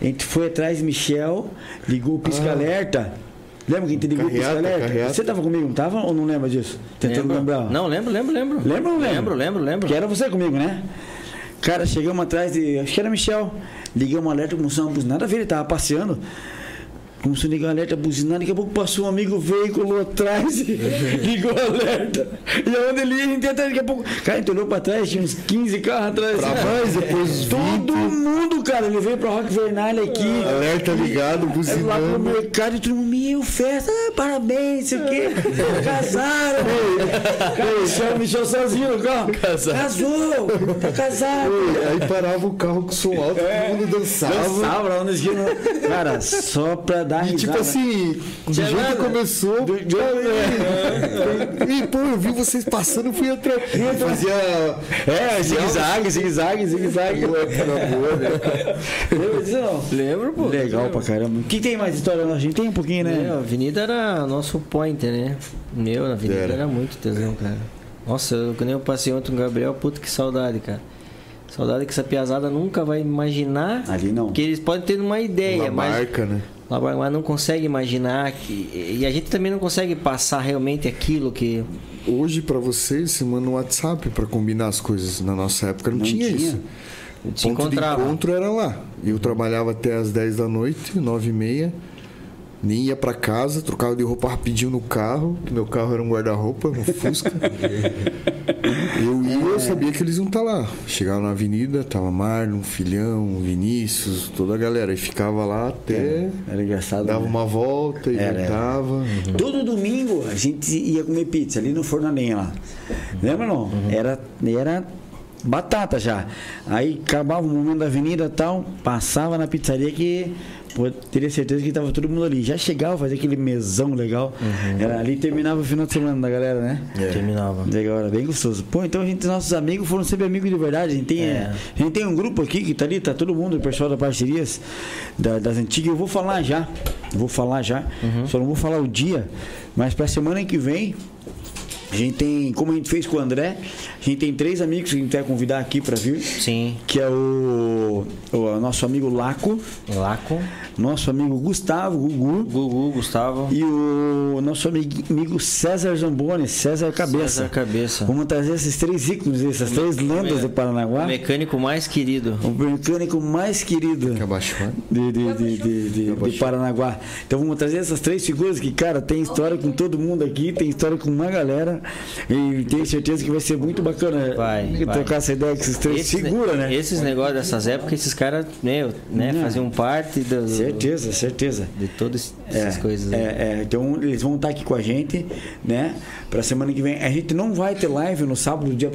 A gente foi atrás de Michel, ligou o pisca-alerta. Lembra que a gente ligou o Carreata. Você tava comigo, não tava ou não lembra disso? Tentando Lembro. lembrar. Não, lembro, lembro, lembro. Ou não lembra? Lembro, lembro, lembro. Que era você comigo, né? Cara, chegamos atrás de. Acho que era Michel. Ligamos o alerta, começamos a buzinar. Nada a ver, ele tava passeando. Começou a ligar o alerta, buzinar. Daqui a pouco passou um amigo, veio, colou atrás e ligou o alerta. E aonde ele ia, a gente atrás. Daqui a pouco. Cara, a gente olhou pra trás, tinha uns 15 carros atrás. Pra mais, depois Todo mundo, cara. Ele veio pra Rock Vernalha aqui. Alerta ligado, Aí lá pro buzinando. mercado e todo mundo, meu, festa, ah, parabéns, sei o quê. Casaram. Cara, Michel, Michel sozinho no carro. Casou, tá casado. Aí parava o carro com som alto, todo mundo dançava. Dançava lá no esquina. Cara, só pra dar E tipo assim, do jeito que começou, Do- do- e pô, eu vi vocês passando, eu fui atrás. Fazia. É, zigue-zague, zigue-zague, zigue-zague. Lembra disso não? Lembro, pô. Legal pra caramba. O que tem mais história? A gente tem um pouquinho, É, né? a avenida era nosso pointer, né? Meu, na avenida Era. era, muito tesão, cara. Nossa, eu, quando eu passei ontem com o Gabriel, puta que saudade, cara. Saudade que essa piazada nunca vai imaginar. Ali não. Que eles podem ter uma ideia, Uma mas, marca, né? Mas não consegue imaginar que. E a gente também não consegue passar realmente aquilo que. Hoje, pra vocês, você manda um WhatsApp pra combinar as coisas. Na nossa época não, Não tinha, tinha. isso. O Se ponto de encontro era lá. Eu trabalhava até as 10 da noite, 9 e meia. Nem ia pra casa, trocava de roupa rapidinho no carro, que meu carro era um guarda-roupa, um Fusca. eu ia, eu sabia que eles iam estar lá. Chegava na avenida, tava Marlon, Filhão, Vinícius, toda a galera. E ficava lá até. Era engraçado. Dava né? uma volta e Era, voltava. Todo domingo a gente ia comer pizza ali no Forno a Lenha lá. Lembra não? Era, era batata já. Aí acabava o momento da avenida e tal, passava na pizzaria que teria certeza que tava todo mundo ali. Já chegava, fazia aquele mesão legal. Era ali e terminava o final de semana da galera, né? Terminava. Legal, era bem gostoso. Pô, então a gente, nossos amigos foram sempre amigos de verdade. A gente tem, É. a gente tem um grupo aqui que tá ali, tá todo mundo, o pessoal da parcerias da- das antigas. Eu vou falar já. Vou falar já. Só não vou falar o dia. Mas pra semana que vem, a gente tem, como a gente fez com o André, a gente tem três amigos que a gente vai convidar aqui pra vir. Sim. Que é o, o nosso amigo Laco, Laco, nosso amigo Gustavo, Gugu. Gugu, Gustavo. E o nosso amigo amigo César Zamboni, César Cabeça. César Cabeça. Vamos trazer esses três ícones, essas três lendas de Paranaguá. O mecânico mais querido. O mecânico mais querido Que abaixou. de, de, de, de, de- de Paranaguá. Então vamos trazer essas três figuras que, cara, tem história com todo mundo aqui, tem história com uma galera. E tenho certeza que vai ser muito bacana Vai, trocar vai. essa ideia com esses três. Esses, Segura, né? Esses negócios dessas épocas, esses caras, meu, né, Não. faziam parte do, Certeza, certeza. de todas essas coisas. É, aí. é, então eles vão estar aqui com a gente, né? Pra semana que vem. A gente não vai ter live no sábado, dia,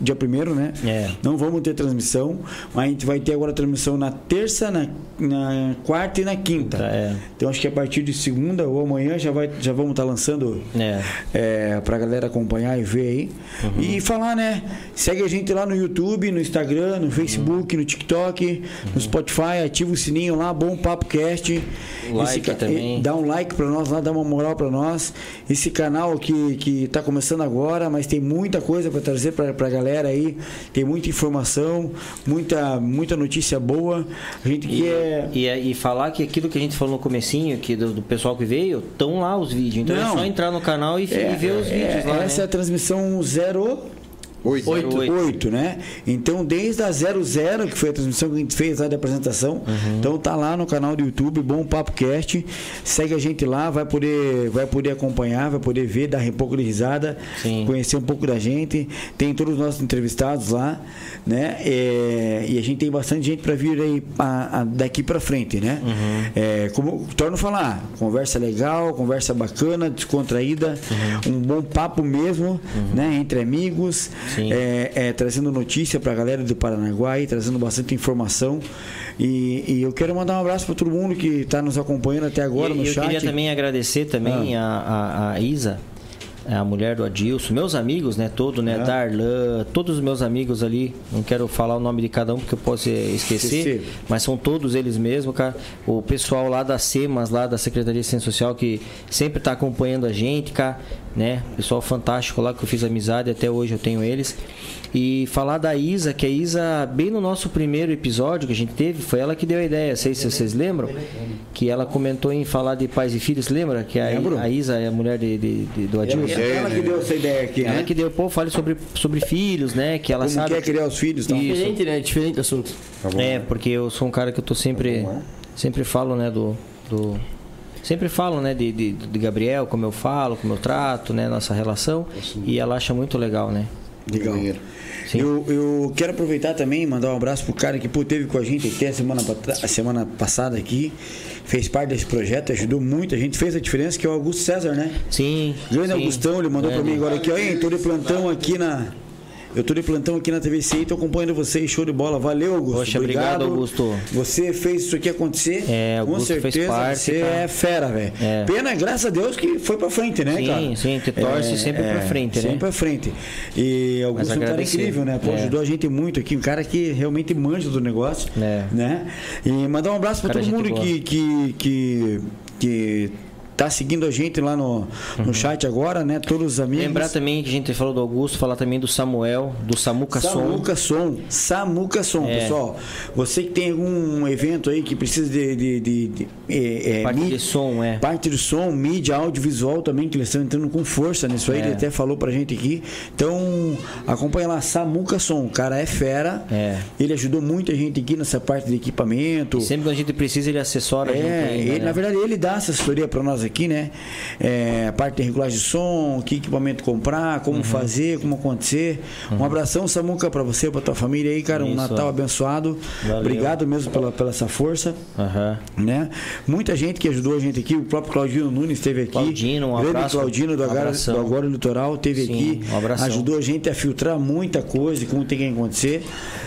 dia primeiro, né? É. Não vamos ter transmissão, mas a gente vai ter agora transmissão na terça, na, na quarta e na quinta. Tá, é. Então acho que a partir de segunda ou amanhã já, vai, já vamos estar lançando É. é, pra galera acompanhar e ver aí. Uhum. E falar, né? Segue a gente lá no YouTube, no Instagram, no Facebook, no TikTok, no Spotify, ativa o sininho lá, Bom Papo Cast. Like ca- também. Dá um like pra nós lá, dá uma moral pra nós. Esse canal que, que tá começando agora, mas tem muita coisa pra trazer pra, pra galera aí. Tem muita informação, muita, muita notícia boa. A gente E, quer. e, e falar que aquilo que a gente falou no comecinho, que do, do pessoal que veio, estão lá os vídeos. Então Não. é só entrar no canal e, e ver os é, vídeos lá. essa é né? a transmissão zero. Oito. Oito. 8, né? Então, desde a 00, que foi a transmissão que a gente fez lá da apresentação, Uhum. então tá lá no canal do YouTube, Bom Papo Cast. Segue a gente lá, vai poder, vai poder acompanhar, vai poder ver, dar um pouco de risada, Sim. conhecer um pouco da gente. Tem todos os nossos entrevistados lá, né? É, e a gente tem bastante gente para vir aí a- a- daqui para frente, né? Uhum. É, como torno a falar, conversa legal, conversa bacana, descontraída, Uhum. um bom papo mesmo, né? Entre amigos. É, é, trazendo notícia pra galera do Paranaguá e trazendo bastante informação. E, e eu quero mandar um abraço para todo mundo que está nos acompanhando até agora e, no eu chat. queria também agradecer também Ah. a, a, a Isa, a mulher do Adilson, meus amigos, né, todo, né, Ah. Darlan, todos os meus amigos ali, não quero falar o nome de cada um porque eu posso esquecer, Esquecer. mas são todos eles mesmos, cara. O pessoal lá da SEMAS, lá da Secretaria de Ciência Social, que sempre tá acompanhando a gente, cara, né, pessoal fantástico lá que eu fiz amizade, até hoje eu tenho eles. E falar da Isa, que a Isa, bem no nosso primeiro episódio que a gente teve, foi ela que deu a ideia, sei se vocês lembram, que ela comentou em falar de pais e filhos, lembra? Que a, a Isa é a mulher de, de- de- do Adilson. Ela, ela que deu essa ideia aqui, Ela né? que deu, pô, fale sobre, sobre filhos, né? Que ela Como sabe. quer criar os filhos, tá? Isso. Diferente, né? Diferente assunto. É, porque eu sou um cara que eu tô sempre. Sempre falo, né, do. do sempre falo, né, de, de, de Gabriel, como eu falo, como eu trato, né, nossa relação. E ela acha muito legal, né? Legal. Eu, eu quero aproveitar também e mandar um abraço pro cara que pô, teve com a gente até a semana, a semana passada aqui, fez parte desse projeto, ajudou muito, a gente fez a diferença, que é o Augusto César, né? Sim. Grande sim. Augustão, ele mandou pra É. mim agora aqui, ó, tô de plantão aqui na. Eu tô de plantão aqui na TVC e tô acompanhando vocês, show de bola. Valeu, Augusto. Poxa, obrigado, Augusto. Você fez isso aqui acontecer. É, Com Augusto fez certeza parte, você cara. é fera, velho. É. Pena, graças a Deus, que foi pra frente, né, Sim, cara? sim, te torce sempre pra frente, né? Sempre pra frente. E Augusto é um cara incrível, né? Pô, É. ajudou a gente muito aqui, um cara que realmente manja do negócio. É. Né? E mandar um abraço pra Cara, todo mundo boa. que, que, que, que tá seguindo a gente lá no, no chat agora, né? Todos os amigos. Uhum. Lembrar também que a gente falou do Augusto, falar também do Samuel, do Samuca Som. Samuca Som. Samuca Som, É. pessoal. Você que tem algum evento aí que precisa de. de, de, de é, é, Parte mídia- de som, é. Parte de som, mídia, audiovisual também, que eles estão entrando com força nisso aí. É. Ele até falou pra gente aqui. Então, acompanha lá, Samuca Som. O cara é fera. É. Ele ajudou muita gente aqui nessa parte de equipamento. Sempre que a gente precisa, ele assessora a gente É, ainda, ele, né? na verdade ele dá assessoria para nós aqui, né? É, a parte de regulagem de som, que equipamento comprar, Uhum. como fazer, como acontecer. Um abração, Samuca, para você, para tua família aí, cara. Um Isso. Natal abençoado. Valeu. Obrigado mesmo pela, pela essa força. Aham. Né? Muita gente que ajudou a gente aqui, o próprio Claudino Nunes esteve aqui. Claudino, um Grande abraço. Claudino do Um Agora, do Agora Litoral esteve aqui. um abração. ajudou a gente a filtrar muita coisa, como tem que acontecer.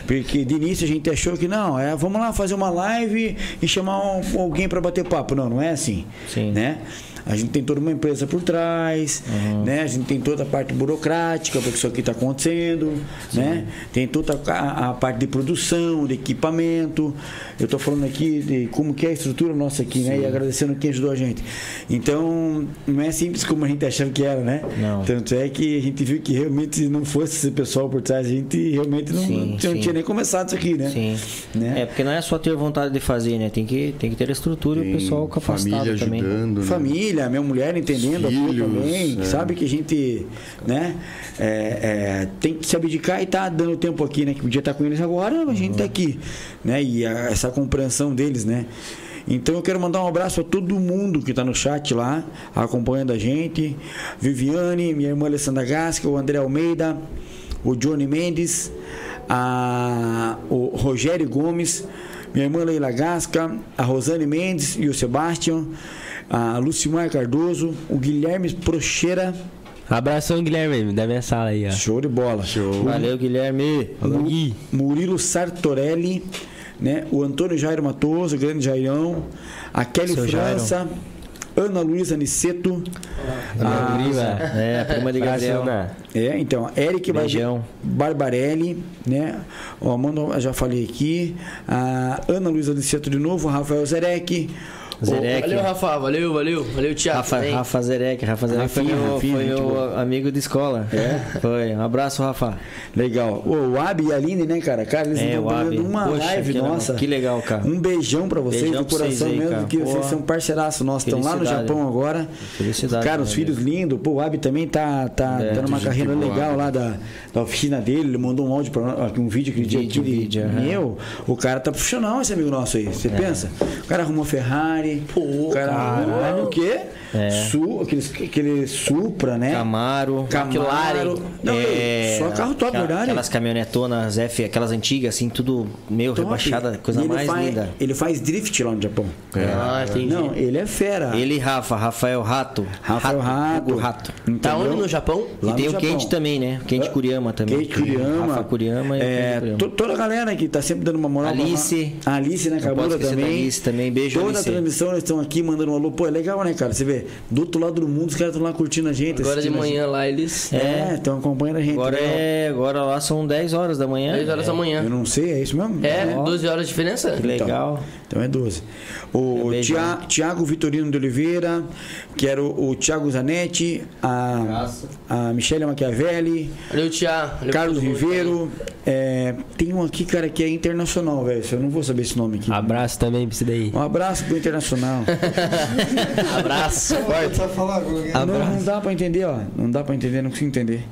Porque de início a gente achou que não, é, vamos lá fazer uma live e chamar um- alguém para bater papo. Não, não é assim. Sim. Né? A gente tem toda uma empresa por trás, Uhum. né? A gente tem toda a parte burocrática para que isso aqui está acontecendo, né? Tem toda a, a parte de produção, de equipamento. Eu estou falando aqui de como que é a estrutura nossa aqui, né? E agradecendo quem ajudou a gente. Então, não é simples como a gente achava que era, né? Não. Tanto é que a gente viu que realmente se não fosse esse pessoal por trás, a gente realmente não, Sim, não sim. tinha nem começado isso aqui, né? Sim. Né? É, porque não é só ter vontade de fazer, né? Tem que, tem que ter a estrutura e o pessoal capacitado família também. ajudando, né? Família, minha mulher entendendo Filhos, também, é. sabe que a gente, né, é, é, tem que se abdicar e tá dando tempo aqui, né, que podia estar com eles agora, a gente tá aqui, né, e a- essa compreensão deles, né. Então eu quero mandar um abraço a todo mundo que está no chat lá, acompanhando a gente. Viviane, minha irmã Alessandra Gasca, o André Almeida, o Johnny Mendes, a, o Rogério Gomes, minha irmã Leila Gasca, a Rosane Mendes e o Sebastião, a Lucimar Cardoso, o Guilherme Procheira. Abração, Guilherme, da minha sala aí, ó. Show de bola. Show. Valeu, Guilherme. Murilo Sartorelli, né? O Antônio Jairo Matoso, o grande Jairão, a Kelly Seu França, Ana Luísa Niceto, a, Prima. É, a prima de Gabriel. Né? é, então, Eric Beijão. Barbarelli, né? Ó, manda, eu já falei aqui. A Ana Luísa Niceto de novo, Rafael Zerek. Zerek. Valeu, Rafa. Valeu, valeu. Valeu, Thiago. Rafa, também. Rafa Zerek, Rafa Zerek foi Rafinha, meu, Rafinha, foi meu amigo de escola. É? Foi. Um abraço, Rafa. Legal. O Abi e a Aline, né, cara? Cara, eles É, estão fazendo uma Poxa, live que nossa. Que legal, cara. Um beijão pra vocês, Beijão do coração aí, mesmo, cara. que vocês são parceiraços nossos. Estão lá no. Japão agora. Felicidade, Cara, os né, filhos lindos. Pô, o Abi também tá, tá É, dando uma gente carreira legal lá da, da oficina dele. Ele mandou um áudio pra nós, um vídeo dia de- vídeo, aham. Meu, o cara tá profissional, esse amigo nosso aí. É. Você pensa? O cara arrumou Ferrari. O cara arrumou o quê? É. Su, aquele, aquele Supra, né? Camaro. Camaro. Não, É, só carro top, aquela- verdade. Aquelas caminhonetonas F, aquelas antigas, assim, tudo meio Top. rebaixada, coisa E ele mais faz- linda. Ele faz drift lá no Japão. Ah, entendi. Não, ele é fera. Ele e Rafa, Rafael Rato. Rafael Rato. Hugo Rato. Tá onde no Japão? E Lá tem no o Japão. Kent também, né? Kent Kuriyama também. Kate Kuriyama. Rafa Kuriyama e o é, Kuriyama. Toda a galera que tá sempre dando uma moral. Alice. A Alice, né? Da também. Alice também. Beijo, Toda Alice. a transmissão eles estão aqui mandando um alô. Pô, é legal, né, cara? Você vê, do outro lado do mundo, os caras estão lá curtindo a gente. Agora de manhã lá eles. É, estão acompanhando a gente. Agora legal. é. Agora lá são 10 horas da manhã. 10 horas da Eu manhã. não sei, é isso mesmo? É, Ó. 12 horas de diferença? Que legal. Então é 12. O Beijo, Tia, Tiago Vitorino de Oliveira, que era o, o Tiago Zanetti, a, a Michele Machiavelli, Valeu. Valeu Carlos. Ribeiro. é, tem um aqui, cara, que é internacional, velho. Eu não vou saber esse nome aqui. Abraço também pra você daí. Um abraço pro internacional. Abraço. Não, não dá pra entender, ó. Não dá pra entender, não consigo entender.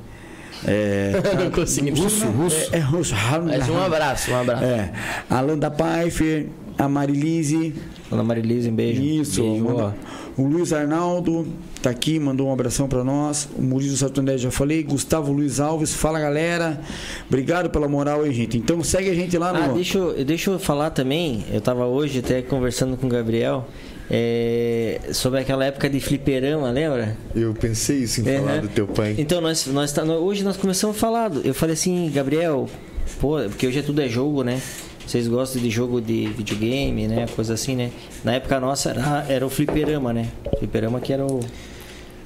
É, Não consegui. russo, russo. É, é russo. Mas um abraço, um abraço. É. Alan da Pfeiffer, a Marilise. Dona Marilise, um beijo. Isso, Beijo, manda- o Luiz Arnaldo tá aqui, mandou um abração pra nós. O Murilo Sartonelli já falei. Gustavo Luiz Alves, fala galera. Obrigado pela moral aí, gente. Então segue a gente lá no. Ah, deixa eu, deixa eu falar também. Eu tava hoje até conversando com o Gabriel é, sobre aquela época de fliperama, lembra? Eu pensei isso em falar do teu pai. Então, nós, nós tá, hoje nós começamos a falar. Eu falei assim, Gabriel, pô, porque hoje é tudo é jogo, né? Vocês gostam de jogo de videogame, né? Coisa assim, né? Na época nossa era, era o fliperama, né? Fliperama que era o.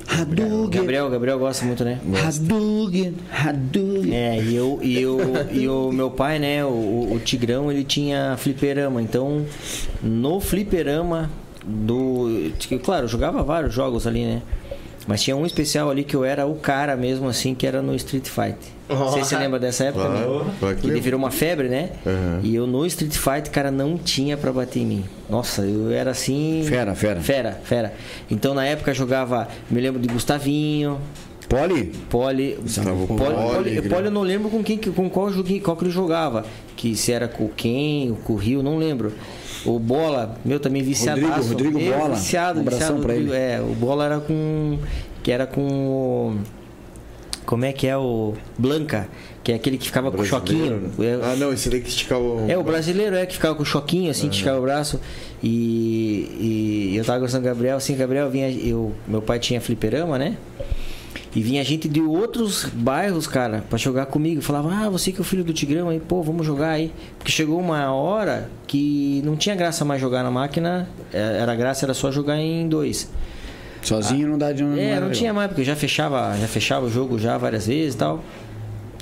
Hadouken. Gabriel, Gabriel gosta muito, né? Hadouken. Hadouken. É, e eu, e eu, e o meu pai, né, o, o Tigrão, ele tinha fliperama. Então, no fliperama do. Claro, eu jogava vários jogos ali, né? Mas tinha um especial ali que eu era o cara mesmo, assim, que era no Street Fighter. Não sei se você lembra dessa época, Claro, né? claro que ele virou uma febre, né? Uhum. E eu no Street Fighter, cara, não tinha pra bater em mim. Nossa, eu era assim. Fera, fera. Fera, fera. Então na época jogava, me lembro de Gustavinho, Poli? Poli, Gustavo Poli, Poli, Poli. Poli eu não lembro com quem, com qual, joguinho, qual que ele jogava. Que se era com quem, com o Rio, não lembro. O Bola, meu, também viciado. Rodrigo, Rodrigo Bola. Viciado, Um abração Rodrigo, ele. É, o Bola era com. Que era com. Como é que é o. Blanca, que é aquele que ficava com o choquinho. Brasileiro? É, Ah, não, esse daí que esticava o. é, o brasileiro é que ficava com o choquinho, assim, que esticava o braço. E, e eu tava gostando do Gabriel, assim, Gabriel vinha. Eu, meu pai tinha fliperama, né? E vinha gente de outros bairros, cara, pra jogar comigo. Falava, ah, você que é o filho do Tigrão aí, pô, vamos jogar aí. Porque chegou uma hora que não tinha graça mais jogar na máquina, é, era graça, era só jogar em dois. Sozinho não dá de um. É, não tinha mais, porque já fechava, já fechava o jogo já várias vezes e tal.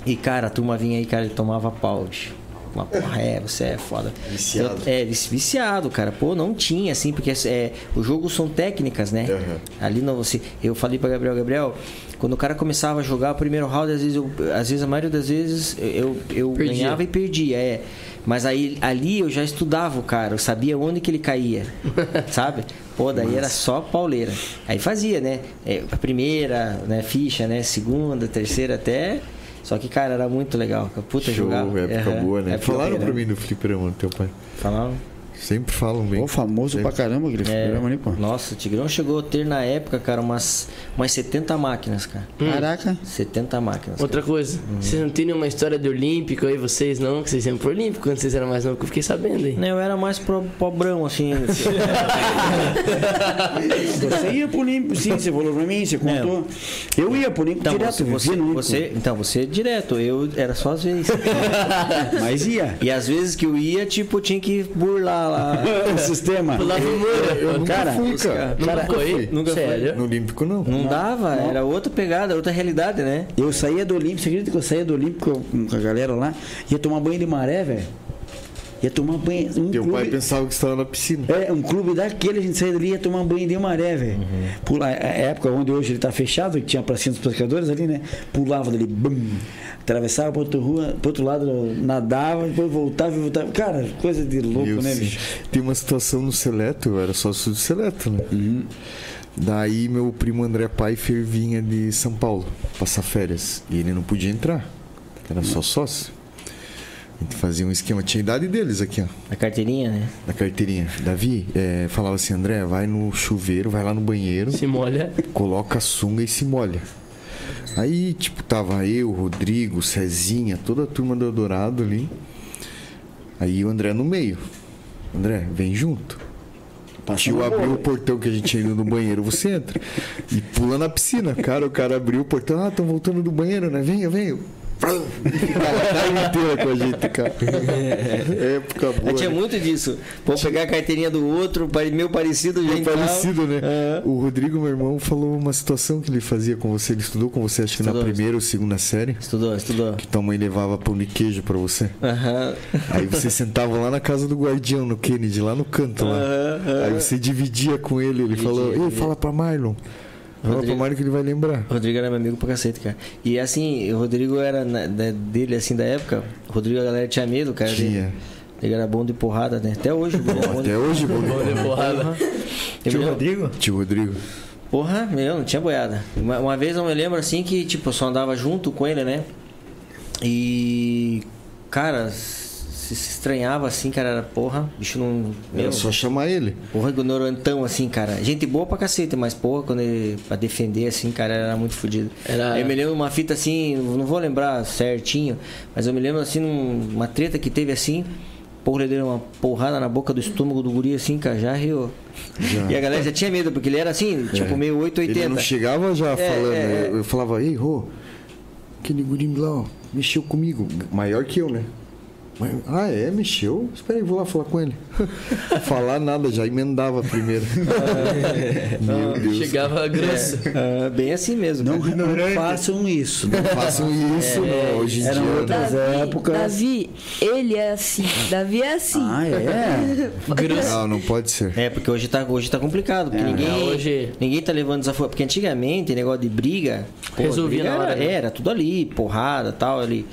E cara, a turma vinha aí, cara, ele tomava pau, bicho. Uma porra, é, você é foda. Viciado. Eu- é, vici- viciado, cara. Pô, não tinha, assim, porque é, o jogo são técnicas, né? Uhum. Ali não você. Eu falei pra Gabriel, Gabriel, quando o cara começava a jogar o primeiro round, às vezes, eu, às vezes a maioria das vezes eu, eu Perdia. ganhava e perdia, é. Mas aí ali eu já estudava o cara, eu sabia onde que ele caía, sabe? Pô, daí era só pauleira. Aí fazia, né? É, a primeira, né, ficha, né? Segunda, terceira até. Só que, cara, era muito legal. Puta Show, jogava. época Aham. boa, né? Época Falaram pra mim no fliperama do teu pai. Falaram? Sempre falam bem. Pô, famoso pra caramba aquele É, programa ali, pô. Nossa, o Tigrão chegou a ter na época, cara, umas, umas 70 máquinas, cara. Caraca. 70 máquinas. Outra coisa, vocês não têm nenhuma história de Olímpico aí, vocês não? Que vocês iam pro Olímpico quando vocês eram mais novos, que eu fiquei sabendo aí. Não, eu era mais pro, pobrão, assim. Você ia pro Olímpico, sim, você falou pra mim, você contou. Eu ia pro Olímpico Então, direto, você, você, no Olímpico. você- então, você direto, eu era só às vezes. Mas ia. E às vezes que eu ia, tipo, tinha que burlar lá. o sistema. Pular no muro. Eu nunca Cara, fui, cara. Nunca Nunca foi? fui. Nunca foi. Sério? No Olímpico, não. Não dava, era outra pegada, outra realidade, né? Eu saía do Olímpico, você acredita que eu saía do Olímpico com a galera lá? Ia tomar banho de maré, velho. Ia tomar banho. Um Teu pai clube, pensava que você estava na piscina. é, um clube daquele, a gente saía dali e ia tomar banho de maré, velho. Pula- A época onde hoje ele tá fechado, que tinha a pracinha dos pescadores ali, né? Pulava dali, bum, atravessava pra outra rua, pro outro lado, nadava, depois voltava e voltava. Cara, coisa de louco, Eu né, sei. bicho? Tem uma situação no Seleto, eu era sócio do Seleto, né? Daí meu primo André Pfeiffer vinha de São Paulo passar férias. E ele não podia entrar, era só sócio. A gente fazia um esquema, tinha a idade deles aqui, ó, A carteirinha, né? na carteirinha. Davi eh, falava assim: André, vai no chuveiro, vai lá no banheiro, Se molha. coloca a sunga e se molha. Aí, tipo, tava eu, Rodrigo, Cezinha, toda a turma do Eldorado ali. Aí o André no meio. André, vem junto. O tio abriu o portão que a gente tinha ido no banheiro, você entra. E pula na piscina. Cara, o cara abriu o portão, ah, estão voltando do banheiro, né? Venha, venha. Ficava a tarde inteira com a gente, cara. Época boa. Tinha né? muito disso. Vou pegar a carteirinha do outro, meu parecido, É entrava. parecido, né? É. O Rodrigo, meu irmão, falou uma situação que ele fazia com você. Ele estudou com você, acho que na Estudou. primeira ou segunda série. Estudou, estudou. Que tua mãe levava pão de queijo pra você. Aham. Aí você sentava lá na casa do guardião, no Kennedy, lá no canto lá. Aham, Aí você dividia com ele. Ele falou: Ei, fala pra Marlon. Rodrigo. Marlon que ele vai lembrar. O Rodrigo era meu amigo pra cacete, cara. E assim, o Rodrigo era na- da- dele, assim, da época. O Rodrigo, a galera tinha medo, cara. Tinha. Ele, ele era bom de porrada, né? Até hoje. bom de- Até hoje, bom. Porrada. Eu me lembro- Rodrigo? Tio Rodrigo. Porra, meu, não tinha boiada. Uma, uma vez eu me lembro assim que, tipo, eu só andava junto com ele, né? E. Cara, se, se estranhava assim, cara, era porra, bicho não. Meu, Era só chamar ele. porra, ignorantão assim, cara. Gente boa pra cacete, mas porra, quando ele. pra defender assim, cara, era muito fodido. Era- Eu me lembro uma fita assim, não vou lembrar certinho, mas eu me lembro assim, num- uma treta que teve assim. Porra, ele deu uma porrada na boca do estômago do guri assim, cara, já riu. E a galera já tinha medo, porque ele era assim, tipo, meio 880. Ele não chegava já falando. é, é. Eu, eu falava: Ei, Rô, aquele gurinho lá, ó, mexeu comigo. Maior que eu, né? Ah, é? Mexeu? Espera aí, vou lá falar com ele. Falar nada, já emendava primeiro. Meu Deus. Chegava grosso. Ah, bem assim mesmo. Não, cara. não façam isso. Não façam isso, não. Hoje em Eram dia. outras Davi, épocas. Davi, ele é assim. Davi é assim. Ah, é? Não, não pode ser. É, porque hoje tá, hoje tá complicado. Porque ninguém, É, hoje- ninguém tá levando desafio. Porque antigamente, negócio de briga. pô, Resolvia briga na hora, Era, né? era tudo ali, porrada tal ali.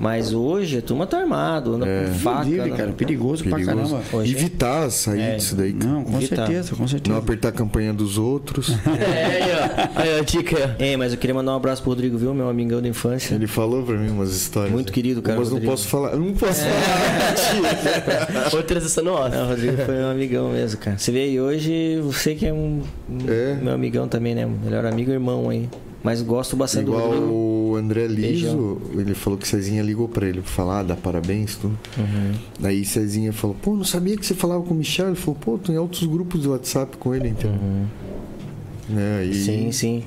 Mas hoje a turma tá armado, anda com faca. Anda- cara, perigoso, pra Perigoso. caramba. Hoje- Evitar sair É. disso daí. Não, com Evitar. certeza, com Não certeza. apertar a campanha dos outros. É, aí, ó. Aí, ó, dica. É, mas eu queria mandar um abraço pro Rodrigo, viu? Meu amigão da infância. Ele falou pra mim umas histórias. Muito querido, cara, Mas não Rodrigo. posso falar. eu Não posso falar. Outra sessão no off. Não, o Rodrigo foi um amigão mesmo, cara. Você vê aí hoje, você que é um, um É. meu amigão também, né? Melhor amigo e irmão aí. Mas gosto bastante do Igual Rodrigo. o André Liso, Beijão. ele falou que Cezinha ligou pra ele pra falar, dar parabéns, tudo. Uhum. Daí Cezinha falou, pô, não sabia que você falava com o Michel. Ele falou, pô, tô em outros grupos do WhatsApp com ele, então. Né, aí- Uhum. Sim, sim.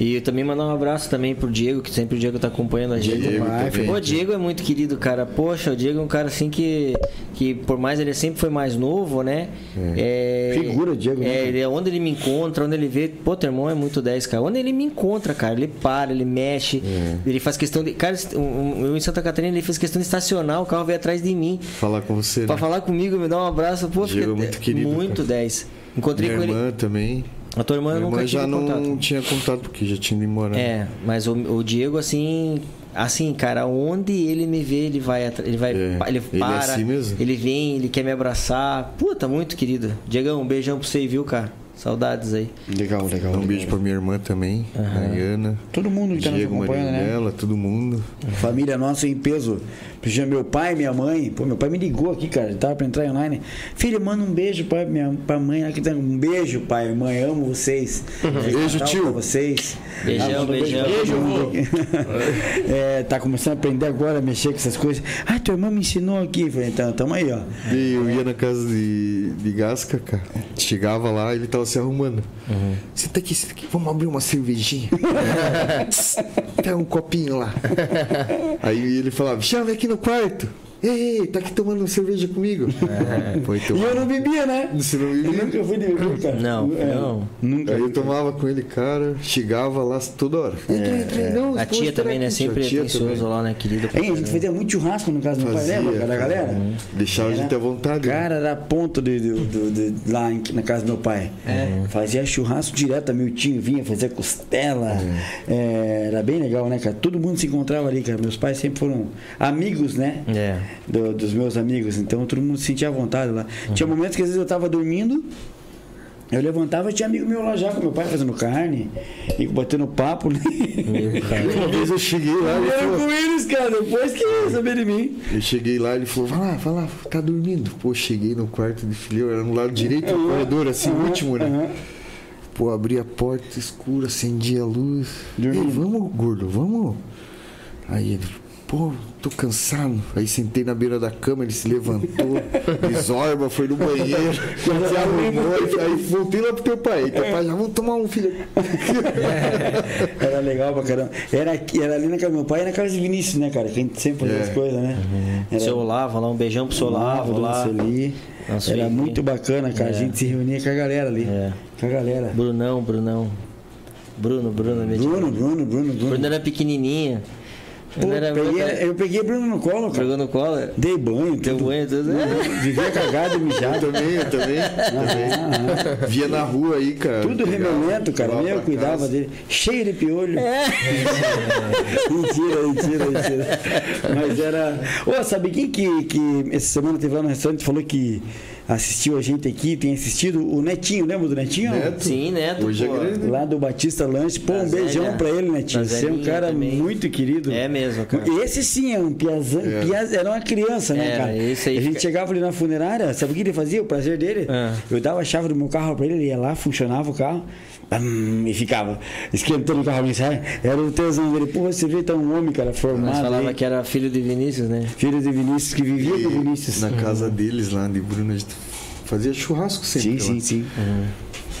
E eu também mandar um abraço também pro Diego, que sempre o Diego tá acompanhando a gente. Diego. Pô, o Diego é muito querido, cara. Poxa, o Diego é um cara assim que, que por mais ele sempre foi mais novo, né? É. Figura, Diego, né, É, ele, onde ele me encontra, onde ele vê. Pô, teu irmão é muito 10, cara. Onde ele me encontra, cara. Ele para, ele mexe, É. ele faz questão de. Cara, eu em Santa Catarina, ele fez questão de estacionar, o carro veio atrás de mim. Falar com você, Pra né? falar comigo, me dar um abraço. Pô, Diego fica- é muito querido, Muito cara. 10. Encontrei Minha com ele. irmã também. A tua irmã Minha nunca irmã já não contato. tinha contato, porque já tinha ido embora. né? É, mas o, o Diego, assim, assim, cara, onde ele me vê, ele vai, ele vai, É, ele ele é para, assim ele vem, ele quer me abraçar. Puta, muito querido. Diegão, um beijão pra você, viu, cara? Saudades aí. Legal, legal. Um beijo pra minha irmã também, Dayana. Todo mundo que tá nos acompanhando, né? Marinela, todo mundo. Família nossa em peso. Já meu pai, minha mãe. Pô, meu pai me ligou aqui, cara. Ele tava pra entrar online. Filho, manda um beijo pra minha pra mãe. Aqui tá um beijo, pai. Mãe, amo vocês. Beijo, Natal tio. Pra vocês. Beijão, Ah, um beijão. mundo aqui. é, tá começando a aprender agora a mexer com essas coisas. Ah, tua irmã me ensinou aqui. Falei, então, tamo aí, ó. E eu ia na casa de, de Gasca, cara. Chegava lá, ele tava se arrumando. Senta aqui, senta aqui. Vamos abrir uma cervejinha. Tem um copinho lá. Aí ele falava, chama aqui no quarto. Ei, tá aqui tomando cerveja comigo. Foi E tomar. eu não bebia, né? Você não Eu bebia? nunca fui de beber, cara. Não, É, não. Nunca. Aí eu tomava com ele, cara, chegava lá toda hora. Entra, entra, não, A tia também, né? Sempre tia atencioso lá, né, querido? Hein, a gente fazia muito churrasco no caso do meu pai, Fazia, lembra, cara, da galera? fazia. Deixava a gente à vontade. né? Cara, era ponto de, de- de- de- lá em- na casa do meu pai. Fazia churrasco direto, meu tio vinha fazer costela. É, era bem legal, né, cara? Todo mundo se encontrava ali, cara. Meus pais sempre foram amigos, né? É. do- dos meus amigos. Então todo mundo se sentia à vontade lá. Tinha momentos que às vezes eu tava dormindo. Eu levantava e tinha amigo meu lá já, com meu pai fazendo carne e batendo papo. Né? Uma vez eu cheguei lá, Eu falou, com eles, cara, depois que ia saber de mim. Eu cheguei lá, ele falou, vai lá, vai lá, tá dormindo. Pô, cheguei no quarto de filho, era no lado direito do corredor, assim, o último, né? Aham. Pô, abri a porta escura, acendi a luz. Ei, vamos, gordo, vamos. Aí ele, pô, tô cansado. Aí sentei na beira da cama, ele se levantou, desorba, foi no banheiro, se arrumou, aí voltei lá pro teu pai. Aí teu pai já, vamos tomar um filho. Era legal pra caramba. Era, era ali na casa do meu pai e na casa de Vinícius, né, cara? Que a gente sempre fazia É. as coisas, né? Era Seu Olavo lá, um beijão pro seu Olavo lá. Sueli. Nossa, Era muito bacana, cara. A gente se reunia com a galera ali. É. Com a galera. Brunão, Brunão. Bruno, Bruno. Bruno, Bruno, Bruno, Bruno. Bruno era pequenininho. Pô, peguei- eu peguei Bruno no colo, cara. Pegou no colo. Dei banho, Deu tudo. banho, tudo. Vivia cagado e Eu mijado. também, eu também. também. Via na rua aí, cara. Tudo Pegava, remelento, cara. Eu cuidava casa. dele. Cheio de piolho. mentira, mentira, mentira. Mas era. Ô, sabe quem que, que essa semana teve lá no restaurante e falou que assistiu a gente aqui, tem assistido? O Netinho, lembra do Netinho? Neto. Sim, Neto. Hoje é pô. grande. Lá do Batista Lanche. Pô, um Da beijão Zélia. pra ele, Netinho. Da Você é um cara também. muito querido. É mesmo, cara. Esse sim é um piazão. É. piaz- era uma criança, né, Era, cara? esse aí a gente fica- chegava ali na funerária, sabe o que ele fazia? O prazer dele? Ah. Eu dava a chave do meu carro pra ele, ele ia lá, funcionava o carro. E ficava esquentando o carro, mas, sabe? Era o tesão dele. Pô, você vê, tá um homem, cara, formado. falava aí. que era filho de Vinícius, né? Filho de Vinícius, que vivia E com o Vinícius. Na casa deles lá de Bruno, a gente fazia churrasco sempre. Sim, lá. sim, sim.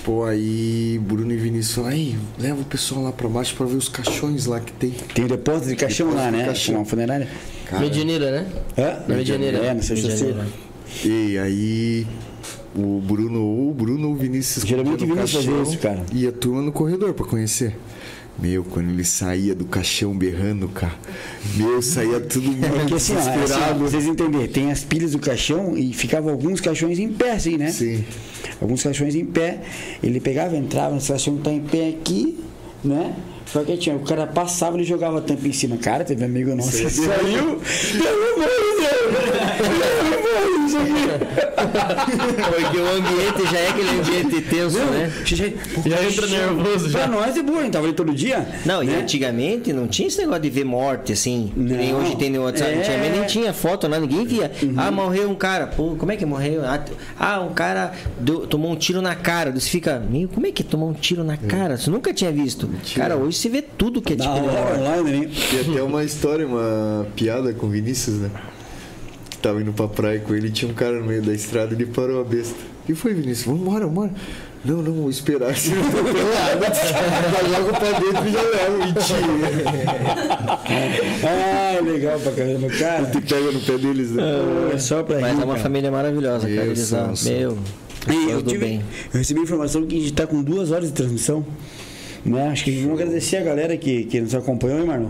Pô, aí Bruno e Vinícius falaram, aí, leva o pessoal lá pra baixo pra ver os caixões lá que tem. Tem o depósito de caixão Depósito lá, de né? caixão. Uma funerária. Cara, Medianeira, né? Hã? Na Medianeira. É, no Sexta Medianeira. E aí o Bruno, ou o Bruno ou o Vinícius Geralmente no o Vinícius fazia isso, cara. E a turma no corredor pra conhecer. Meu, quando ele saía do caixão berrando, cara. Meu, saía tudo muito Porque assim, é assim, desesperado. vocês entenderem, tem as pilhas do caixão e ficavam alguns caixões em pé, assim, né? Sim. Alguns caixões em pé. Ele pegava, entrava, esse caixão tá em pé aqui, né? Só que tinha, o cara passava e jogava a tampa em cima. Cara, teve um amigo nosso aí. saiu. De Deus! Porque o ambiente já é aquele ambiente tenso, né? Já entra nervoso já. Pra nós é gente tava ali todo dia. Não, e né? antigamente não tinha esse negócio de ver morte, assim. que Nem Não. hoje tem no WhatsApp. É. Uhum. Antigamente nem tinha foto, nada, ninguém via. Ah, morreu um cara. Pô, como é que morreu? Ah, Ah, um cara deu- tomou um tiro na cara. Você fica, como é que tomou um tiro na cara? Você nunca tinha visto. Cara, hoje você vê tudo que é Da tipo de hora, morte. online, né? Tem até uma história, uma piada com o Vinícius, né? Tava indo pra praia com ele e tinha um cara no meio da estrada e ele parou a besta. O que foi, Vinícius? Vambora, vambora. Não, não, vou esperar. Se não for pelado, já joga pra dentro e já leva. Mentira. Ah, legal pra caramba. Cara, Tu pega no pé deles, né? é só pra Mas rir, é uma cara. família maravilhosa, cara. Eu Eles meu, E eu, tive- bem. eu recebi informação que a gente tá com duas horas de transmissão. Né? Acho que vamos agradecer a galera que, que nos acompanhou, hein, Marlon?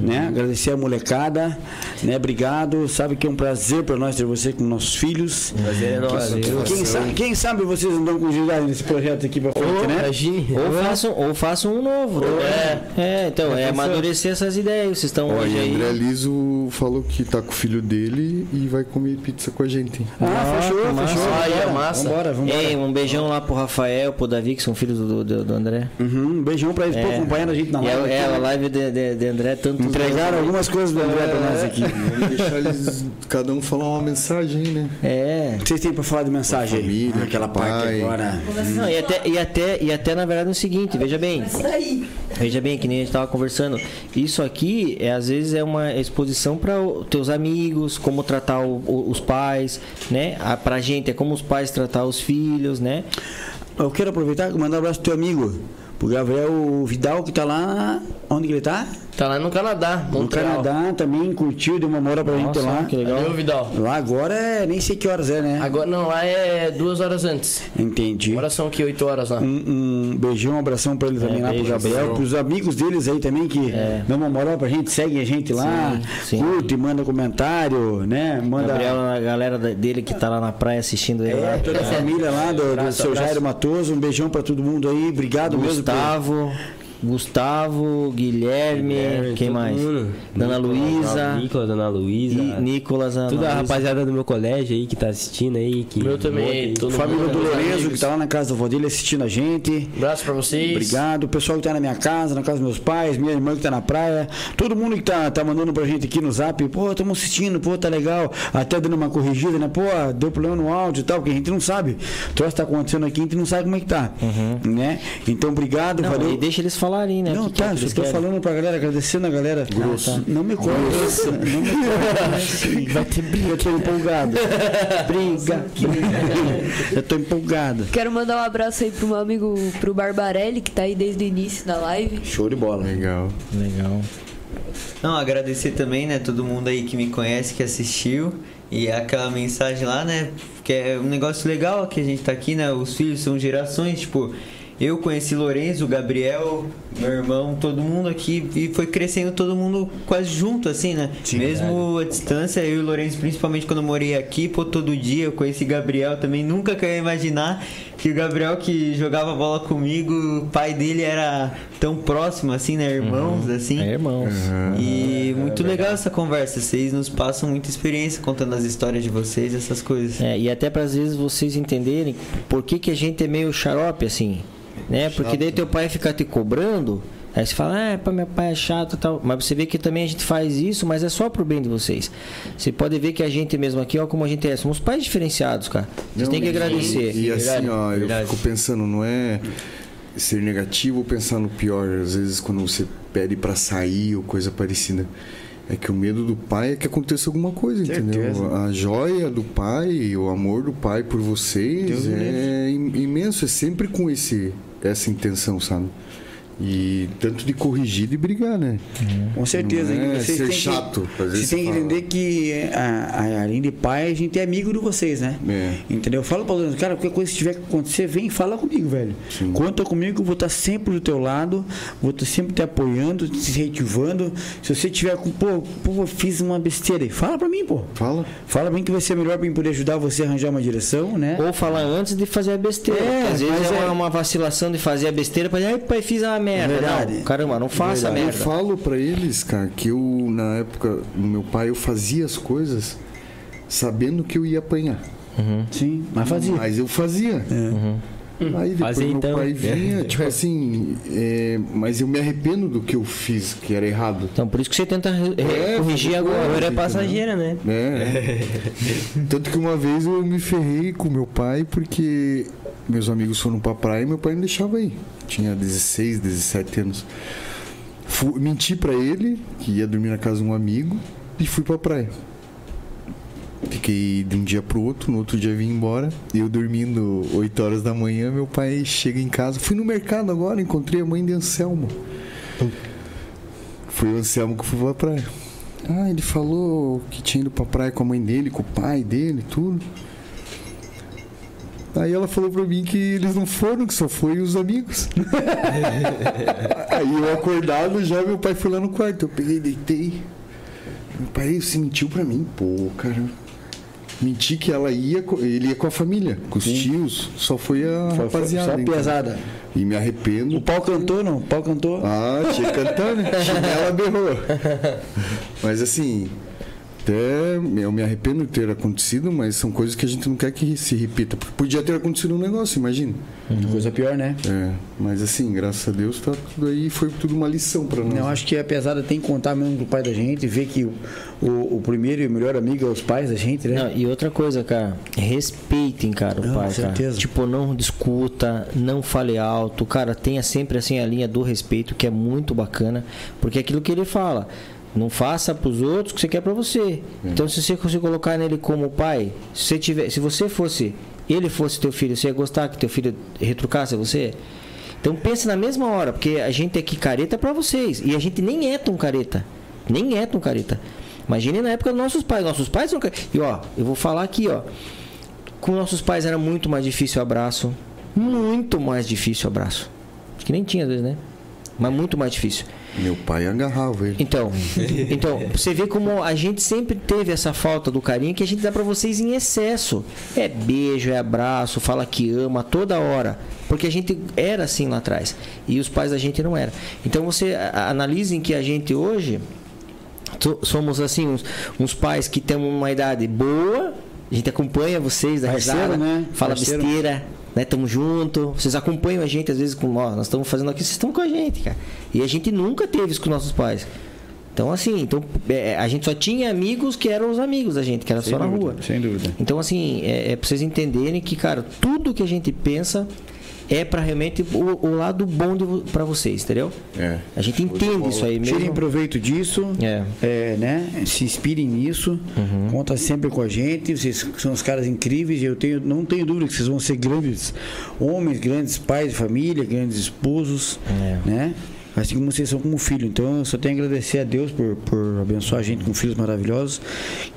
Né? Agradecer a molecada, né? Obrigado. Sabe que é um prazer para nós ter você com nossos filhos. Prazer é nosso. Quem sabe, quem sabe vocês não dão continuidade nesse projeto aqui pra frente, né? Imagine. Ou façam, ou façam um novo. É, é então, é amadurecer essas ideias. Vocês estão hoje aí. André Liso falou que tá com o filho dele e vai comer pizza com a gente. Ah, fechou, que massa. fechou. Aí, é massa. Vambora, vambora. Ei, um beijão lá pro Rafael, pro Davi, que são filhos do, do, do André. Uhum, um beijão pra eles por É. acompanhando a gente na E live. é, é a live de, de, de André, tanto. Entregaram algumas coisas do André pra nós aqui. Vamos deixar eles, cada um falar uma mensagem aí, né? É. O que vocês têm pra falar de mensagem aí? Família, Ah, aquela parte pai. agora. Não, e até, e, até, e até na verdade é o seguinte, veja bem. Veja bem, que nem a gente tava conversando. Isso aqui, é, às vezes, é uma exposição para teus amigos, como tratar o- o- os pais, né? A, pra gente é como os pais tratar os filhos, né? Eu quero aproveitar e mandar um abraço pro teu amigo, pro Gabriel Vidal, que tá lá. Onde que ele tá? Tá lá no Canadá, No Montreal. Canadá também, curtiu, deu uma moral pra gente Nossa, lá. que legal. Valeu, Vidal. Lá agora é nem sei que horas é, né? Agora não, lá é duas horas antes. Entendi. Agora são aqui oito horas lá. Um, um beijão, um abração pra ele também lá pro beijo, Gabriel, pros amigos deles aí também que dão uma moral pra gente, seguem a gente lá, Sim, sim. curte, manda comentário, né? Manda Gabriel, a galera dele que tá lá na praia assistindo ele é, lá. toda a família lá do, do Abraço, seu abraço. Jairo Matoso, um beijão pra todo mundo aí, obrigado mesmo. Gustavo, Gustavo, Guilherme, quem todo mais? mundo. Dona Luísa, Nicolas, Dona Luísa. e Nicolas, Ana Toda a rapaziada do meu colégio aí que tá assistindo aí. Que Meu também, todo Família mundo. do amigos. que tá lá na casa do avô dele assistindo a gente. Abraço pra vocês. Obrigado. O pessoal que tá na minha casa, na casa dos meus pais, minha irmã que tá na praia. Todo mundo que tá, tá mandando pra gente aqui no zap. Pô, estamos assistindo, pô, tá legal. Até dando uma corrigida, né? Pô, deu problema no áudio e tal, porque a gente não sabe. O troço tá acontecendo aqui, a gente não sabe como é que tá. Né? Então, obrigado, Não, valeu. e deixa eles falarem, né? Não, que tá, que querem. falando pra galera, agradecendo a galera. Grosso. Não me corta. Não me corta. Vai ter briga, eu tô empolgado. Briga. Eu tô empolgado. Quero mandar um abraço aí pro meu amigo, pro Barbarelli, que tá aí desde o início da live. Show de bola. Legal. Legal. Não, agradecer também, né, todo mundo aí que me conhece, que assistiu. E aquela mensagem lá, né, que é um negócio legal que a gente tá aqui, né, os filhos são gerações, tipo, eu conheci Lourenço, o Gabriel, meu irmão, todo mundo aqui, e foi crescendo todo mundo quase junto, assim, né? Mesmo a distância, eu e o Lourenço, principalmente quando eu morei aqui, pô, todo dia, eu conheci Gabriel também, nunca que eu ia imaginar que o Gabriel que jogava bola comigo, o pai dele era tão próximo, assim, né, irmãos, assim. É irmãos. E muito legal essa conversa. Vocês nos passam muita experiência contando as histórias de vocês, essas coisas. É, e até para às vezes vocês entenderem por que, que a gente é meio xarope assim, né? Porque daí teu pai fica te cobrando, aí você fala, ah, pá, meu pai é chato e tal. Mas você vê que também a gente faz isso, mas é só pro bem de vocês. Você pode ver que a gente mesmo aqui, ó, como a gente é, somos pais diferenciados, cara. Vocês Não, têm que e- agradecer. E, assim, Verdade? ó, eu Verdade. fico pensando, não é ser negativo ou pensar no pior. Às vezes quando você pede pra sair ou coisa parecida. É que o medo do pai é que aconteça alguma coisa, entendeu? A joia do pai, o amor do pai por vocês é im- imenso. É sempre com esse, essa intenção, sabe? E tanto de corrigir e de brigar, né? Com certeza. Não é que vocês ser têm que- chato, às vezes Você tem que entender que a, a, além de pai, a gente é amigo de vocês, né? É. Entendeu? Fala pra eles, cara, qualquer coisa que tiver que acontecer, vem e fala comigo, velho. Conta comigo, eu vou estar sempre do teu lado, vou estar sempre te apoiando, te incentivando. Se você tiver com, pô, pô, eu fiz uma besteira aí, fala pra mim, pô. Fala. Fala pra mim que vai ser melhor pra mim poder ajudar você a arranjar uma direção, né? Ou falar antes de fazer a besteira. É, às vezes é, é- Uma, uma vacilação de fazer a besteira para ai, pai, fiz a merda. Verdade. Não, caramba, não faça Eu merda. falo pra eles, cara, que eu, na época, do meu pai, eu fazia as coisas sabendo que eu ia apanhar. Sim, mas fazia. Mas eu fazia. Aí depois Fazia meu então. pai vinha, tipo assim, é, mas eu me arrependo do que eu fiz, que era errado. Então por isso que você tenta É, corrigir agora. Agora é passageira, né? É. Tanto que uma vez eu me ferrei com meu pai porque meus amigos foram pra praia e meu pai não deixava ir. Tinha 16, 17 anos. Fu- menti pra ele que ia dormir na casa de um amigo e fui pra praia. Fiquei de um dia pro outro, no outro dia vim embora. Eu dormindo 8 horas da manhã, meu pai chega em casa. Fui no mercado agora, encontrei a mãe de Anselmo. Foi o Anselmo que foi pra praia. Ah, ele falou que tinha ido pra praia com a mãe dele, com o pai dele, tudo. Aí ela falou pra mim que eles não foram, que só foi os amigos. Aí eu acordado já, meu pai foi lá no quarto. Eu peguei, deitei. Meu pai se mentiu pra mim. Pô, cara. Menti que ela ia, ele ia com a família, com os tios. Só foi a foi rapaziada. só então. pesada. E me arrependo. O pau cantou, não? O pau cantou. Ah, tinha que cantar, né? Ela berrou. Mas assim, até eu me arrependo de ter acontecido, mas são coisas que a gente não quer que se repita. Porque podia ter acontecido um negócio, imagina. Coisa pior, né? É, mas assim, graças a Deus, tá tudo aí, foi tudo uma lição pra nós. Não, acho que a pesada tem que contar mesmo com o pai da gente, ver que o, o, primeiro e o melhor amigo é os pais da gente, né? Não, e outra coisa, cara, respeitem, cara, o Não, pai, com cara. certeza. Tipo, não discuta, não fale alto, cara, tenha sempre assim a linha do respeito, que é muito bacana, porque é aquilo que ele fala, não faça pros outros o que você quer pra você. Então, se você se colocar nele como pai, se você tiver, se você fosse, ele fosse teu filho, você ia gostar que teu filho retrucasse você? Então pensa na mesma hora, porque a gente é aqui careta pra vocês. E a gente nem é tão careta. Nem é tão careta. Imagine na época dos nossos pais. Nossos pais. E ó, eu vou falar aqui, ó. Com nossos pais era muito mais difícil o abraço. Muito mais difícil o abraço. Acho que nem tinha às vezes, né? Mas muito mais difícil. Meu pai agarrava ele. Então, então, você vê como a gente sempre teve essa falta do carinho que a gente dá pra vocês em excesso. É beijo, é abraço, fala que ama toda hora. Porque a gente era assim lá atrás. E os pais da gente não era. Então você analisem que a gente hoje somos assim uns, uns pais que temos uma idade boa. A gente acompanha vocês da Parceiro, risada, né? fala Parceiro. besteira, né? Tamo junto. Vocês acompanham a gente às vezes com ó, nós estamos fazendo aqui, vocês estão com a gente, cara. E a gente nunca teve isso com nossos pais. Então assim, então é, a gente só tinha amigos que eram os amigos da gente, que era Sem só na dúvida, rua. Sem dúvida. Então assim, é, é pra vocês entenderem que, cara, tudo que a gente pensa é pra realmente o, o lado bom pra vocês, entendeu? É. A gente entende isso aí mesmo. Tirem proveito disso, É. é, né? Se inspirem nisso, conta sempre com a gente. Vocês são os caras incríveis. e Eu tenho, não tenho dúvida que vocês vão ser grandes homens, grandes pais de família, grandes esposos, É. né? Assim como vocês são como filho. Então eu só tenho a agradecer a Deus por, por abençoar a gente com filhos maravilhosos.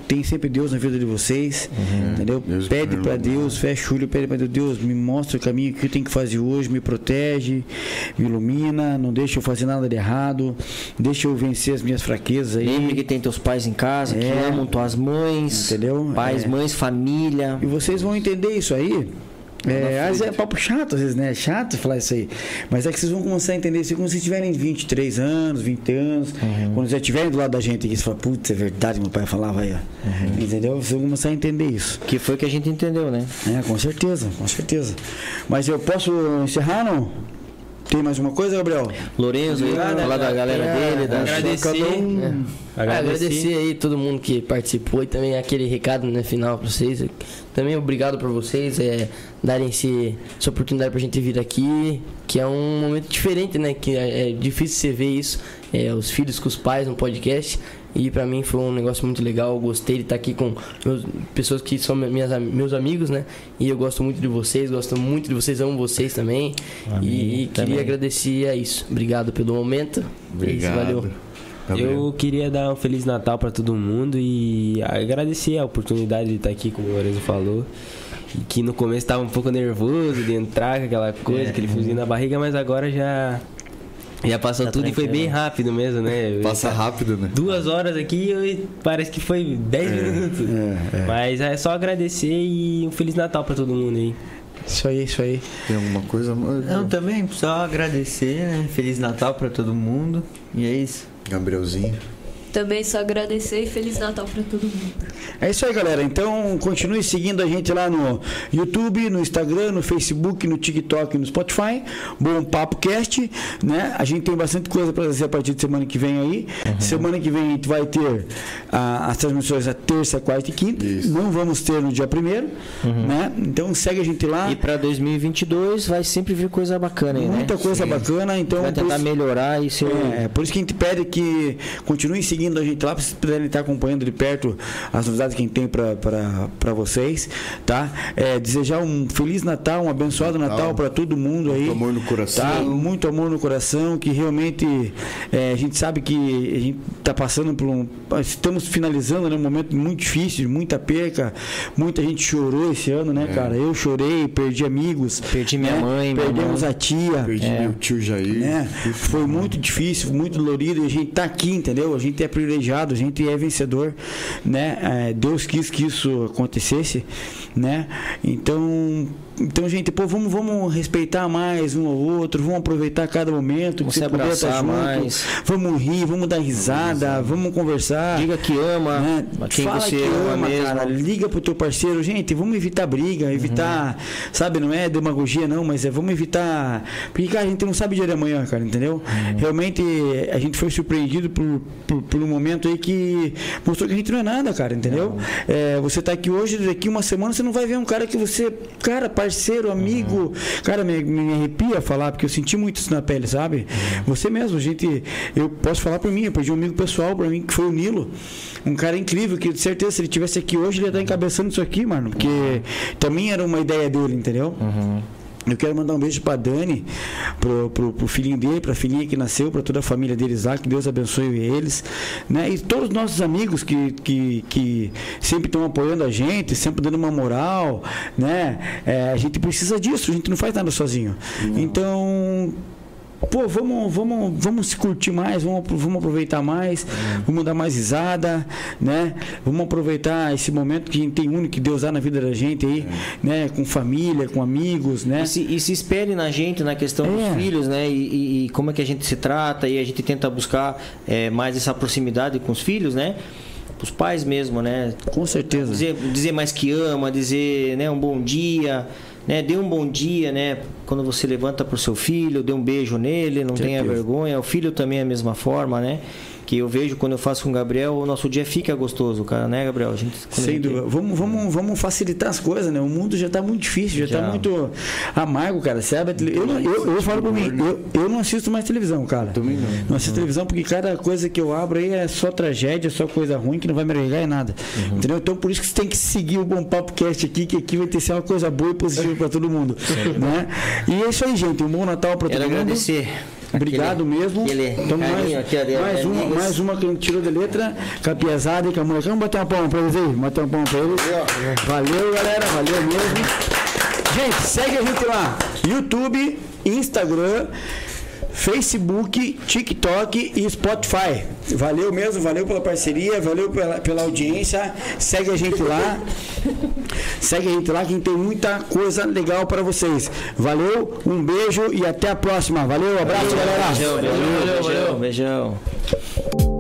Tem sempre Deus na vida de vocês, entendeu? Deus pede para. Deus, fecha o olho, pede para Deus, Deus, me mostra o caminho que eu tenho que fazer hoje, me protege, me ilumina, não deixa eu fazer nada de errado, deixa eu vencer as minhas fraquezas aí. Lembre que tem teus pais em casa, que É. amam tuas mães, Entendeu? pais, É. mães, família. E vocês vão entender isso aí. É, às vezes é papo chato, às vezes, né? É chato falar isso aí. Mas é que vocês vão começar a entender isso quando vocês tiverem 23 anos, 20 anos. Uhum. Quando vocês estiverem do lado da gente aqui, você fala, putz, é verdade, meu pai falava aí, ó. Uhum. Entendeu? Vocês vão começar a entender isso. Que foi que a gente entendeu, né? É, com certeza, com certeza. Mas eu posso encerrar, não? Tem mais uma coisa, Gabriel? Lorenzo, aí, falar da galera dele, da Agradecer. É. Agradecer. Agradecer aí todo mundo que participou e também aquele recado no final pra vocês. Também obrigado por vocês é, darem esse, essa oportunidade pra gente vir aqui, que é um momento diferente, né? Que é, é difícil você ver isso, é, os filhos com os pais no podcast. E pra mim foi um negócio muito legal. Eu gostei de estar aqui com meus, pessoas que são minhas, am- meus amigos, né? E eu gosto muito de vocês, gosto muito de vocês, amo vocês também. e também. queria agradecer a isso. Obrigado pelo momento. É isso, Obrigado. valeu. Gabriel. Eu queria dar um Feliz Natal pra todo mundo e agradecer a oportunidade de estar aqui, como o Lorenzo falou. E que no começo tava um pouco nervoso de entrar com aquela coisa, aquele friozinho na barriga, mas agora já. Já passou Tá tudo e foi bem rápido mesmo, né? Passa rápido, né? Duas horas aqui e parece que foi 10 minutos. Mas é só agradecer e um Feliz Natal pra todo mundo aí. Isso aí, isso aí. Tem alguma coisa? Não, também só agradecer, né? Feliz Natal pra todo mundo. E é isso. Gabrielzinho. Também só agradecer e Feliz Natal pra todo mundo. É isso aí, galera. Então, continue seguindo a gente lá no YouTube, no Instagram, no Facebook, no TikTok, no Spotify. Bom Papo Cast, né? A gente tem bastante coisa para fazer a partir de semana que vem aí. Semana que vem a gente vai ter as transmissões a terça, quarta e quinta. Isso. Não vamos ter no dia primeiro, né? Então, segue a gente lá. E pra 2022 vai sempre vir coisa bacana aí, né? Muita coisa bacana. Então, Vai tentar isso- melhorar e ser. É, por isso que a gente pede que continue seguindo seguindo a gente lá, pra vocês puderem estar acompanhando de perto as novidades que a gente tem para vocês, tá? É, desejar um Feliz Natal, um abençoado Natal, Natal. para todo mundo aí. Muito amor no coração. Tá? Muito amor no coração, que realmente é, a gente sabe que a gente está passando por um. Estamos finalizando né, um momento muito difícil, muita perca. Muita gente chorou esse ano, né, cara? Eu chorei, perdi amigos. Perdi minha né? mãe, minha Perdemos mãe. a tia. Perdi meu tio Jair. Né? Foi muito difícil, muito dolorido. E a gente tá aqui, entendeu? A gente é privilegiado, a gente é vencedor, né? É, Deus quis que isso acontecesse, né? Então, então gente, pô, vamos, vamos respeitar mais um ao outro, vamos aproveitar cada momento. Vamos que se você puder abraçar tá junto. mais. Vamos rir, vamos dar risada, vamos conversar. Diga que ama né? quem Fala você que ama, ama, mesmo. cara. Liga pro teu parceiro, gente, vamos evitar briga, evitar, sabe, não é demagogia não, mas é vamos evitar, porque cara, a gente não sabe dia de amanhã, cara, entendeu? Realmente a gente foi surpreendido por, por, por um momento aí que mostrou que a gente não é nada, cara, entendeu? É, você tá aqui hoje, daqui uma semana você não vai ver um cara que você, cara, parceiro, amigo, cara, me, me arrepia falar, porque eu senti muito isso na pele, sabe? Você mesmo, gente, eu posso falar por mim, eu perdi um amigo pessoal pra mim, que foi o Nilo, um cara incrível, que de certeza se ele tivesse aqui hoje, ele ia estar encabeçando isso aqui, mano, porque também era uma ideia dele, entendeu? Eu quero mandar um beijo pra Dani, pro, pro, pro filhinho dele, pra filhinha que nasceu, pra toda a família deles lá, que Deus abençoe eles, né? E todos os nossos amigos que, que, que sempre estão apoiando a gente, sempre dando uma moral, né? É, a gente precisa disso, a gente não faz nada sozinho. Então, pô, vamos, vamos, vamos se curtir mais, vamos, vamos aproveitar mais, vamos dar mais risada, né? Vamos aproveitar esse momento que a gente tem único que Deus dá na vida da gente aí, né? Com família, com amigos, né? E se, e se espere na gente, na questão É. dos filhos, né? E, e- e como é que a gente se trata e a gente tenta buscar é, mais essa proximidade com os filhos, né? Os pais mesmo, né? Com certeza. Dizer, dizer mais que ama, dizer né, um bom dia, né? Dê um bom dia, né? Quando você levanta pro seu filho, dê um beijo nele, não tenha Certeza. vergonha. O filho também é a mesma forma, né? Que eu vejo quando eu faço com o Gabriel, o nosso dia fica gostoso, cara, né, Gabriel? A gente, Sem gente- dúvida. Vamos, vamos, vamos facilitar as coisas, né? O mundo já está muito difícil, já está muito amargo, cara. Você abre eu, não- eu, eu falo pra mim, eu, eu não assisto mais televisão, cara. Também não. Não assisto televisão porque cada coisa que eu abro aí é só tragédia, só coisa ruim que não vai me agregar em nada. Entendeu? Então por isso que você tem que seguir o Bom Papo Cast aqui, que aqui vai ter ser uma coisa boa e positiva para todo mundo. né? E é isso aí, gente. Um bom Natal para todo Quero mundo. agradecer. Obrigado Aquele- mesmo. aquele Então, mais, aquele- mais, uma, amigos. mais uma que a gente tirou de letra, com a piazada e molecada. Vamos bater uma palma pra eles aí? Bater uma palma pra eles. Valeu, galera. Valeu mesmo. Gente, segue a gente lá. YouTube, Instagram, Facebook, TikTok e Spotify. Valeu mesmo, valeu pela parceria, valeu pela, pela audiência. Segue a gente lá. Segue a gente lá que tem muita coisa legal para vocês. Valeu, um beijo e até a próxima. Valeu, abraço, galera. Beijão, beijão, beijão, beijão.